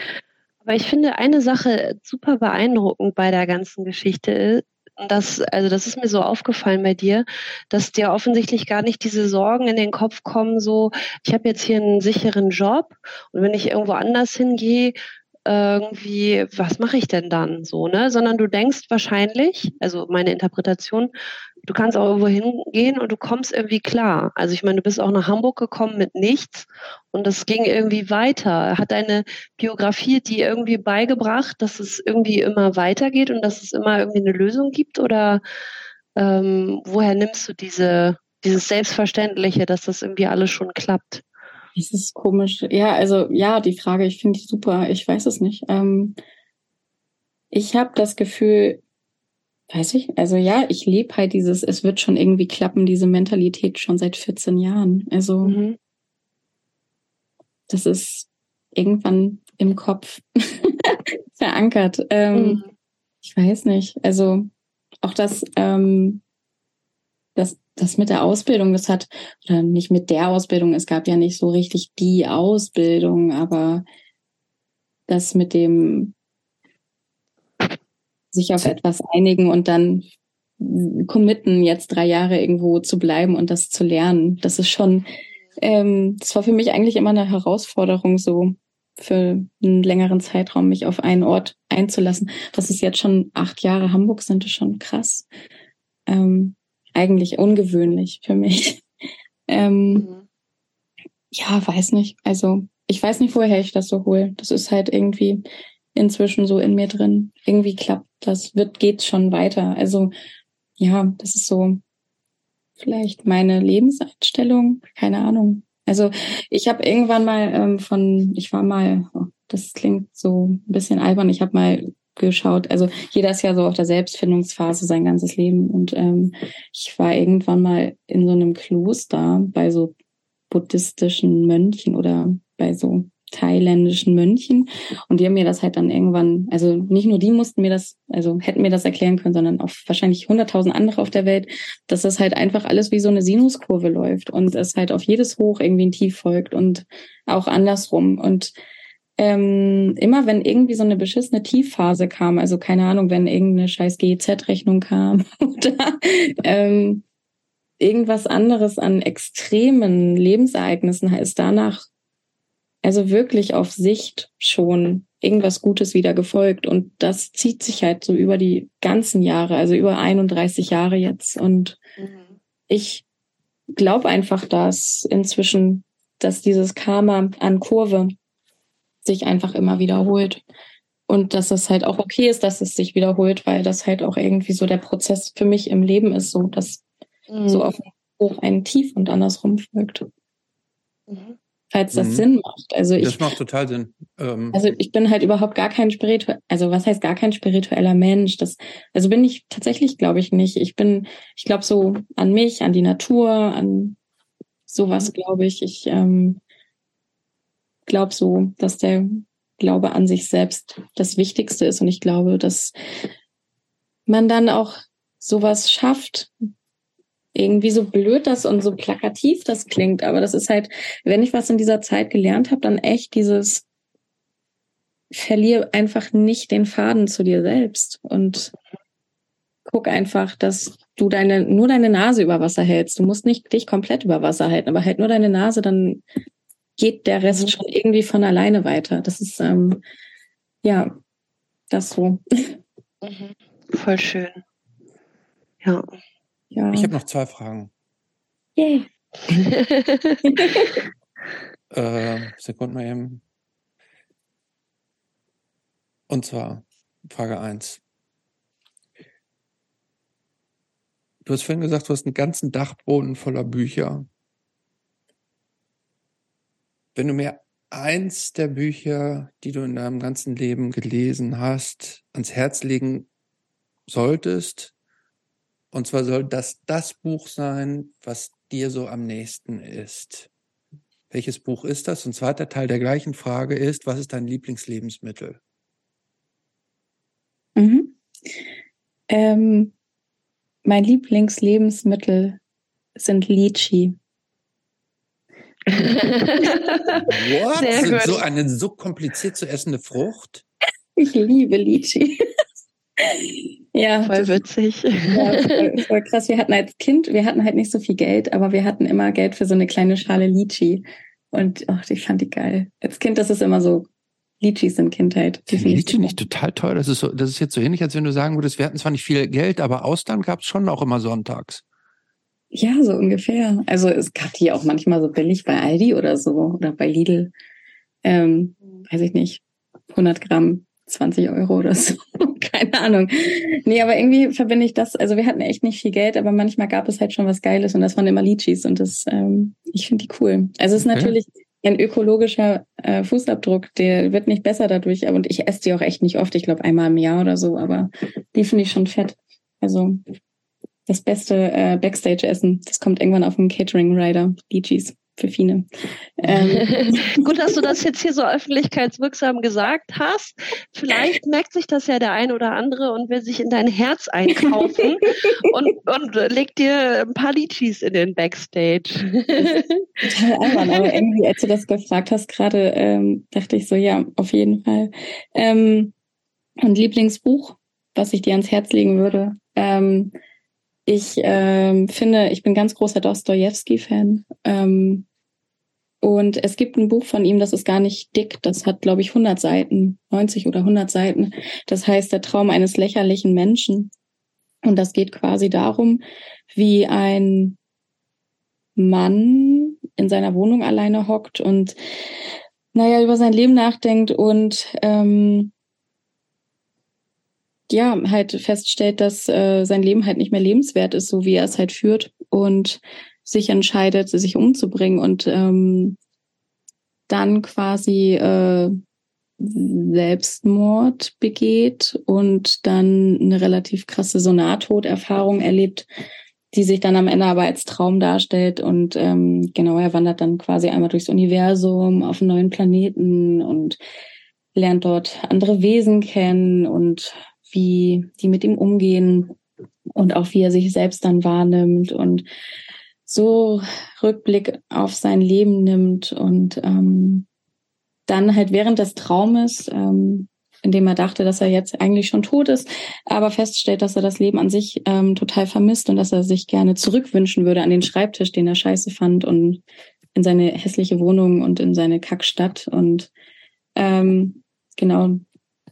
aber ich finde eine Sache super beeindruckend bei der ganzen Geschichte ist, dass, also das ist mir so aufgefallen bei dir, dass dir offensichtlich gar nicht diese Sorgen in den Kopf kommen, so, ich habe jetzt hier einen sicheren Job und wenn ich irgendwo anders hingehe, irgendwie, was mache ich denn dann so, ne? Sondern du denkst wahrscheinlich, also meine Interpretation, du kannst auch irgendwo hingehen und du kommst irgendwie klar. Also ich meine, du bist auch nach Hamburg gekommen mit nichts und es ging irgendwie weiter. Hat deine Biografie dir irgendwie beigebracht, dass es irgendwie immer weitergeht und dass es immer irgendwie eine Lösung gibt? Oder ähm, woher nimmst du diese, dieses Selbstverständliche, dass das irgendwie alles schon klappt?
Das ist komisch. Ja, also ja, die Frage, ich finde die super. Ich weiß es nicht. Ähm, ich habe das Gefühl, weiß ich, also ja, ich lebe halt dieses, es wird schon irgendwie klappen, diese Mentalität schon seit 14 Jahren. Also mhm. das ist irgendwann im Kopf *laughs* verankert. Ähm, mhm. Ich weiß nicht. Also auch das, ähm, das das mit der Ausbildung, das hat, oder nicht mit der Ausbildung, es gab ja nicht so richtig die Ausbildung, aber das mit dem sich auf etwas einigen und dann committen, jetzt drei Jahre irgendwo zu bleiben und das zu lernen, das ist schon, ähm, das war für mich eigentlich immer eine Herausforderung, so für einen längeren Zeitraum mich auf einen Ort einzulassen. Das ist jetzt schon acht Jahre Hamburg sind, ist schon krass. Ähm, eigentlich ungewöhnlich für mich. *laughs* ähm, mhm. Ja, weiß nicht. Also ich weiß nicht, woher ich das so hole. Das ist halt irgendwie inzwischen so in mir drin. Irgendwie klappt das, wird, geht schon weiter. Also ja, das ist so vielleicht meine Lebenseinstellung, keine Ahnung. Also ich habe irgendwann mal ähm, von, ich war mal, oh, das klingt so ein bisschen albern, ich habe mal geschaut. Also jeder ist ja so auf der Selbstfindungsphase sein ganzes Leben. Und ähm, ich war irgendwann mal in so einem Kloster bei so buddhistischen Mönchen oder bei so thailändischen Mönchen. Und die haben mir das halt dann irgendwann, also nicht nur die mussten mir das, also hätten mir das erklären können, sondern auch wahrscheinlich hunderttausend andere auf der Welt, dass das halt einfach alles wie so eine Sinuskurve läuft und es halt auf jedes Hoch irgendwie ein Tief folgt und auch andersrum. Und ähm, immer wenn irgendwie so eine beschissene Tiefphase kam, also keine Ahnung, wenn irgendeine scheiß GEZ-Rechnung kam *laughs* oder ähm, irgendwas anderes an extremen Lebensereignissen, ist danach also wirklich auf Sicht schon irgendwas Gutes wieder gefolgt. Und das zieht sich halt so über die ganzen Jahre, also über 31 Jahre jetzt. Und mhm. ich glaube einfach, dass inzwischen, dass dieses Karma an Kurve sich einfach immer wiederholt. Und dass es halt auch okay ist, dass es sich wiederholt, weil das halt auch irgendwie so der Prozess für mich im Leben ist, so dass mhm. so auf hoch ein Tief und andersrum folgt. Mhm. Falls das mhm. Sinn macht. Also ich,
das macht total Sinn.
Ähm. Also ich bin halt überhaupt gar kein spirituell, also was heißt gar kein spiritueller Mensch? Das, also bin ich tatsächlich, glaube ich, nicht. Ich bin, ich glaube so an mich, an die Natur, an sowas, mhm. glaube ich. Ich ähm, glaube so, dass der Glaube an sich selbst das Wichtigste ist. Und ich glaube, dass man dann auch sowas schafft. Irgendwie so blöd das und so plakativ das klingt, aber das ist halt, wenn ich was in dieser Zeit gelernt habe, dann echt dieses verliere einfach nicht den Faden zu dir selbst und guck einfach, dass du deine nur deine Nase über Wasser hältst. Du musst nicht dich komplett über Wasser halten, aber halt nur deine Nase, dann geht der Rest mhm. schon irgendwie von alleine weiter. Das ist ähm, ja das so.
Mhm. Voll schön. Ja.
ja. Ich habe noch zwei Fragen.
Yay. *laughs*
äh, Sekunde mal eben. Und zwar Frage 1. Du hast vorhin gesagt, du hast einen ganzen Dachboden voller Bücher wenn du mir eins der Bücher, die du in deinem ganzen Leben gelesen hast, ans Herz legen solltest, und zwar soll das das Buch sein, was dir so am nächsten ist. Welches Buch ist das? Und zweiter Teil der gleichen Frage ist, was ist dein Lieblingslebensmittel?
Mhm. Ähm, mein Lieblingslebensmittel sind Litchi.
What? Sehr gut. So eine so kompliziert zu essende Frucht?
Ich liebe Litchi.
ja. Voll witzig.
Ja, voll, voll, krass. Wir hatten als Kind, wir hatten halt nicht so viel Geld, aber wir hatten immer Geld für so eine kleine Schale Litchi. Und ach, ich fand die geil. Als Kind, das ist immer so Litchis sind Kindheit. Die
Sind Litchi nicht total teuer? Das ist so, das ist jetzt so ähnlich, als wenn du sagen würdest, wir hatten zwar nicht viel Geld, aber Austern gab es schon auch immer sonntags.
Ja, so ungefähr. Also es gab die auch manchmal so billig bei Aldi oder so oder bei Lidl. Ähm, weiß ich nicht, 100 Gramm, 20 Euro oder so. *laughs* Keine Ahnung. Nee, aber irgendwie verbinde ich das, also wir hatten echt nicht viel Geld, aber manchmal gab es halt schon was Geiles und das waren immer Litchis und das, ähm, ich finde die cool. Also es ist
Okay.
natürlich ein ökologischer äh, Fußabdruck, der wird nicht besser dadurch, aber und ich esse die auch echt nicht oft, ich glaube einmal im Jahr oder so, aber die finde ich schon fett. Also das beste äh, Backstage-Essen, das kommt irgendwann auf dem Catering-Rider, Litchis für Fine. Ähm, *laughs*
Gut, dass du das jetzt hier so öffentlichkeitswirksam gesagt hast. Vielleicht merkt sich das ja der ein oder andere und will sich in dein Herz einkaufen *laughs* und, und legt dir ein paar Litchis in den Backstage.
total albern, aber irgendwie, als du das gefragt hast gerade, ähm, dachte ich so, ja, auf jeden Fall. Ähm, und Lieblingsbuch, was ich dir ans Herz legen würde. Ähm, ich ähm, finde, ich bin ganz großer Dostoevsky-Fan. Ähm, und es gibt ein Buch von ihm, das ist gar nicht dick, das hat, glaube ich, 100 Seiten, 90 oder 100 Seiten. Das heißt, der Traum eines lächerlichen Menschen. Und das geht quasi darum, wie ein Mann in seiner Wohnung alleine hockt und naja, über sein Leben nachdenkt und ähm, ja, halt feststellt, dass äh, sein Leben halt nicht mehr lebenswert ist, so wie er es halt führt und sich entscheidet, sich umzubringen und ähm, dann quasi äh, Selbstmord begeht und dann eine relativ krasse so Nahtoderfahrung erlebt, die sich dann am Ende aber als Traum darstellt und ähm, genau, er wandert dann quasi einmal durchs Universum auf einen neuen Planeten und lernt dort andere Wesen kennen und wie die mit ihm umgehen und auch wie er sich selbst dann wahrnimmt und so Rückblick auf sein Leben nimmt und ähm, dann halt während des Traumes, ähm, in dem er dachte, dass er jetzt eigentlich schon tot ist, aber feststellt, dass er das Leben an sich ähm, total vermisst und dass er sich gerne zurückwünschen würde an den Schreibtisch, den er scheiße fand und in seine hässliche Wohnung und in seine Kackstadt und ähm, genau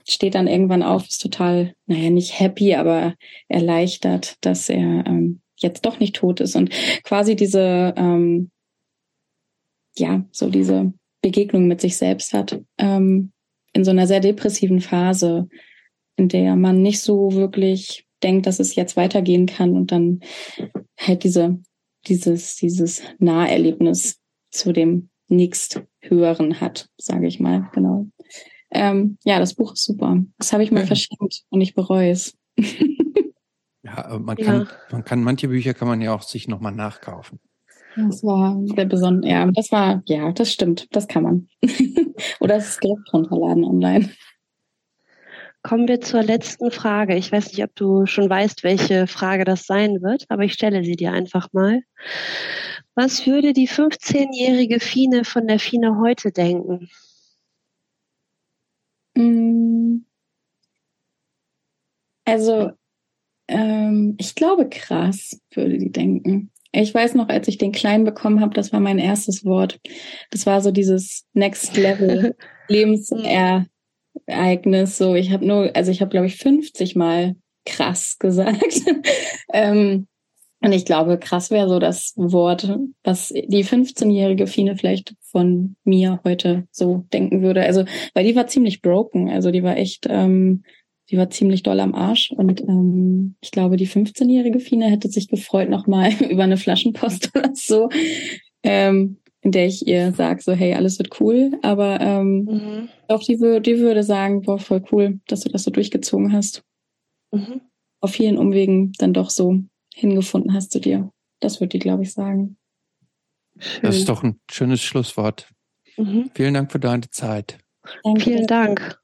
steht dann irgendwann auf, ist total, naja, nicht happy, aber erleichtert, dass er ähm, jetzt doch nicht tot ist und quasi diese, ähm, ja, so diese Begegnung mit sich selbst hat, ähm, in so einer sehr depressiven Phase, in der man nicht so wirklich denkt, dass es jetzt weitergehen kann und dann halt diese, dieses, dieses Naherlebnis zu dem nächsthöheren hat, sage ich mal, genau. Ähm, ja, das Buch ist super. Das habe ich mal
Ja.
verschenkt und ich bereue es.
Ja, man
Ja.
kann, man kann, manche Bücher kann man ja auch sich nochmal nachkaufen.
Das war der besondere, ja, das war, ja, das stimmt, das kann man. *laughs* Oder das Skript runterladen online.
Kommen wir zur letzten Frage. Ich weiß nicht, ob du schon weißt, welche Frage das sein wird, aber ich stelle sie dir einfach mal. Was würde die 15-jährige Fine von der Fine heute denken?
Mm. Also, ähm, ich glaube, krass, würde die denken. Ich weiß noch, als ich den Kleinen bekommen habe, das war mein erstes Wort. Das war so dieses Next Level *laughs* Lebensereignis. So, ich habe nur, also ich habe, glaube ich, 50 Mal krass gesagt. *laughs* ähm, und ich glaube, krass wäre so das Wort, was die 15-jährige Fine vielleicht von mir heute so denken würde. Also, weil die war ziemlich broken. Also die war echt, ähm, die war ziemlich doll am Arsch. Und ähm, ich glaube, die 15-jährige Fine hätte sich gefreut nochmal *laughs* über eine Flaschenpost *laughs* oder so, ähm, in der ich ihr sage, so, hey, alles wird cool. Aber ähm,
Mhm.
doch, die, die würde sagen, boah, voll cool, dass du das so durchgezogen hast.
Mhm.
Auf vielen Umwegen dann doch so hingefunden hast zu dir. Das würde die, glaube ich, sagen.
Schön.
Das ist doch ein schönes Schlusswort.
mhm.
Vielen Dank für deine Zeit.
Danke.
Vielen Dank.